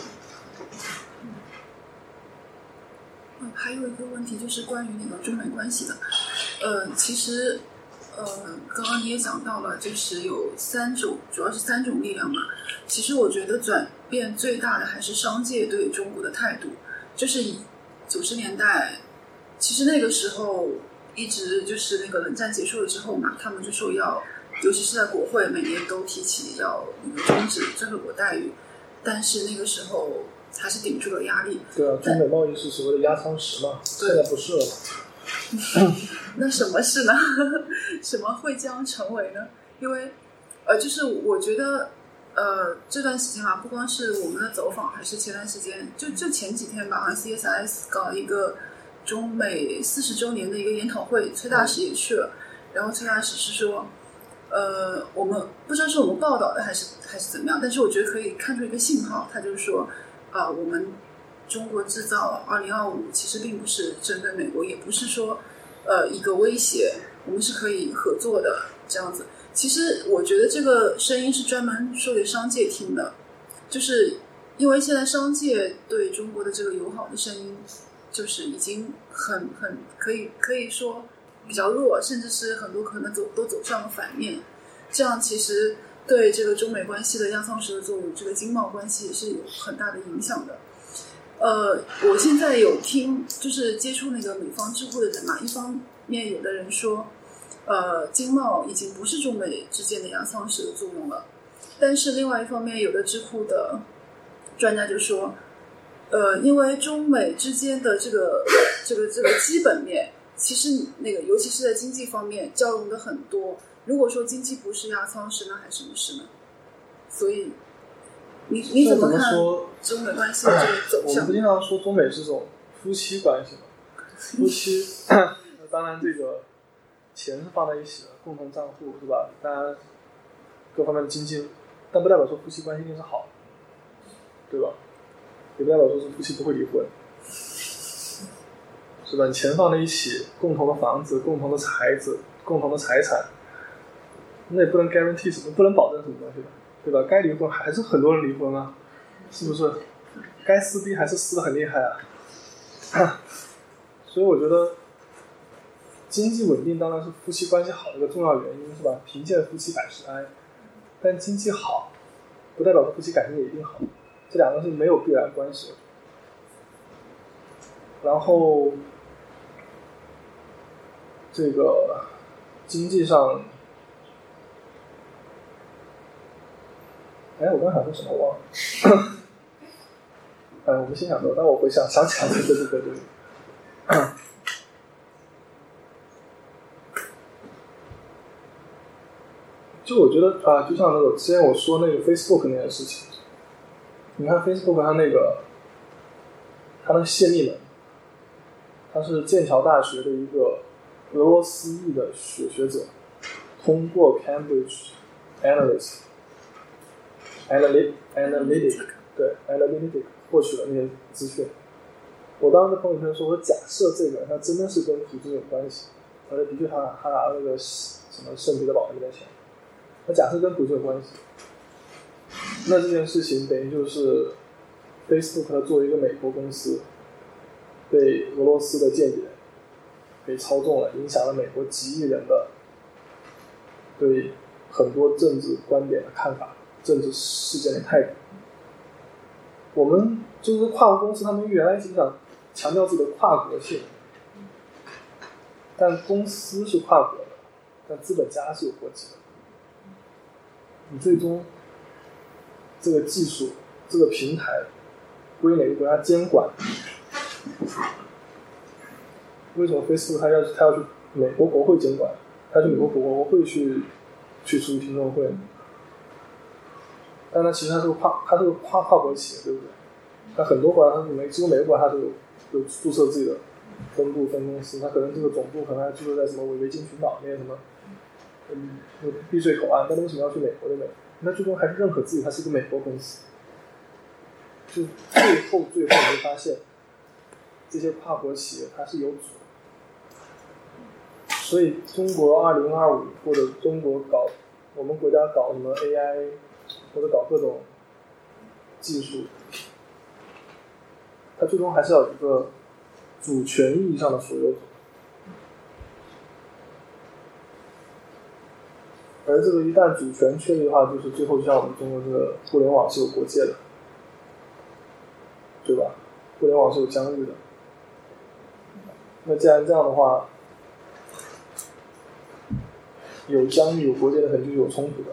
还有一个问题就是关于那个中美关系的，呃，其实，呃，刚刚你也讲到了，就是有三种，主要是三种力量嘛。其实我觉得转变最大的还是商界对中国的态度，就是以九十年代，其实那个时候一直就是那个冷战结束了之后嘛，他们就说要，尤其是在国会每年都提起要那个终止这个国待遇，但是那个时候。还是顶住了压力。对啊，中美贸易是所谓的压舱石嘛，现在不是了。[LAUGHS] 那什么是呢？[LAUGHS] 什么会将成为呢？因为，呃，就是我觉得，呃，这段时间啊，不光是我们的走访，还是前段时间，就就前几天吧，好像 CSIS 搞一个中美四十周年的一个研讨会，崔大使也去了。然后崔大使是说，呃，我们不知道是我们报道的还是还是怎么样，但是我觉得可以看出一个信号，他就是说。啊，我们中国制造二零二五其实并不是针对美国，也不是说呃一个威胁，我们是可以合作的这样子。其实我觉得这个声音是专门说给商界听的，就是因为现在商界对中国的这个友好的声音，就是已经很很可以可以说比较弱，甚至是很多可能走都走上了反面，这样其实。对这个中美关系的压舱石的作用，这个经贸关系也是有很大的影响的。呃，我现在有听，就是接触那个美方智库的人嘛，一方面有的人说，呃，经贸已经不是中美之间的压舱石的作用了，但是另外一方面，有的智库的专家就说，呃，因为中美之间的这个这个这个基本面，其实那个尤其是在经济方面交融的很多。如果说经济不是压舱石，那还什么石呢？所以，你你怎么看中美关系的这个走向？我们不经常说中美是种夫妻关系嘛？[LAUGHS] 夫妻，[COUGHS] 当然这个钱是放在一起的，共同账户是吧？当然各方面的经济，但不代表说夫妻关系一定是好，对吧？也不代表说是夫妻不会离婚，是吧？钱放在一起，共同的房子、共同的孩子、共同的财产。那也不能 guarantee 什么，不能保证什么东西吧，对吧？该离婚还是很多人离婚啊，是不是？该撕逼还是撕的很厉害啊。[COUGHS] 所以我觉得，经济稳定当然是夫妻关系好的一个重要原因，是吧？贫贱夫妻百事哀。但经济好，不代表夫妻感情也一定好，这两个是没有必然关系的。然后，这个经济上，哎，我刚想说什么忘了。[LAUGHS] 哎，我们先想说，但我回想想起来，对对对对对。[COUGHS] 就我觉得啊，就像那个之前我说那个 Facebook 那件事情，你看 Facebook 它那个，它那个泄密门，他是剑桥大学的一个俄罗斯裔的学学者，通过 Cambridge Analyst Analytic Analytic 对 Analytic 获取了那些资讯。我当时在朋友圈说，我假设这个他真的是跟普京有关系，而且的确他他拿那个什么圣彼得堡那边钱。那假设跟普京有关系，那这件事情等于就是 Facebook 它作为一个美国公司，被俄罗斯的间谍给操纵了，影响了美国几亿人的对很多政治观点的看法、政治事件的态度。我们就是跨国公司，他们原来是想强调自己的跨国性，但公司是跨国的，但资本家是有国籍的。你最终这个技术、这个平台归哪个国家监管？为什么 Facebook 它要它要去美国国会监管？它去美国国国会去去出席听证会呢？但它其实它是个跨，它是个跨跨国企业，对不对？它很多国家，它每几乎每个国家它都有有注册自己的分部分公司，它可能这个总部可能还注册在什么维维京群岛那些什么。嗯，避税口岸，但为什么要去美国的呢？那最终还是认可自己，它是一个美国公司。就最后最后，你会发现，这些跨国企业它是有主。所以，中国二零二五或者中国搞，我们国家搞什么 AI，或者搞各种技术，它最终还是要有一个主权意义上的所有者。而这个一旦主权确立的话，就是最后就像我们中国这个互联网是有国界的，对吧？互联网是有疆域的。那既然这样的话，有疆域、有国界的，肯定就有冲突的。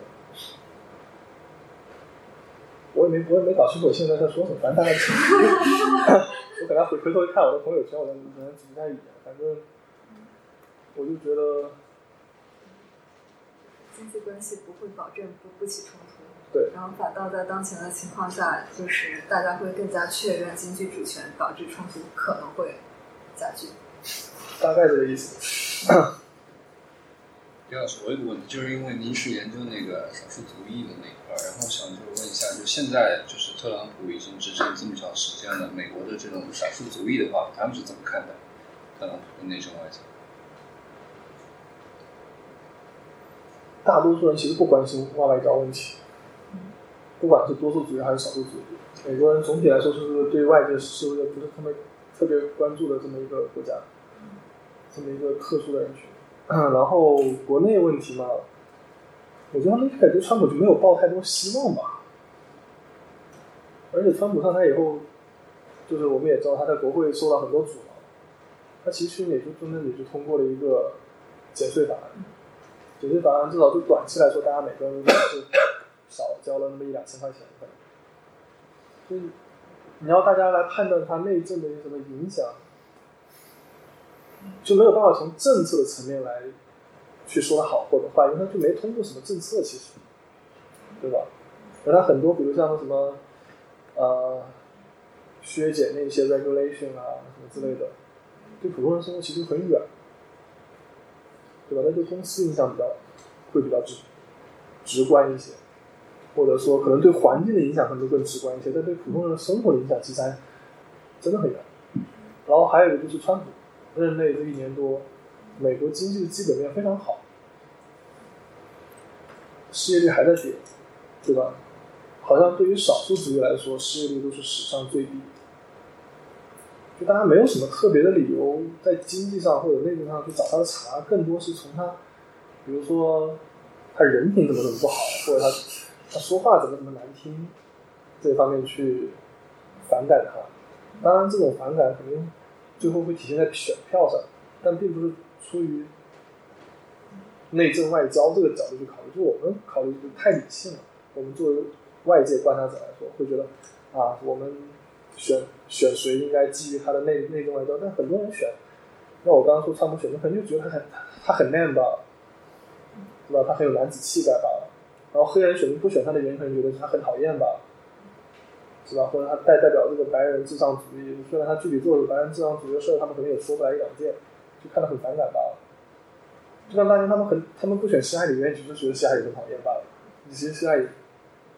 我也没，我也没搞清楚我现在在说什么，反正大概，[LAUGHS] 我可能回回头一看我的朋友圈，我可能不太一反正我就觉得。经济关系不会保证不不起冲突，对，然后反倒在当前的情况下，就是大家会更加确认经济主权，导致冲突可能会加剧。大概这个意思。[LAUGHS] 李老师，我有个问题，就是因为您是研究那个少数族裔的那一块，然后想就是问一下，就现在就是特朗普已经执政这么长时间了，美国的这种少数族裔的话，他们是怎么看待特朗普的内政外交？大多数人其实不关心外外交问题，不管是多数族裔还是少数族裔，美国人总体来说就是对外界事务的不是特别特别关注的这么一个国家，这么一个特殊的人群。嗯然后国内问题嘛，我觉得他们一开始对川普就没有抱太多希望吧。而且川普上台以后，就是我们也知道他在国会受到很多阻挠，他其实也就真正也就通过了一个减税法案。减税法案至少就短期来说，大家每个人都是少交了那么一两千块钱的。所以你要大家来判断他内政的一些什么影响，就没有办法从政策的层面来去说它好或者坏，因为它就没通过什么政策，其实，对吧？而它很多，比如像什么呃削减那些 regulation 啊什么之类的，对普通人生活其实很远。对吧？那对公司影响比较会比较直直观一些，或者说可能对环境的影响可能更直观一些，但对普通人的生活的影响其实还真的很远。然后还有一个就是川普任内这一年多，美国经济的基本面非常好，失业率还在跌，对吧？好像对于少数族裔来说，失业率都是史上最低。就大家没有什么特别的理由在经济上或者内政上去找他的茬，更多是从他，比如说他人品怎么怎么不好，或者他他说话怎么怎么难听，这方面去反感他。当然，这种反感肯定最后会体现在选票上，但并不是出于内政外交这个角度去考虑。就我们考虑就太理性了。我们作为外界观察者来说，会觉得啊，我们选。选谁应该基于他的内内政外交，但很多人选，那我刚刚说川普选的，可能就觉得他很他很 man 吧，是吧？他很有男子气概吧。然后黑人选民不选他的原因，可能觉得他很讨厌吧，是吧？或者他代代表这个白人至上主义，虽然他具体做的白人至上主义的事，他们可能也说不来一两件，就看得很反感罢了。就像当年他们很他们不选希拉里，原因只是觉得希拉里很讨厌罢了。其实希拉里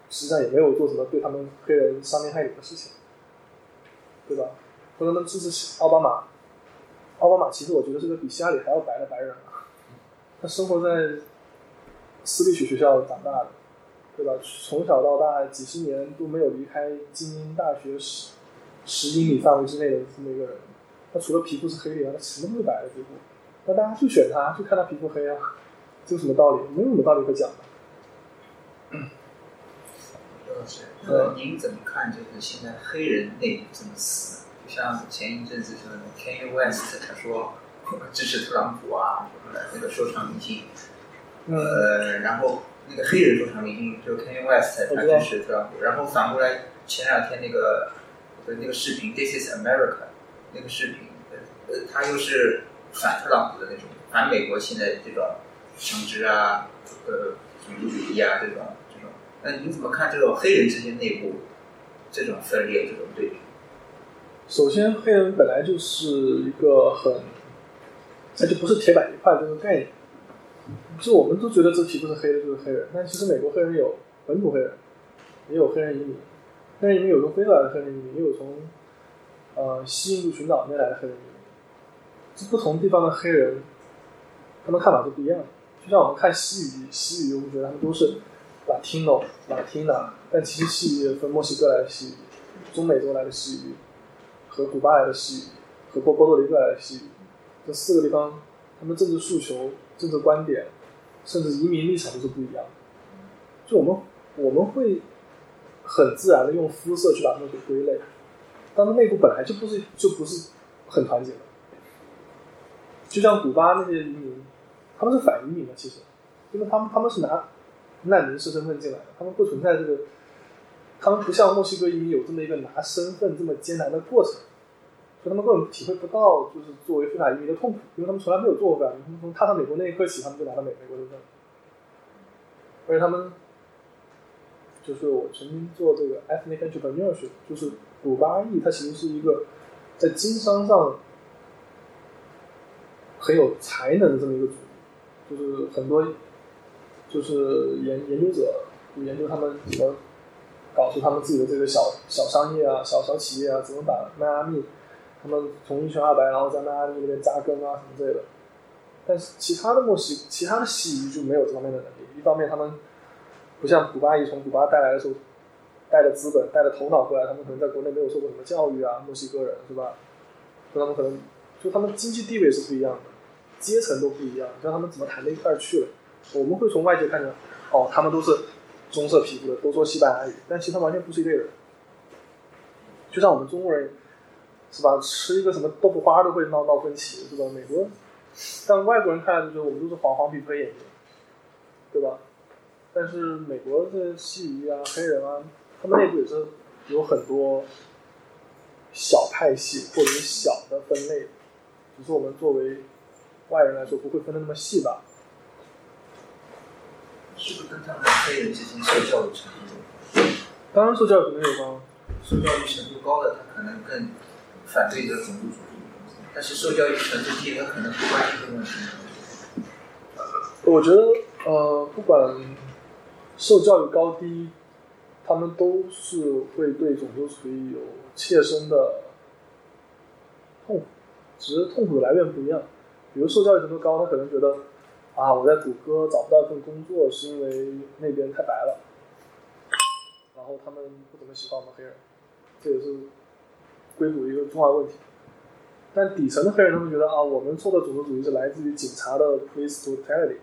实际上也没有做什么对他们黑人伤天害理的事情。对吧？或者能支持奥巴马？奥巴马其实我觉得是个比希拉里还要白的白人。他生活在私立学学校长大的，对吧？从小到大几十年都没有离开精英大学十十英里范围之内的这么一个人。他除了皮肤是黑的以外，他什么都是白的几乎。那大家就选他，就看他皮肤黑啊，这有什么道理？没有什么道理可讲的。老师，呃，您怎么看？就是现在黑人内部这么死，就像前一阵子说的 Kanye West，他说支持特朗普啊，那个说唱明星，呃，然后那个黑人说唱明星就 Kanye West，他支持特朗普，然后反过来前两天那个的那个视频 This is America 那个视频，呃，他又是反特朗普的那种，反美国现在这种枪支啊，呃，种族主义啊这种。那你怎么看这种黑人之间内部这种分裂、这种对比？首先，黑人本来就是一个很，那就不是铁板一块这个概念。就我们都觉得这皮肤是黑的，就是黑人。但其实美国黑人有本土黑人，也有黑人移民。黑人移民有从非洲来的黑人移民，也有从呃西印度群岛那来的黑人移民。这不同地方的黑人，他们看法都不一样。就像我们看西语，西语我们觉得他们都是。Latino、Latina，但其实西语分墨西哥来的西语、中美洲来的西语和古巴来的西语和波波多黎各来的西语，这四个地方，他们政治诉求、政治观点，甚至移民立场都是不一样的。就我们我们会很自然的用肤色去把他们给归类，他们内部本来就不是就不是很团结的。就像古巴那些移民，他们是反移民的，其实，因为他们他们是拿。难民身份进来的，他们不存在这个，他们不像墨西哥移民有这么一个拿身份这么艰难的过程，所以他们根本体会不到就是作为非法移民的痛苦，因为他们从来没有做过非法移民，他们从踏上美国那一刻起，他们就拿到美美国身份，而且他们就是我曾经做这个 ethnic entrepreneurship，就是古巴裔，它其实是一个在经商上很有才能的这么一个族，就是很多。就是研研究者，就研究他们怎么搞出他们自己的这个小小商业啊、小小企业啊，怎么把迈阿密，他们从一穷二白，然后在迈阿密那边扎根啊什么之类的。但是其他的墨西其他的西裔就没有这方面的能力。一方面他们不像古巴裔从古巴带来的时候带着资本、带着头脑过来，他们可能在国内没有受过什么教育啊，墨西哥人是吧？所以他们可能就他们经济地位是不一样的，阶层都不一样，让他们怎么谈到一块去了？我们会从外界看着，哦，他们都是棕色皮肤的，都说西班牙语，但其实他完全不是一类人。就像我们中国人，是吧？吃一个什么豆腐花都会闹闹分歧，是吧？美国，但外国人看来就觉得我们都是黄黄皮肤黑眼睛，对吧？但是美国的西裔啊、黑人啊，他们内部也是有很多小派系或者是小的分类，只是我们作为外人来说不会分的那么细吧。是不是跟他们黑人进行受教育程度？当然受教育有关。受教育程度高的，他可能更反对的种族主义；但是受教育程度低的，可能不关心这个问题。我觉得，呃，不管受教育高低，他们都是会对种族主义有切身的痛苦，只是痛苦的来源不一样。比如受教育程度高，他可能觉得。啊，我在谷歌找不到一份工作，是因为那边太白了。然后他们不怎么喜欢我们黑人，这也是硅谷一个重要问题。但底层的黑人他们觉得啊，我们受的种族主义是来自于警察的 police brutality，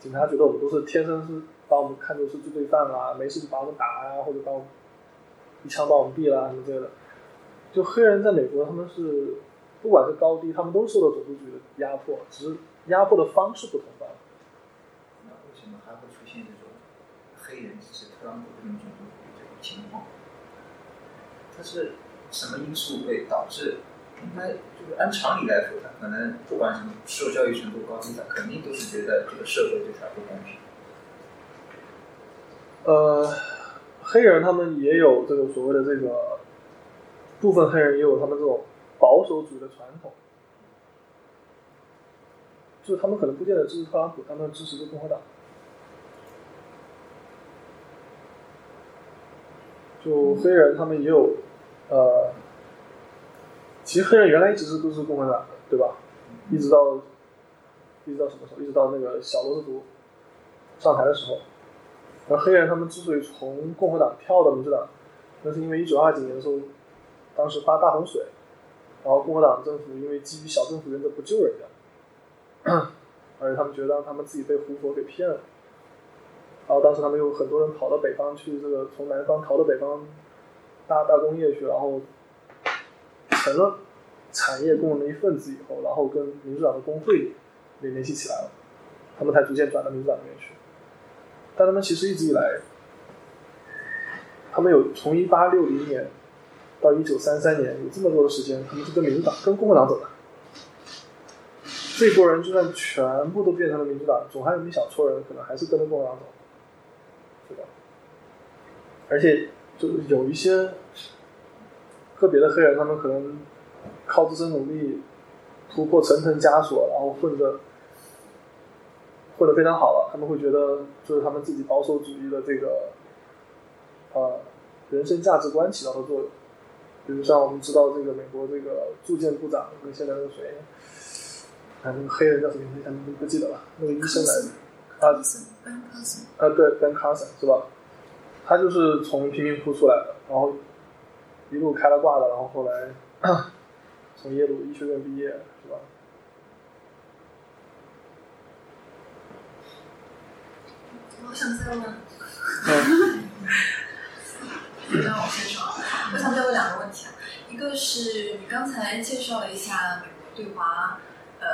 警察觉得我们都是天生是把我们看作是罪犯啊，没事就把我们打啊、或者把我们一枪把我们毙了啊什么之类的。就黑人在美国，他们是不管是高低，他们都受到种族主义的压迫，只是压迫的方式不同罢了。那为什么还会出现这种黑人支持特朗普这种种族主义这种情况？它是什么因素会导致？应该就是按常理来说，他可能不管什么受教育程度高低，他肯定都是觉得这个社会对他不公平。呃，黑人他们也有这个所谓的这个部分黑人也有他们这种保守主义的传统，就是他们可能不见得支持特朗普，他们支持这共和党。就黑人他们也有，呃，其实黑人原来一直是都是共和党的，对吧？一直到一直到什么时候？一直到那个小罗斯福上台的时候。而黑人他们之所以从共和党跳到民主党，那是因为一九二几年的时候，当时发大洪水，然后共和党政府因为基于小政府原则不救人家，而且他们觉得他们自己被胡佛给骗了，然后当时他们有很多人跑到北方去，这个从南方逃到北方大大工业去，然后成了产业工人的一份子以后，然后跟民主党的工会联联系起来了，他们才逐渐转到民主党里面去。但他们其实一直以来，他们有从一八六零年到一九三三年有这么多的时间，他们是跟民主党、跟共和党走的。这波人就算全部都变成了民主党，总还有一小撮人可能还是跟着共和党走，对吧？而且就是有一些个别的黑人，他们可能靠自身努力突破层层枷锁，然后混的。混得非常好了，他们会觉得就是他们自己保守主义的这个，呃，人生价值观起到的作用。比如像我们知道这个美国这个住建部长，跟现在那个谁，啊，那个黑人叫什么名字？你不记得了？那个医生来着？啊，啊，对，Ben Carson 是吧？他就是从贫民窟出来的，然后一路开了挂的，然后后来 [COUGHS] 从耶鲁医学院毕业，是吧？我想再问，[LAUGHS] 我先说，我想再问两个问题啊，一个是你刚才介绍了一下美国对华呃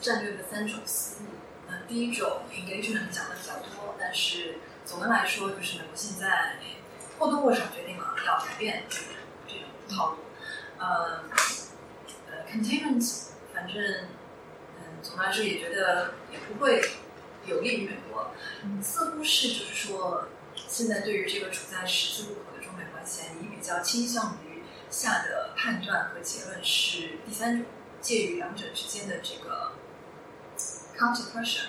战略的三种思路，呃，第一种 engagement 讲的比较多，但是总的来说就是美国现在或多或少决定了要改变这种这种套路，呃呃 containment 反正嗯总的来说也觉得也不会有利于美国。似乎是，就是说，现在对于这个处在十字路口的中美关系，你比较倾向于下的判断和结论是第三种，介于两者之间的这个 counter pressure。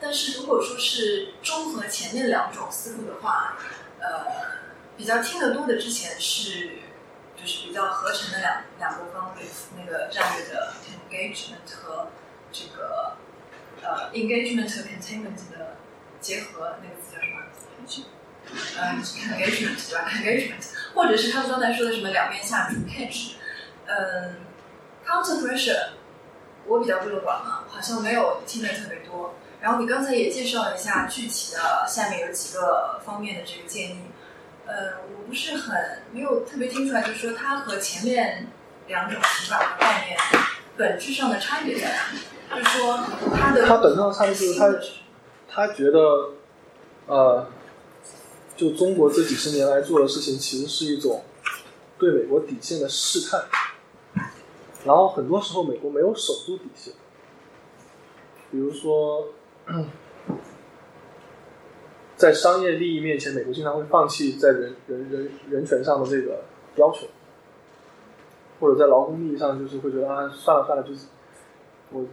但是如果说是综合前面两种思路的话，呃，比较听得多的之前是就是比较合成的两两个方对那个战略的 engagement 和这个呃 engagement 和 containment 的。结合那个词叫什么？嗯，engagement 对吧？engagement，或者是他们刚才说的什么两面下注 catch，嗯，counter pressure，我比较不乐观嘛，好像没有听的特别多。然后你刚才也介绍了一下具体的，下面有几个方面的这个建议，呃，我不是很没有特别听出来，就是说它和前面两种提法和概念本质上的差别在哪？里？就是说它的它本质上差别就是它。他觉得，呃，就中国这几十年来做的事情，其实是一种对美国底线的试探。然后很多时候，美国没有守住底线。比如说，在商业利益面前，美国经常会放弃在人人人人权上的这个要求，或者在劳工利益上，就是会觉得啊，算了算了，就是我。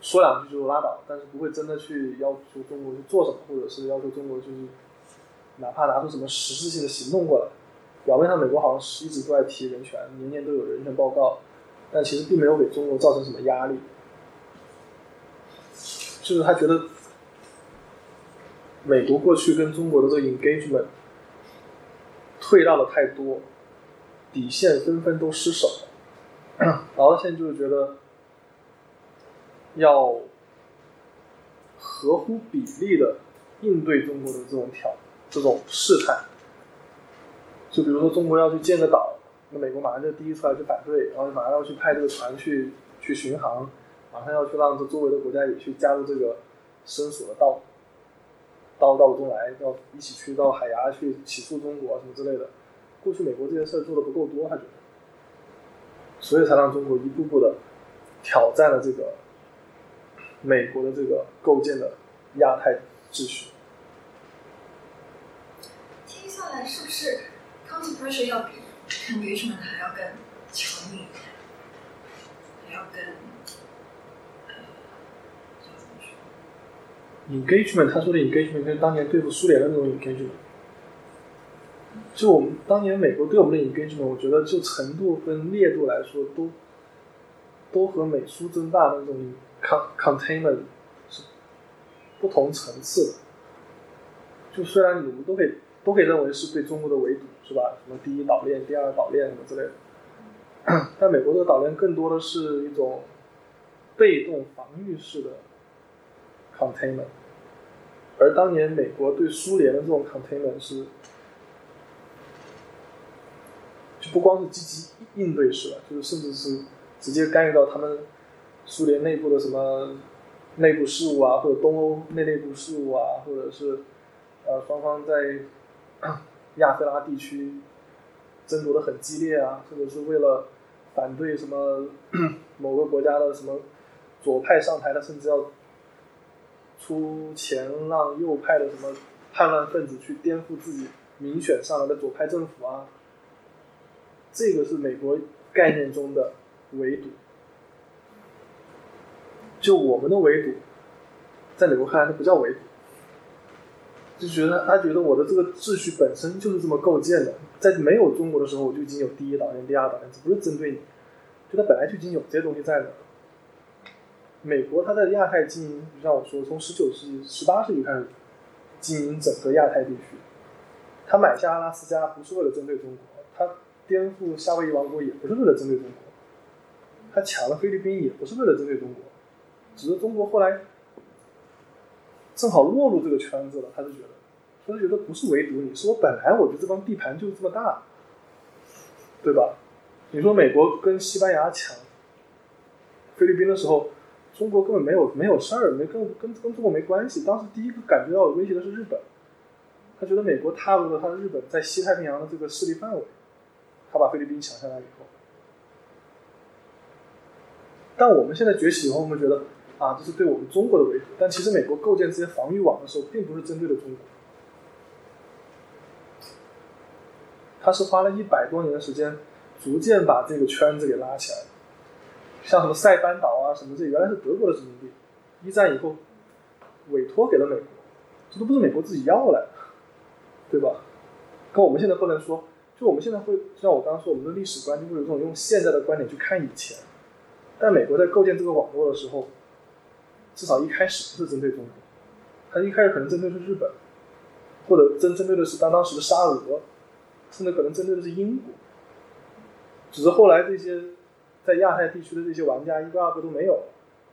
说两句就拉倒，但是不会真的去要求中国去做什么，或者是要求中国就是哪怕拿出什么实质性的行动过来。表面上美国好像是一直都在提人权，年年都有人权报告，但其实并没有给中国造成什么压力。就是他觉得美国过去跟中国的这个 engagement 退让的太多，底线纷纷都失守，然后现在就是觉得要合乎比例的应对中国的这种挑这种试探，就比如说中国要去建个岛，美国马上就第一出来去反对，然后马上要去派这个船去去巡航，马上要去让这周围的国家也去加入这个申诉的道到到中来，要一起去到海牙去起诉中国什么之类的。过去美国这些事做的不够多，他觉得，所以才让中国一步步的挑战了这个美国的这个构建的亚太秩序。听下来是不是 counter pressure 要比 engagement 还要更强硬，还要更呃叫怎么说？engagement，他说的 engagement 跟当年对付苏联的那种 engagement，就我们当年美国对我们的 engagement，我觉得就程度跟烈度来说，都都和美苏争霸的那种 con t a i n m e n t 是不同层次的。就虽然我们都可以都可以认为是对中国的围堵，是吧？什么第一岛链、第二岛链什么之类的，但美国的岛链更多的是一种被动防御式的 containment，而当年美国对苏联的这种 containment 是，就不光是积极应对式的，就是甚至是直接干预到他们苏联内部的什么内部事务啊，或者东欧内内部事务啊，或者是呃双方在亚非拉地区争夺的很激烈啊，或者是为了反对什么 [CLEARS THROAT] 某个国家的什么左派上台，他甚至要出钱让右派的什么叛乱分子去颠覆自己民选上来的左派政府啊，这个是美国概念中的围堵。就我们的围堵，在美国看来，它不叫围堵，就觉得他觉得我的这个秩序本身就是这么构建的，在没有中国的时候，我就已经有第一岛链、第二岛链，这不是针对你，就它本来就已经有这些东西在了。美国它在亚太经营，就像我说，从十九世纪、十八世纪开始经营整个亚太地区。他买下阿拉斯加不是为了针对中国，他颠覆夏威夷王国也不是为了针对中国，他抢了菲律宾也不是为了针对中国，只是中国后来正好落入这个圈子了，他就觉得，他就觉得不是唯独你，是我本来我的这帮地盘就这么大，对吧？你说美国跟西班牙抢菲律宾的时候，中国根本没有没有事儿，没跟跟跟中国没关系。当时第一个感觉到威胁的是日本，他觉得美国踏入了他日本在西太平洋的这个势力范围，他把菲律宾抢下来以后，但我们现在崛起以后，我们觉得啊，这是对我们中国的围堵。但其实美国构建这些防御网的时候，并不是针对的中国，他是花了一百多年的时间，逐渐把这个圈子给拉起来。像什么塞班岛啊，什么这原来是德国的殖民地，一战以后委托给了美国，这都不是美国自己要来的，对吧？可我们现在不能说，就我们现在会，像我刚刚说，我们的历史观就会有这种用现在的观点去看以前。但美国在构建这个网络的时候，至少一开始不是针对中国，它一开始可能针对的是日本，或者针针对的是当当时的沙俄，甚至可能针对的是英国。只是后来这些在亚太地区的这些玩家一个二个都没有，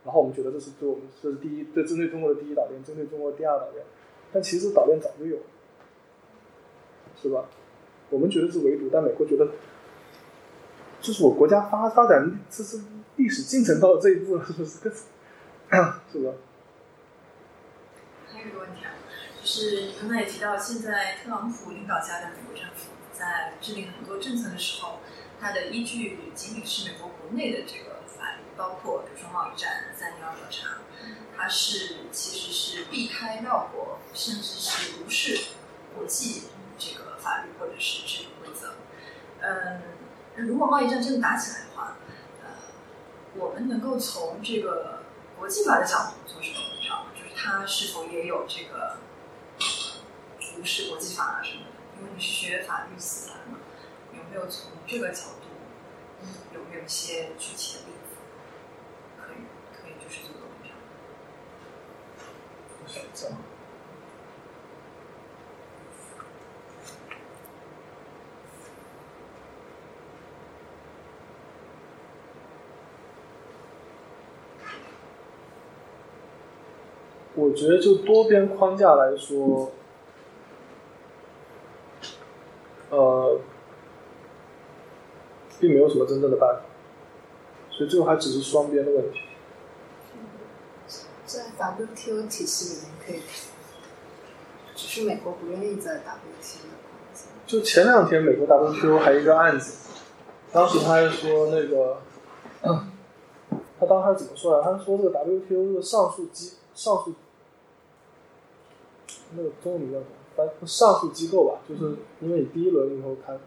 然后我们觉得这是对我们这是第一，这针对中国的第一岛链，针对中国的第二岛链，但其实岛链早就有了，是吧？我们觉得是围堵，但美国觉得这是我国家发发展，这是历史进程到了这一步了，是不是？[LAUGHS] 是吧？还有一个问题啊，就是你刚才也提到，现在特朗普领导下的美国政府在制定很多政策的时候，它的依据仅仅是美国国内的这个法律，包括比如说贸易战、三幺调查，它是其实是避开绕过，甚至是无视国际这个法律或者是制度规则。嗯，如果贸易战真的打起来的话，呃，我们能够从这个国际法的角度做什么文章？就是它是否也有这个无视国际法啊什么的？因为你是学法律思想嘛，有没有从这个角度，有没有一些具体的例子，可以可以就是做个文章？我想一下。我觉得就多边框架来说，呃，并没有什么真正的办法，所以最后还只是双边的问题。在 WTO 体系里面可以，只是美国不愿意在 WTO 的框架。就前两天美国 WTO 还有一个案子，当时他还说那个，他当时怎么说啊？他说这个 WTO 这个上诉机上诉那个中文叫什么？反正上诉机构吧，就是因为你第一轮以后谈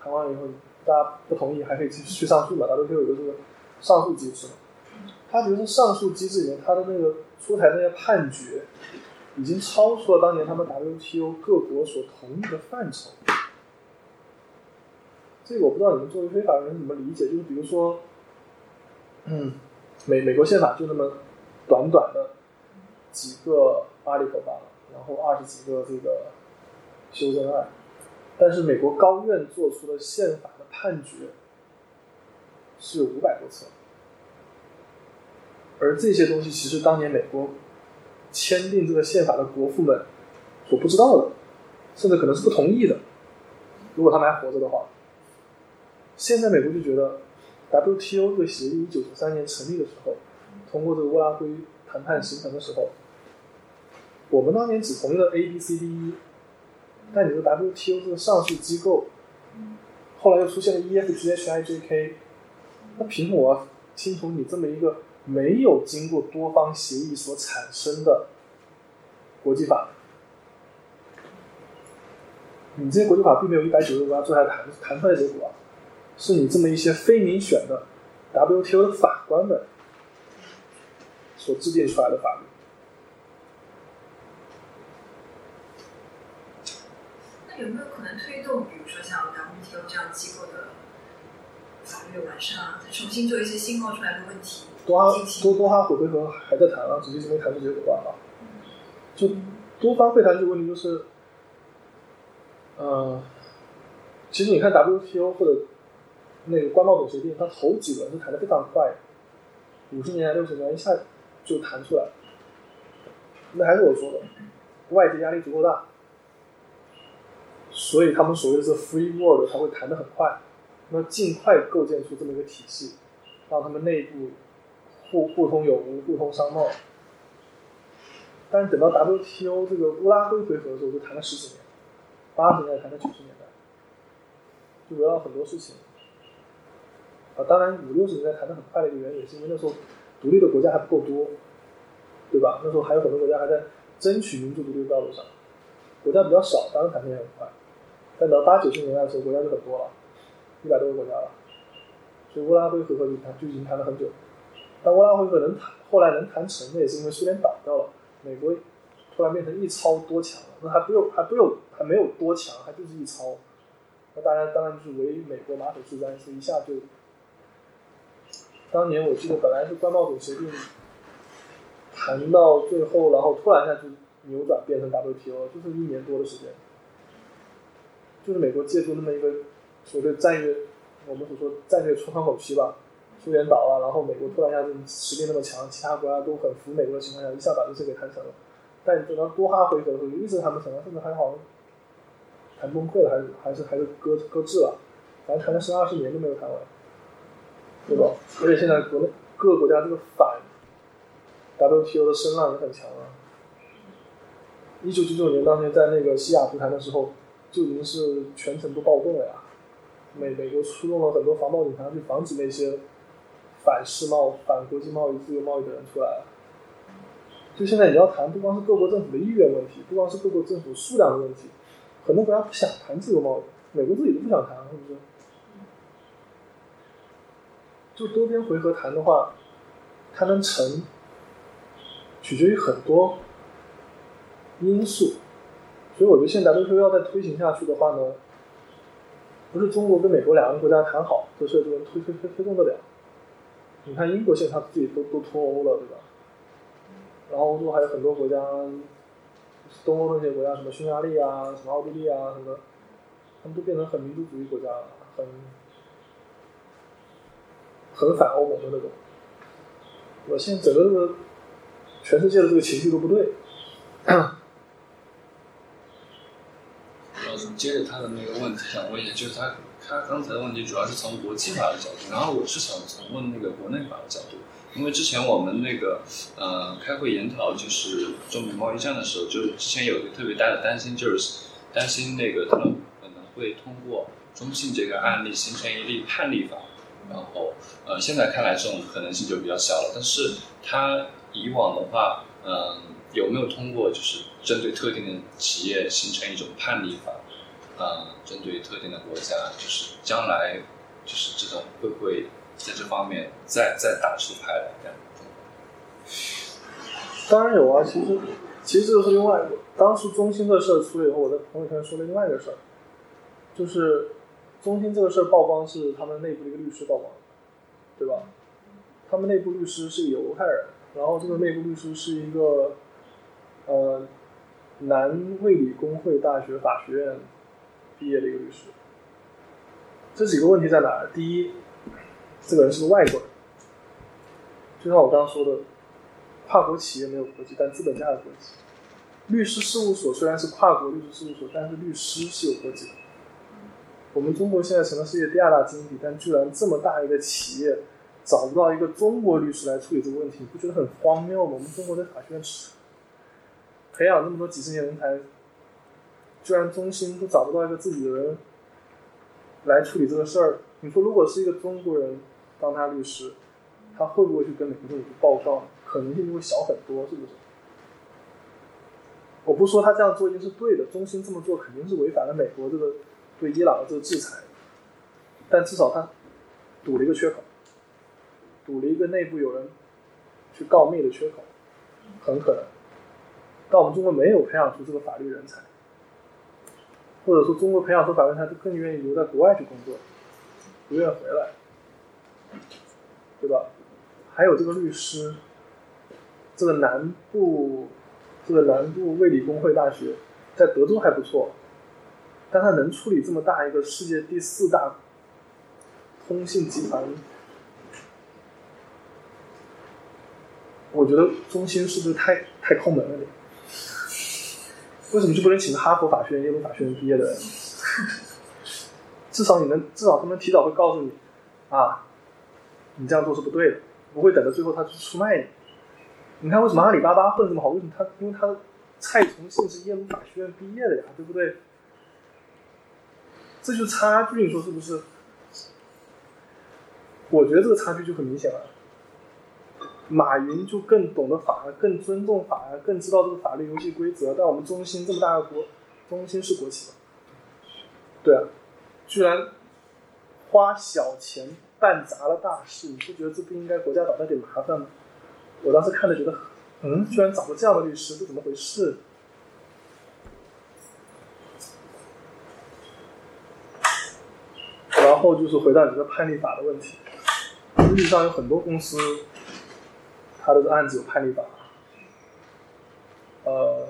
谈完以后，大家不同意还可以继续去上诉嘛？WTO 有个这个上诉机制嘛。他觉得上诉机制里面，他的那个出台那些判决，已经超出了当年他们 WTO 各国所同意的范畴。这个我不知道你们作为非法人怎么理解，就是比如说，嗯，美美国宪法就那么短短的几个 article 罢了，然后二十几个这个修正案，但是美国高院做出的宪法的判决是有五百多次。而这些东西其实当年美国签订这个宪法的国父们所不知道的，甚至可能是不同意的。如果他们还活着的话，现在美国就觉得 WTO 这个协议一九九三年成立的时候，通过这个乌拉圭谈判形成的时候，我们当年只同意了 A、B、C、D、E，但你说 WTO 这个上诉机构，后来又出现了 E、F、G、H、I、J、K，那凭什么我听从你这么一个？没有经过多方协议所产生的国际法，你这些国际法并没有一百九十个国家最后谈谈出来的结果，是你这么一些非民选的 WTO 的法官们所制定出来的法律。那有没有可能推动，比如说像 WTO 这样机构的法律完善啊，重新做一些新冒出来的问题？多哈多多哈会回合还在谈啊，只是没谈出结果罢了。就多方会谈这个问题，就是，呃，其实你看 WTO 或者那个关贸总协定，它头几轮是谈的非常快，五十年、六十年一下就谈出来。那还是我说的，外界压力足够大，所以他们所谓的这 free world 才会谈的很快，那尽快构建出这么一个体系，让他们内部。互互通有无，互通商贸。但是等到 WTO 这个乌拉圭回合的时候，就谈了十几年，八十年代谈到九十年代，就围绕很多事情。啊，当然五六十年代谈的很快的一个原因，也是因为那时候独立的国家还不够多，对吧？那时候还有很多国家还在争取民主独立的道路上，国家比较少，当然谈的也很快。但到八九十年代的时候，国家就很多了，一百多个国家了，所以乌拉圭回合就谈就已经谈了很久。但乌拉圭回合能谈，后来能谈成，那也是因为苏联倒掉了，美国突然变成一超多强了。那还不用还不用还没有多强，还就是一超。那大家当然就是唯美国马首是瞻，所以一下就。当年我记得本来是关贸总协定谈到最后，然后突然一下就扭转变成 WTO，就是一年多的时间。就是美国借助那么一个所谓的战略，我们所说战略出窗口期吧。苏联倒了，然后美国突然一下子实力那么强，其他国家都很服美国的情况下，一下把这事给谈成了。但等到多哈回合的时候，一直谈不成了，甚至还好像谈崩溃了，还是还是还是搁搁置了。反正谈了十二十年都没有谈完，对吧？而且现在国内各个国家这个反 WTO 的声浪也很强啊。一九九九年当年在那个西雅图谈的时候，就已经是全程都暴动了呀。美美国出动了很多防暴警察去防止那些。反世贸、反国际贸易、自由贸易的人出来了。就现在你要谈，不光是各国政府的意愿问题，不光是各国政府数量的问题，很多国家不想谈自由贸易，美国自己都不想谈，是不是？就多边回合谈的话，它能成，取决于很多因素。所以我觉得现在 WTO 要再推行下去的话呢，不是中国跟美国两个国家谈好，这事就能推推推推动得了。你看英国现在他自己都都脱欧了，对吧？然后欧洲还有很多国家，东欧那些国家，什么匈牙利啊，什么奥地利啊，什么，他们都变成很民族主义国家了，很很反欧盟的那种。我现在整个这个全世界的这个情绪都不对。老师接着他的那个问题想问一下，就是他他刚才的问题主要是从国际法的角度，然后我是想从问那个国内法的角度，因为之前我们那个呃开会研讨就是中美贸易战的时候，就是之前有一个特别大的担心，就是担心那个特朗普可能会通过中信这个案例形成一例判例法，然后呃现在看来这种可能性就比较小了，但是他以往的话，嗯、有没有通过就是针对特定的企业形成一种判例法？呃，针对特定的国家，就是将来就是这种会不会在这方面再再打出牌来这样？当然有啊，其实其实这个是另外一个。当时中兴这事出了以后，我在朋友圈说了另外一个事儿，就是中兴这个事儿曝光是他们内部的一个律师曝光，对吧？他们内部律师是个犹太人，然后这个内部律师是一个呃南卫理公会大学法学院毕业的一个律师。这几个问题在哪？第一，这个人是个外国人，就像我刚刚说的，跨国企业没有国籍，但资本家有国籍。律师事务所虽然是跨国律师事务所，但是律师是有国籍的。我们中国现在成了世界第二大经济体，但居然这么大一个企业找不到一个中国律师来处理这个问题，你不觉得很荒谬吗？我们中国在法学院培养那么多几十年人才，居然中心都找不到一个自己的人来处理这个事儿。你说，如果是一个中国人当他律师，他会不会去跟美国政府报告呢？可能性就会小很多，是不是？我不说他这样做一定是对的，中兴这么做肯定是违反了美国这个对伊朗的这个制裁，但至少他堵了一个缺口，堵了一个内部有人去告密的缺口，很可能。但我们中国没有培养出这个法律人才，或者说中国培养出法律人才，就更愿意留在国外去工作，不愿回来，对吧？还有这个律师，这个南部。这个南部卫理公会大学在德州还不错，但他能处理这么大一个世界第四大通信集团，我觉得中心是不是太太抠门了点？为什么就不能请个哈佛法学院、耶鲁法学院毕业的人？至少你能，至少他们提早会告诉你，啊，你这样做是不对的，不会等到最后他去出卖你。你看为什么阿里巴巴混这么好？为什么他？因为他蔡崇信是耶鲁法学院毕业的呀，对不对？这就是差距，你说是不是？我觉得这个差距就很明显了。马云就更懂得法，更尊重法，更知道这个法律游戏规则。但我们中兴这么大的国，中兴是国企吧？对啊，居然花小钱办砸了大事，你不觉得这不应该国家找他点麻烦吗？我当时看着觉得，嗯，居然找了这样的律师，这怎么回事？然后就是回到你这个判例法的问题，实际上有很多公司，他的案子有判例法，呃，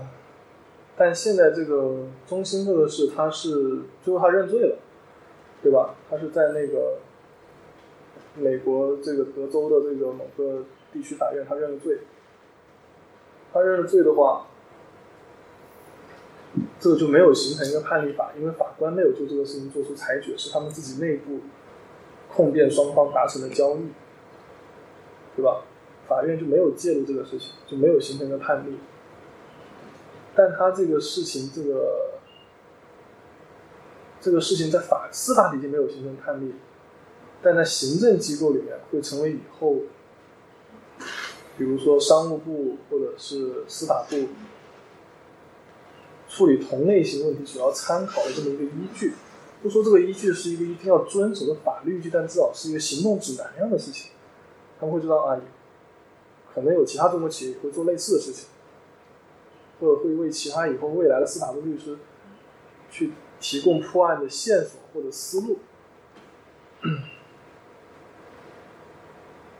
但现在这个中兴这个事，他是最后他认罪了，对吧？他是在那个美国这个德州的这个某个。地区法院他认了罪，他认了罪的话，这个就没有形成一个判例法，因为法官没有就这个事情做出裁决，是他们自己内部控辩双方达成的交易，对吧？法院就没有介入这个事情，就没有形成一个判例。但他这个事情，这个这个事情在法司法体系没有形成判例，但在行政机构里面会成为以后。比如说商务部或者是司法部处理同类型问题主要参考的这么一个依据，不说这个依据是一个一定要遵守的法律依据，但至少是一个行动指南一样的事情。他们会知道啊，可能有其他中国企业会做类似的事情，或者会为其他以后未来的司法部律师去提供破案的线索或者思路。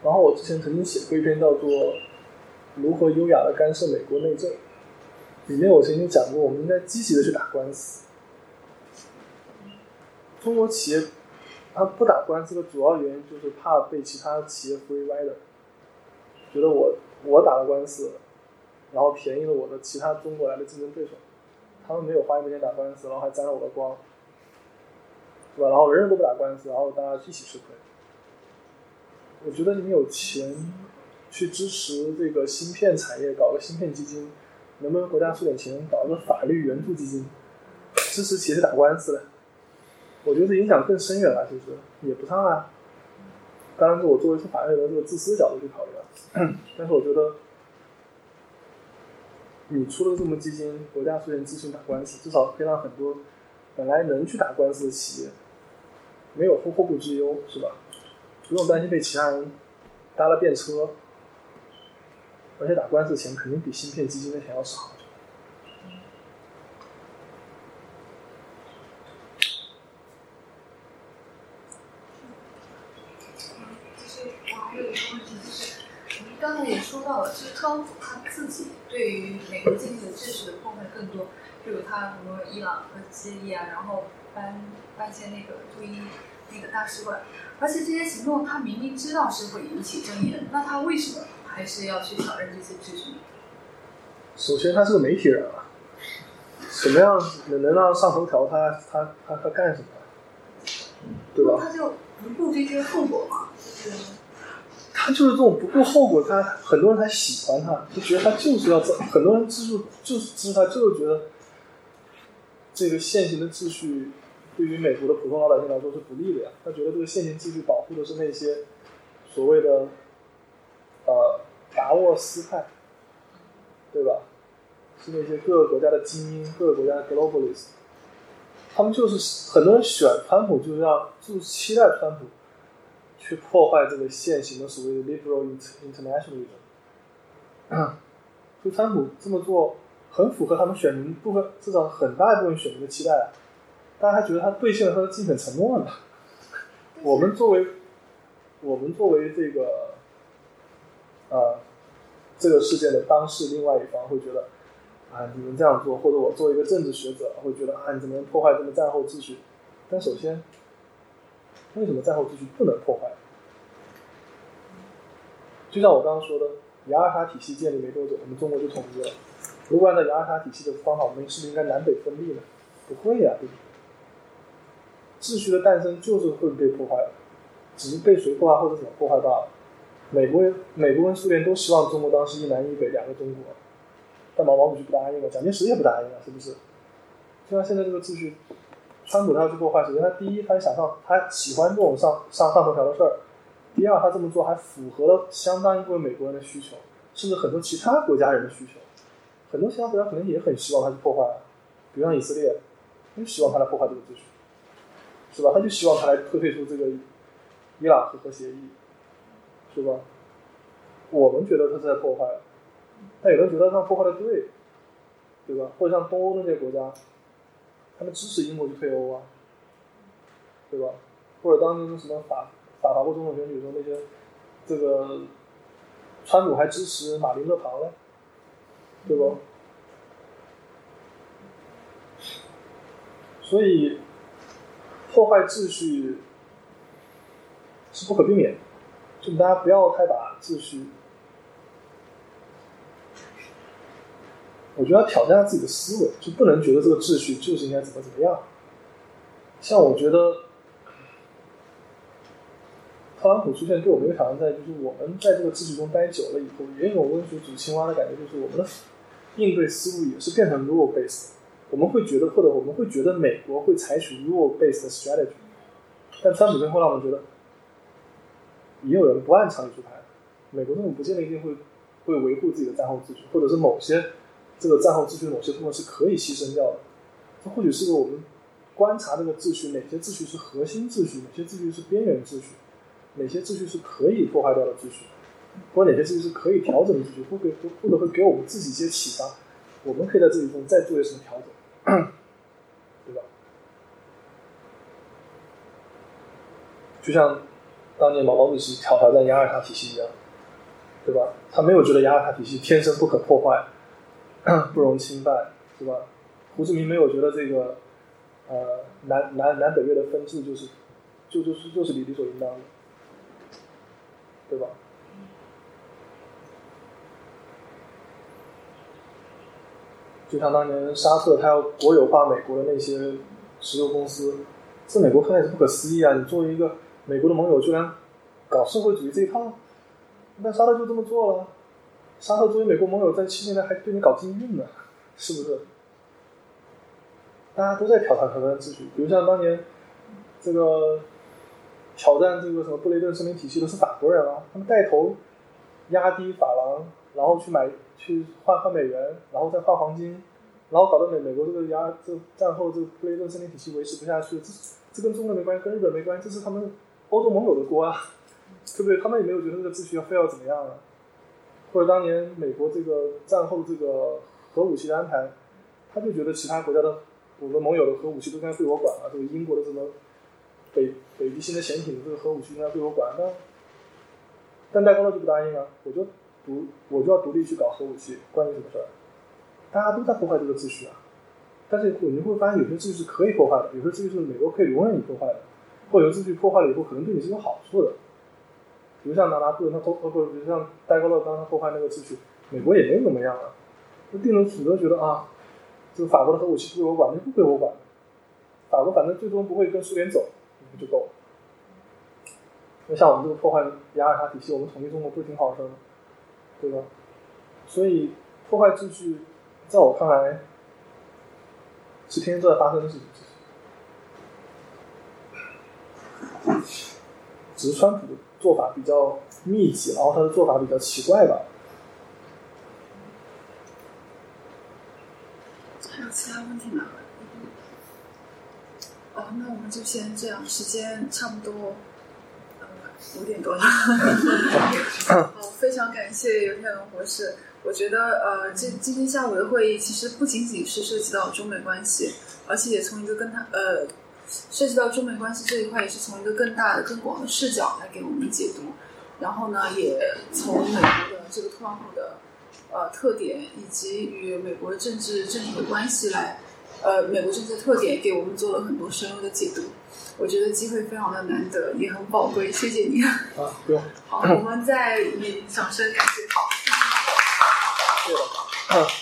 然后我之前曾经写过一篇叫做《如何优雅的干涉美国内政》，里面我曾经讲过，我们应该积极的去打官司。中国企业他不打官司的主要原因就是怕被其他企业扶一歪的，觉得我我打了官司，然后便宜了我的其他中国来的竞争对手，他们没有花一分钱打官司，然后还沾了我的光，是吧？然后人人都不打官司，然后大家一起吃亏。我觉得你们有钱去支持这个芯片产业，搞个芯片基金，能不能国家出点钱搞个法律援助基金，支持企业打官司？我觉得影响更深远了，其实也不差啊。当然，是我作为是法律的这个自私角度去考虑了，但是我觉得你出了这么基金，国家出现咨询打官司，至少可以让很多本来能去打官司的企业没有后后顾之忧，是吧？不用担心被其他人搭了便车，而且打官司的钱肯定比芯片基金的钱要少。就是我还有一个问题，就是您刚才也说到了，就是特朗普他自己对于美国经济的秩序的破坏更多，比如他什么伊朗和基利啊，然后搬搬迁那个驻伊那个大使馆，而且这些行动他明明知道是会引起争议的，那他为什么还是要去挑战这些秩序呢？首先，他是个媒体人啊，什么样能能让上头条他他他他干什么？对吧？他就不顾这些后果嘛，就是他就是这种不顾后果，他很多人才喜欢他，就觉得他就是要这，很多人支持就是支持他，就是觉得这个现行的秩序对于美国的普通老百姓来说是不利的呀。他觉得这个现行秩序保护的是那些所谓的呃达沃斯派，对吧？是那些各个国家的精英，各个国家的 globalist。他们就是很多人选川普，就是要就是期待川普去破坏这个现行的所谓的 liberal internationalism。就川普这么做，很符合他们选民部分，至少很大一部分选民的期待。大家还觉得他兑现了他的竞选承诺呢。我们作为我们作为这个呃这个事件的当事另外一方，会觉得。啊，你们这样做，或者我作为一个政治学者，会觉得啊，你怎么能破坏这个战后秩序？但首先，为什么战后秩序不能破坏？就像我刚刚说的，雅尔塔体系建立没多久，我们中国就统一了。如果按照雅尔塔体系的方法，我们是不是应该南北分立呢？不会呀，秩序的诞生就是会被破坏的，只是被谁破坏或者怎么破坏罢了。美国、美国跟苏联都希望中国当时一南一北两个中国。但毛毛主席不答应了，蒋介石也不答应了，是不是？就像现在这个秩序，川普他要去破坏，首先他第一，他想上，他喜欢这种上上上头条的事儿；第二，他这么做还符合了相当一部分美国人的需求，甚至很多其他国家人的需求。很多其他国家可能也很希望他去破坏，比如像以色列，就希望他来破坏这个秩序，是吧？他就希望他来退退出这个伊朗核核协议，是吧？我们觉得他是在破坏。但有人觉得他破坏的对，对吧？或者像东欧那些国家，他们支持英国去退欧啊，对吧？或者当年什么法法法国总统选举时候那些，这个川普还支持马林勒庞嘞，对不？所以破坏秩序是不可避免的，就大家不要太把秩序。我觉得要挑战下自己的思维，就不能觉得这个秩序就是应该怎么怎么样。像我觉得，特朗普出现对我们一个挑战在，就是我们在这个秩序中待久了以后，也有温水煮青蛙的感觉，就是我们的应对思路也是变成 rule based。我们会觉得，或者我们会觉得美国会采取 rule based strategy，但川普最后让我们觉得，也有人不按常理出牌。美国政府不见得一定会会维护自己的战后秩序，或者是某些。这个战后秩序某些部分是可以牺牲掉的，这或许是个我们观察这个秩序，哪些秩序是核心秩序，哪些秩序是边缘秩序，哪些秩序是可以破坏掉的秩序，或者哪些秩序是可以调整的秩序，会给或者会给我们自己一些启发，我们可以在这里中再做一些调整，对吧？就像当年毛毛主席挑挑战雅尔塔体系一样，对吧？他没有觉得雅尔塔体系天生不可破坏。不容侵犯，是吧？胡志明没有觉得这个，呃，南南南北越的分治就是，就就是就是理理所应当的，对吧？就像当年沙特他要国有化美国的那些石油公司，这美国看来是不可思议啊！你作为一个美国的盟友，居然搞社会主义这一套，那沙特就这么做了。沙特作为美国盟友，在七十年代还对你搞禁运呢，是不是？大家都在挑战挑战秩序，比如像当年这个挑战这个什么布雷顿森林体系的是法国人啊，他们带头压低法郎，然后去买去换换美元，然后再换黄金，然后搞得美美国这个压这战后这个布雷顿森林体系维持不下去，这这跟中国没关系，跟日本没关系，这是他们欧洲盟友的锅啊，对不对？他们也没有觉得这个秩序要非要怎么样啊。或者当年美国这个战后这个核武器的安排，他就觉得其他国家的我们盟友的核武器都应该归我管了。这个英国的什么北北极星的潜艇，这个核武器应该归我管。但但戴高乐就不答应啊，我就独我就要独立去搞核武器，关你什么事儿？大家都在破坏这个秩序啊。但是你会发现有些秩序是可以破坏的，有些秩序是美国可以容忍你破坏的，或者秩序破坏了以后可能对你是有好处的。比如像拿拿破仑他破，呃不，比如像戴高乐刚他破坏那个秩序，美国也没怎么样啊。那定了主则觉得啊，这个法国的核武器归我管，就不归我管。法国反正最终不会跟苏联走，不就够了？那像我们这个破坏雅尔塔体系，我们统一中国不是挺好的事吗？对吧？所以破坏秩序，在我看来，是天天都在发生的事情。只是川普。做法比较密集，然后他的做法比较奇怪吧。还有其他问题吗？哦，那我们就先这样，时间差不多，呃，五点多了。[LAUGHS] 好，非常感谢尤天龙博士。我觉得，呃，这今天下午的会议其实不仅仅是涉及到中美关系，而且也从一个跟他，呃。涉及到中美关系这一块，也是从一个更大的、更广的视角来给我们解读。然后呢，也从美国的这个特朗普的呃特点，以及与美国政治政体的关系来，呃，美国政治特点给我们做了很多深入的解读。我觉得机会非常的难得，也很宝贵。谢谢你。啊，不用。好，我们再以掌声感谢。好。谢谢。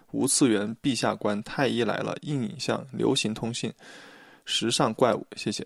无次元》、《陛下官》、《太医来了》、《硬影像》、《流行通信》、《时尚怪物》。谢谢。